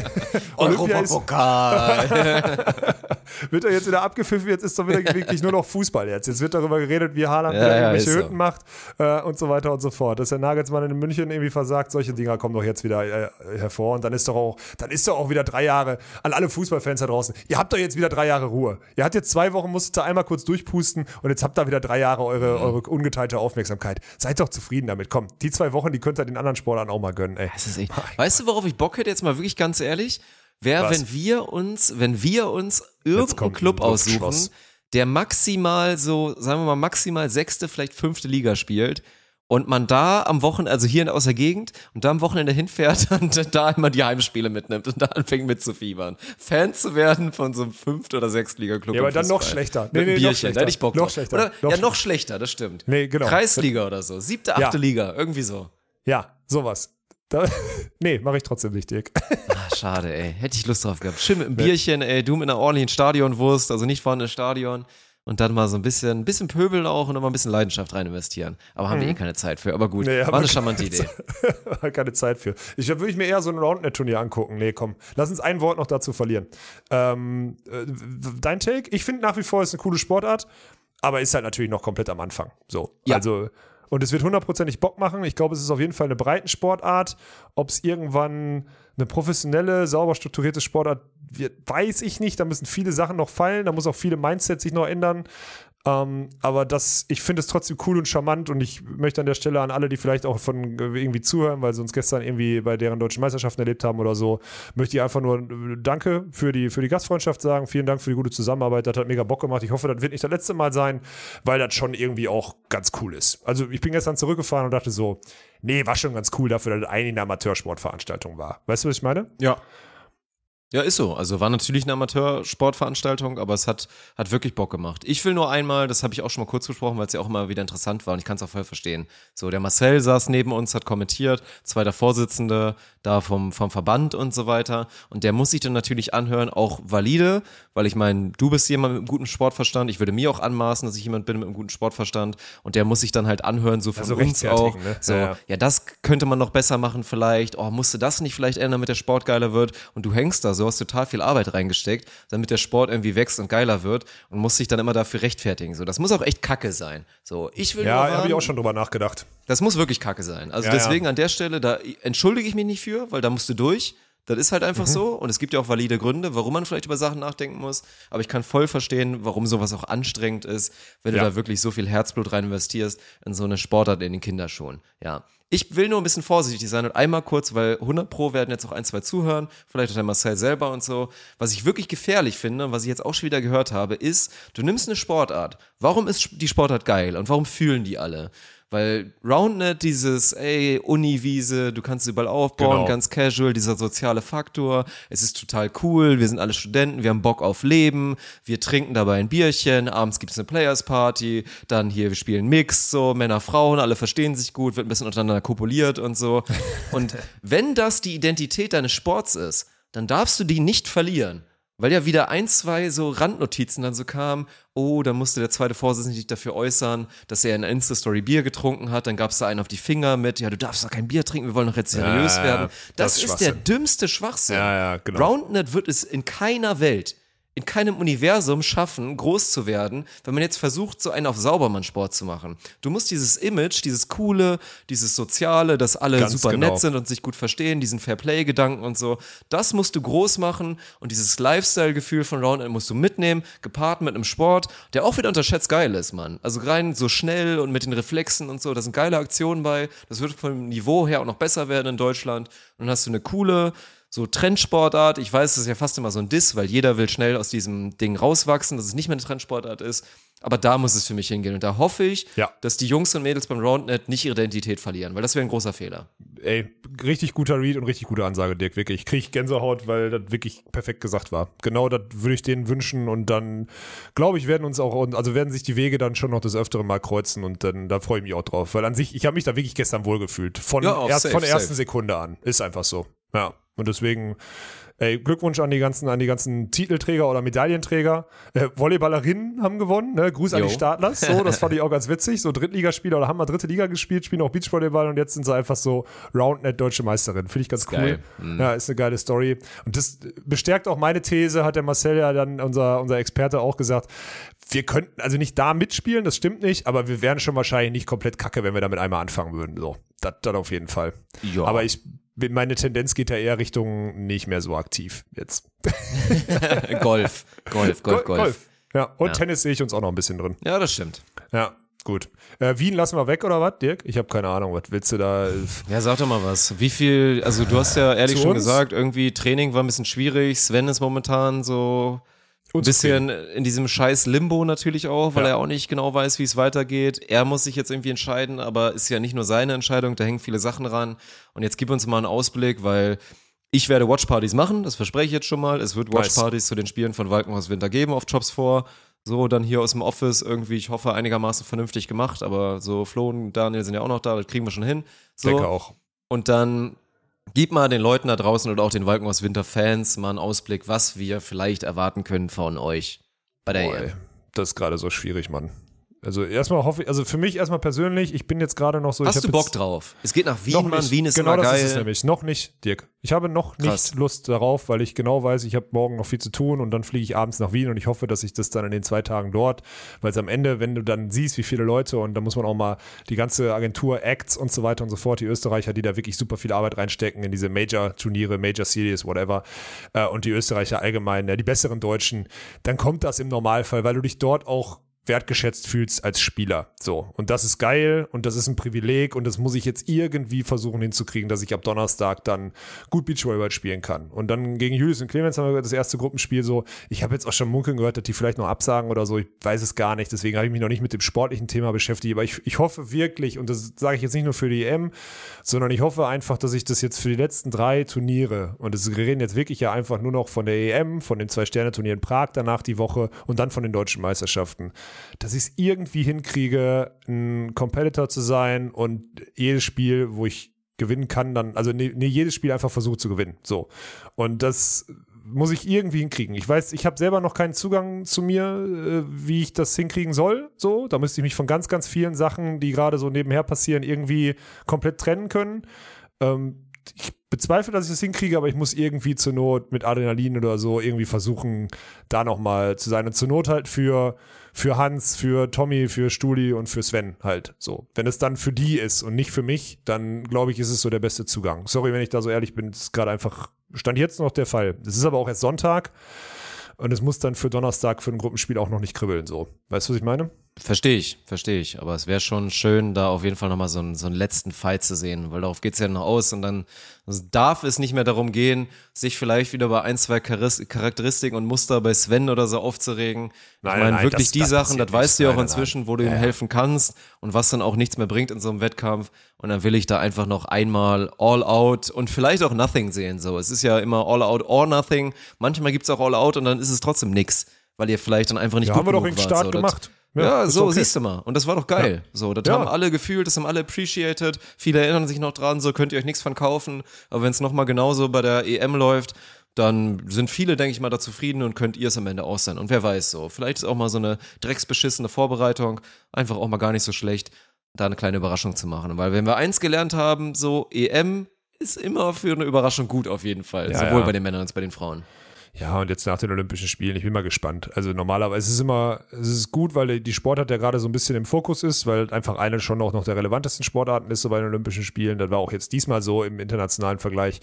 wird doch jetzt wieder abgepfiffen, jetzt ist doch wieder wirklich nur noch Fußball jetzt. Jetzt wird darüber geredet, wie Haaland Ja, wieder ja, irgendwelche ist so. Hütten macht äh, und so weiter und so fort. Dass der Nagelsmann in München irgendwie versagt, solche Dinger kommen doch jetzt wieder äh, hervor und dann ist doch auch, dann ist doch auch wieder drei Jahre an alle Fußballfans da draußen. Ihr habt doch jetzt wieder drei Jahre Ruhe. Ihr habt jetzt zwei Wochen, musstet ihr einmal kurz durchpusten und jetzt habt ihr wieder drei Jahre eure, eure ungeteilte Aufmerksamkeit. Seid doch zufrieden damit. Komm, die zwei Wochen, die könnt ihr den anderen Sportlern auch mal gönnen, ey. Das ist echt. Weißt du, worauf ich Bock hätte, jetzt mal wirklich ganz ehrlich? Wäre, wenn wir uns, wenn wir uns irgendeinen Club aussuchen, der maximal so, sagen wir mal, maximal sechste, vielleicht fünfte Liga spielt und man da am Wochenende, also hier aus der Gegend und da am Wochenende hinfährt und da immer die Heimspiele mitnimmt und da anfängt mitzufiebern. Fan zu werden von so einem fünft- oder sechstliga-Club. Ja, aber dann noch schlechter. Nee, nee, noch schlechter. da hätte ich Bock Noch drauf. schlechter. Oder, Noch ja, noch schlechter, das stimmt. Nee, genau. Kreisliga oder so. Siebte, Ja. achte Liga, irgendwie so. Ja, sowas. Da, nee, mache ich trotzdem nicht, Dirk. Ah, schade, ey. Hätte ich Lust drauf gehabt. Schön mit einem Bierchen, ey. Du mit einer ordentlichen Stadionwurst, also nicht vorne Stadion. Und dann mal so ein bisschen, ein bisschen pöbeln auch und dann mal ein bisschen Leidenschaft rein investieren. Aber haben wir eh keine Zeit für. Aber gut, Mhm. Nee, war eine charmante keine Idee. Keine Zeit für. Ich würde ich mir eher so ein Roundnet-Turnier angucken. Nee, komm. Lass uns ein Wort noch dazu verlieren. Ähm, äh, dein Take? Ich finde nach wie vor ist eine coole Sportart, aber ist halt natürlich noch komplett am Anfang. So. Ja. Also, und es wird hundertprozentig Bock machen. Ich glaube, es ist auf jeden Fall eine Breitensportart. Ob es irgendwann eine professionelle, sauber strukturierte Sportart wird, weiß ich nicht. Da müssen viele Sachen noch fallen. Da muss auch viele Mindsets sich noch ändern. Ähm, aber das, ich finde es trotzdem cool und charmant und ich möchte an der Stelle an alle, die vielleicht auch von äh, irgendwie zuhören, weil sie uns gestern irgendwie bei deren deutschen Meisterschaften erlebt haben oder so, möchte ich einfach nur äh, Danke für die, für die Gastfreundschaft sagen. Vielen Dank für die gute Zusammenarbeit. Das hat mega Bock gemacht. Ich hoffe, das wird nicht das letzte Mal sein, weil das schon irgendwie auch ganz cool ist. Also ich bin gestern zurückgefahren und dachte so, nee, war schon ganz cool dafür, dass das eine Amateursportveranstaltung war. Weißt du, was ich meine? Ja. Ja, ist so. Also war natürlich eine Amateursportveranstaltung, aber es hat, hat wirklich Bock gemacht. Ich will nur einmal, das habe ich auch schon mal kurz besprochen, weil es ja auch immer wieder interessant war und ich kann es auch voll verstehen. So, der Marcel saß neben uns, hat kommentiert, zweiter Vorsitzende da vom, vom Verband und so weiter. Und der muss sich dann natürlich anhören, auch valide, weil ich meine, du bist jemand mit einem guten Sportverstand. Ich würde mir auch anmaßen, dass ich jemand bin mit einem guten Sportverstand. Und der muss sich dann halt anhören, so von Also uns auch. ne? So, Ja, ja, ja. das könnte man noch besser machen vielleicht. Oh, musste das nicht vielleicht ändern, damit der Sport geiler wird? Und du hängst da so, hast total viel Arbeit reingesteckt, damit der Sport irgendwie wächst und geiler wird und musst dich dann immer dafür rechtfertigen. So, das muss auch echt Kacke sein. So, ich will Ja, habe ich auch schon drüber nachgedacht. das muss wirklich Kacke sein. Also Ja, deswegen ja. an der Stelle, da entschuldige ich mich nicht für, weil da musst du durch. Das ist halt Mhm. einfach so und es gibt ja auch valide Gründe, warum man vielleicht über Sachen nachdenken muss. Aber ich kann voll verstehen, warum sowas auch anstrengend ist, wenn Ja. du da wirklich so viel Herzblut rein investierst in so eine Sportart in den Kinderschuhen. Ja. Ich will nur ein bisschen vorsichtig sein und einmal kurz, weil 100 Pro werden jetzt auch ein, zwei zuhören, vielleicht auch der Marcel selber und so. Was ich wirklich gefährlich finde, und was ich jetzt auch schon wieder gehört habe, ist, du nimmst eine Sportart. Warum ist die Sportart geil und warum fühlen die alle? Weil Roundnet, dieses, ey, Uniwiese, du kannst überall aufbauen, Genau. ganz casual, dieser soziale Faktor, es ist total cool, wir sind alle Studenten, wir haben Bock auf Leben, wir trinken dabei ein Bierchen, abends gibt's eine Players Party, dann hier, wir spielen Mix, so, Männer, Frauen, alle verstehen sich gut, wird ein bisschen untereinander kopuliert und so. Und wenn das die Identität deines Sports ist, dann darfst du die nicht verlieren. Weil ja wieder ein, zwei so Randnotizen dann so kamen, oh, da musste der zweite Vorsitzende sich dafür äußern, dass er in einer Insta-Story Bier getrunken hat, dann gab es da einen auf die Finger mit, ja, du darfst doch kein Bier trinken, wir wollen doch jetzt seriös Ja, werden. das Das, ist ist der dümmste Schwachsinn. Ja, ja, genau. Roundnet wird es in keiner Welt, in keinem Universum schaffen, groß zu werden, wenn man jetzt versucht, so einen auf Saubermann-Sport zu machen. Du musst dieses Image, dieses coole, dieses soziale, dass alle Ganz super genau. nett sind und sich gut verstehen, diesen Fairplay-Gedanken und so, das musst du groß machen und dieses Lifestyle-Gefühl von Roundnet musst du mitnehmen, gepaart mit einem Sport, der auch wieder unterschätzt geil ist, Mann. Also rein so schnell und mit den Reflexen und so, da sind geile Aktionen bei, das wird vom Niveau her auch noch besser werden in Deutschland und dann hast du eine coole, so Trendsportart. Ich weiß, es ist ja fast immer so ein Diss, weil jeder will schnell aus diesem Ding rauswachsen, dass es nicht mehr eine Trendsportart ist. Aber da muss es für mich hingehen. Und da hoffe ich, Ja. dass die Jungs und Mädels beim Roundnet nicht ihre Identität verlieren, weil das wäre ein großer Fehler. Ey, richtig guter Read und richtig gute Ansage, Dirk, wirklich. Ich krieg Gänsehaut, weil das wirklich perfekt gesagt war. Genau das würde ich denen wünschen und dann, glaube ich, werden uns auch, also werden sich die Wege dann schon noch des Öfteren mal kreuzen und dann, da freue ich mich auch drauf. Weil an sich, ich habe mich da wirklich gestern wohlgefühlt. Von, Ja, erst, safe, von der ersten safe. Sekunde an. Ist einfach so. Ja. Und deswegen, ey, Glückwunsch an die ganzen, an die ganzen Titelträger oder Medaillenträger. Äh, Volleyballerinnen haben gewonnen, ne? Gruß an Jo. die Startlers. So, das fand ich auch ganz witzig. So Drittligaspieler oder haben mal dritte Liga gespielt, spielen auch Beachvolleyball und jetzt sind sie einfach so Roundnet deutsche Meisterin. Finde ich ganz cool. Mhm. Ja, ist eine geile Story. Und das bestärkt auch meine These, hat der Marcel ja dann, unser, unser Experte, auch gesagt. Wir könnten also nicht da mitspielen, das stimmt nicht, aber wir wären schon wahrscheinlich nicht komplett kacke, wenn wir damit einmal anfangen würden. So, das, das auf jeden Fall. Ja. Aber ich, meine Tendenz geht ja eher Richtung nicht mehr so aktiv jetzt. Golf, Golf, Golf, Golf. Ja, und Ja. Tennis sehe ich uns auch noch ein bisschen drin. Ja, das stimmt. Ja, gut. Äh, Wien lassen wir weg oder was, Dirk? Ich habe keine Ahnung, was willst du da? Ja, sag doch mal was. Wie viel, also du hast ja ehrlich Zu schon uns? gesagt, irgendwie Training war ein bisschen schwierig. Sven ist momentan so ein bisschen in diesem scheiß Limbo natürlich auch, weil Ja. er auch nicht genau weiß, wie es weitergeht. Er muss sich jetzt irgendwie entscheiden, aber ist ja nicht nur seine Entscheidung, da hängen viele Sachen ran. Und jetzt gib uns mal einen Ausblick, weil ich werde Watchpartys machen, das verspreche ich jetzt schon mal. Es wird Nice. Watchpartys zu den Spielen von Walkenhaus Winter geben auf Jobs vor. So, dann hier aus dem Office irgendwie, ich hoffe, einigermaßen vernünftig gemacht, aber so Flo und Daniel sind ja auch noch da, das kriegen wir schon hin. So. Denke auch. Und dann gib mal den Leuten da draußen oder auch den Walkenhaus Winter Fans mal einen Ausblick, was wir vielleicht erwarten können von euch bei der Boah, EM. ey, das ist gerade so schwierig, Mann. Also erstmal hoffe ich, also für mich erstmal persönlich, ich bin jetzt gerade noch so. ich Hast du Bock drauf? Es geht nach Wien, Noch Mann. Wien ist genau immer das geil. ist es nämlich. Noch nicht, Dirk. Ich habe noch Krass. nicht Lust darauf, weil ich genau weiß, ich habe morgen noch viel zu tun und dann fliege ich abends nach Wien und ich hoffe, dass ich das dann in den zwei Tagen dort, weil es am Ende, wenn du dann siehst, wie viele Leute und da muss man auch mal die ganze Agentur Acts und so weiter und so fort, die Österreicher, die da wirklich super viel Arbeit reinstecken in diese Major-Turniere, Major-Series, whatever, äh, und die Österreicher allgemein, ja, die besseren Deutschen, dann kommt das im Normalfall, weil du dich dort auch wertgeschätzt fühlst als Spieler. So. Und das ist geil und das ist ein Privileg und das muss ich jetzt irgendwie versuchen hinzukriegen, dass ich ab Donnerstag dann gut Beachvolleyball spielen kann. Und dann gegen Julius und Clemens haben wir das erste Gruppenspiel so. Ich habe jetzt auch schon munkeln gehört, dass die vielleicht noch absagen oder so. Ich weiß es gar nicht. Deswegen habe ich mich noch nicht mit dem sportlichen Thema beschäftigt. Aber ich, ich hoffe wirklich, und das sage ich jetzt nicht nur für die EM, sondern ich hoffe einfach, dass ich das jetzt für die letzten drei Turniere, und es- reden jetzt wirklich ja einfach nur noch von der EM, von den zwei Sterne-Turnieren in Prag danach die Woche und dann von den deutschen Meisterschaften, dass ich es irgendwie hinkriege, ein Competitor zu sein und jedes Spiel, wo ich gewinnen kann, dann, also nee, nee jedes Spiel einfach versuche zu gewinnen. So. Und das muss ich irgendwie hinkriegen. Ich weiß, ich habe selber noch keinen Zugang zu mir, äh, wie ich das hinkriegen soll. So, da müsste ich mich von ganz, ganz vielen Sachen, die gerade so nebenher passieren, irgendwie komplett trennen können. Ähm, ich bezweifle, dass ich das hinkriege, aber ich muss irgendwie zur Not mit Adrenalin oder so irgendwie versuchen, da nochmal zu sein. Und zur Not halt für, für Hans, für Tommy, für Stuli und für Sven halt so. Wenn es dann für die ist und nicht für mich, dann glaube ich, ist es so der beste Zugang. Sorry, wenn ich da so ehrlich bin, das ist gerade einfach, stand jetzt noch der Fall. Es ist aber auch erst Sonntag und es muss dann für Donnerstag für ein Gruppenspiel auch noch nicht kribbeln, so. Weißt du, was ich meine? Verstehe ich, verstehe ich. Aber es wäre schon schön, da auf jeden Fall nochmal so einen, so einen letzten Fight zu sehen, weil darauf geht's ja noch aus und dann darf es nicht mehr darum gehen, sich vielleicht wieder bei ein, zwei Charis- Charakteristiken und Muster bei Sven oder so aufzuregen. Nein, ich meine, nein, wirklich das- die das Sachen, das weißt du ja auch. Nein, inzwischen, wo du ihm helfen kannst und was dann auch nichts mehr bringt in so einem Wettkampf. Und dann will ich da einfach noch einmal all out und vielleicht auch nothing sehen. So, es ist ja immer all out or nothing. Manchmal gibt's auch all out und dann ist es trotzdem nix, weil ihr vielleicht dann einfach nicht Ja, gut haben wir doch den wart. Start so, das- gemacht. Ja, ist so okay. siehst du mal. Und das war doch geil. So, das Ja. haben alle gefühlt, das haben alle appreciated. Viele erinnern sich noch dran, so könnt ihr euch nichts von kaufen. Aber wenn es nochmal genauso bei der EM läuft, dann sind viele, denke ich mal, da zufrieden und könnt ihr es am Ende auch sein. Und wer weiß so. Vielleicht ist auch mal so eine drecksbeschissene Vorbereitung einfach auch mal gar nicht so schlecht, da eine kleine Überraschung zu machen. Weil wenn wir eins gelernt haben, so EM ist immer für eine Überraschung gut auf jeden Fall. Ja, Sowohl ja. bei den Männern als bei den Frauen. Ja, und jetzt nach den Olympischen Spielen, ich bin mal gespannt. Also normalerweise ist es immer, es ist gut, weil die Sportart ja gerade so ein bisschen im Fokus ist, weil einfach eine schon auch noch der relevantesten Sportarten ist so bei den Olympischen Spielen. Das war auch jetzt diesmal so im internationalen Vergleich.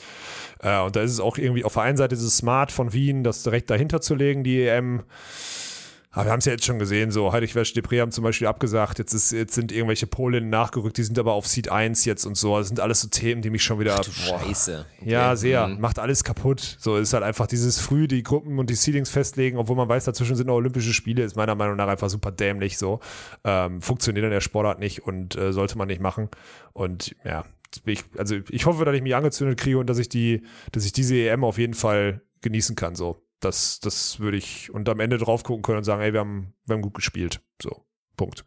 Äh, und da ist es auch irgendwie auf der einen Seite ist smart von Wien, das direkt dahinter zu legen, die EM. Aber wir haben es ja jetzt schon gesehen, so Heidrich Wesch Depré haben zum Beispiel abgesagt, jetzt, ist, jetzt sind irgendwelche Polinnen nachgerückt, die sind aber auf Seed 1 jetzt und so. Das sind alles so Themen, die mich schon wieder. boah, Scheiße. ja, Okay. sehr. Mhm. Macht alles kaputt. So ist halt einfach dieses früh die Gruppen und die Seedings festlegen, obwohl man weiß, dazwischen sind noch Olympische Spiele, ist meiner Meinung nach einfach super dämlich so. Ähm, funktioniert in der Sportart nicht und äh, sollte man nicht machen. Und ja, ich, also ich hoffe, dass ich mich angezündet kriege und dass ich die, dass ich diese EM auf jeden Fall genießen kann. So. Das, das würde ich und am Ende drauf gucken können und sagen, ey, wir haben, wir haben gut gespielt. So. Punkt.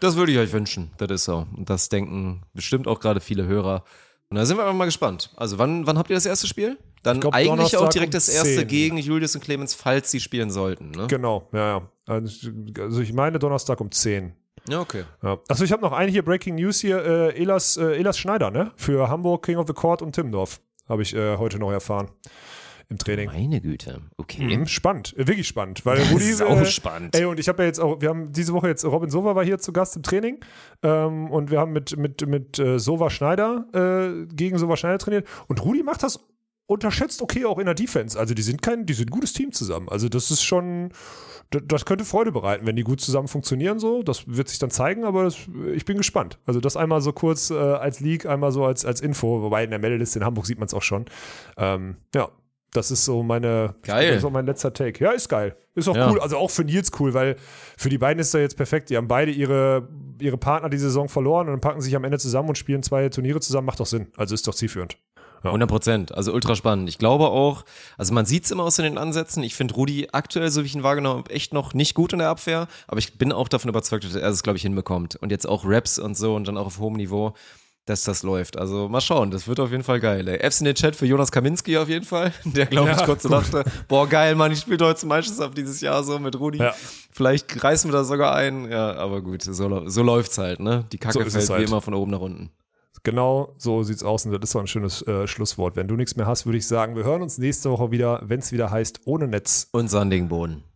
Das würde ich euch wünschen. Das ist so. Und das denken bestimmt auch gerade viele Hörer. Und da sind wir einfach mal gespannt. Also, wann, wann habt ihr das erste Spiel? Dann glaub, eigentlich Donnerstag auch direkt das erste 10. gegen Julius und Clemens, falls sie spielen sollten. Ne? Genau, ja, ja. Also also ich meine Donnerstag um 10. Ja, okay. Ja. Achso, ich habe noch eine hier Breaking News hier. Äh, Elas, äh, Elas Schneider, ne? Für Hamburg, King of the Court und Timmendorf. Habe ich äh, heute noch erfahren. Im Training. Meine Güte. Okay. Mhm, spannend, äh, wirklich spannend. Weil Das Rudi, ist auch äh, spannend. Ey, und ich habe ja jetzt auch, wir haben diese Woche jetzt, Robin Sova war hier zu Gast im Training ähm, und wir haben mit, mit, mit äh, Sova Schneider äh, gegen Sova Schneider trainiert und Rudi macht das unterschätzt okay auch in der Defense. Also die sind kein, die sind ein gutes Team zusammen. Also das ist schon, das, das könnte Freude bereiten, wenn die gut zusammen funktionieren so. Das wird sich dann zeigen, aber das, ich bin gespannt. Also das einmal so kurz äh, als Leak, einmal so als, als Info, wobei in der Meldeliste in Hamburg sieht man es auch schon. Ähm, ja. Das ist so meine, Geil. Das ist so mein letzter Take. Ja, ist geil. Ist auch Ja. cool. Also auch für Nils cool, weil für die beiden ist er jetzt perfekt. Die haben beide ihre, ihre Partner die Saison verloren und dann packen sich am Ende zusammen und spielen zwei Turniere zusammen. Macht doch Sinn. Also ist doch zielführend. 100 Prozent. Also ultra spannend. Ich glaube auch, also man sieht es immer aus in den Ansätzen. Ich finde Rudi aktuell, so wie ich ihn wahrgenommen habe, echt noch nicht gut in der Abwehr. Aber ich bin auch davon überzeugt, dass er es, glaube ich, hinbekommt. Und jetzt auch Raps und so und dann auch auf hohem Niveau, dass das läuft. Also mal schauen. Das wird auf jeden Fall geil. Ey. Fs in den Chat für Jonas Kaminski auf jeden Fall. Der, glaube ich, Ja, kurz so dachte, boah, geil, Mann, ich spiele deutsche Meisterschaft dieses Jahr so mit Rudi. Ja. Vielleicht reißen wir da sogar ein. Ja, aber gut, so, so läuft's halt, ne? Die Kacke So fällt es wie halt. immer von oben nach unten. Genau so sieht's aus und das ist doch ein schönes äh, Schlusswort. Wenn du nichts mehr hast, würde ich sagen, wir hören uns nächste Woche wieder, wenn es wieder heißt, ohne Netz. Und sandigen Boden.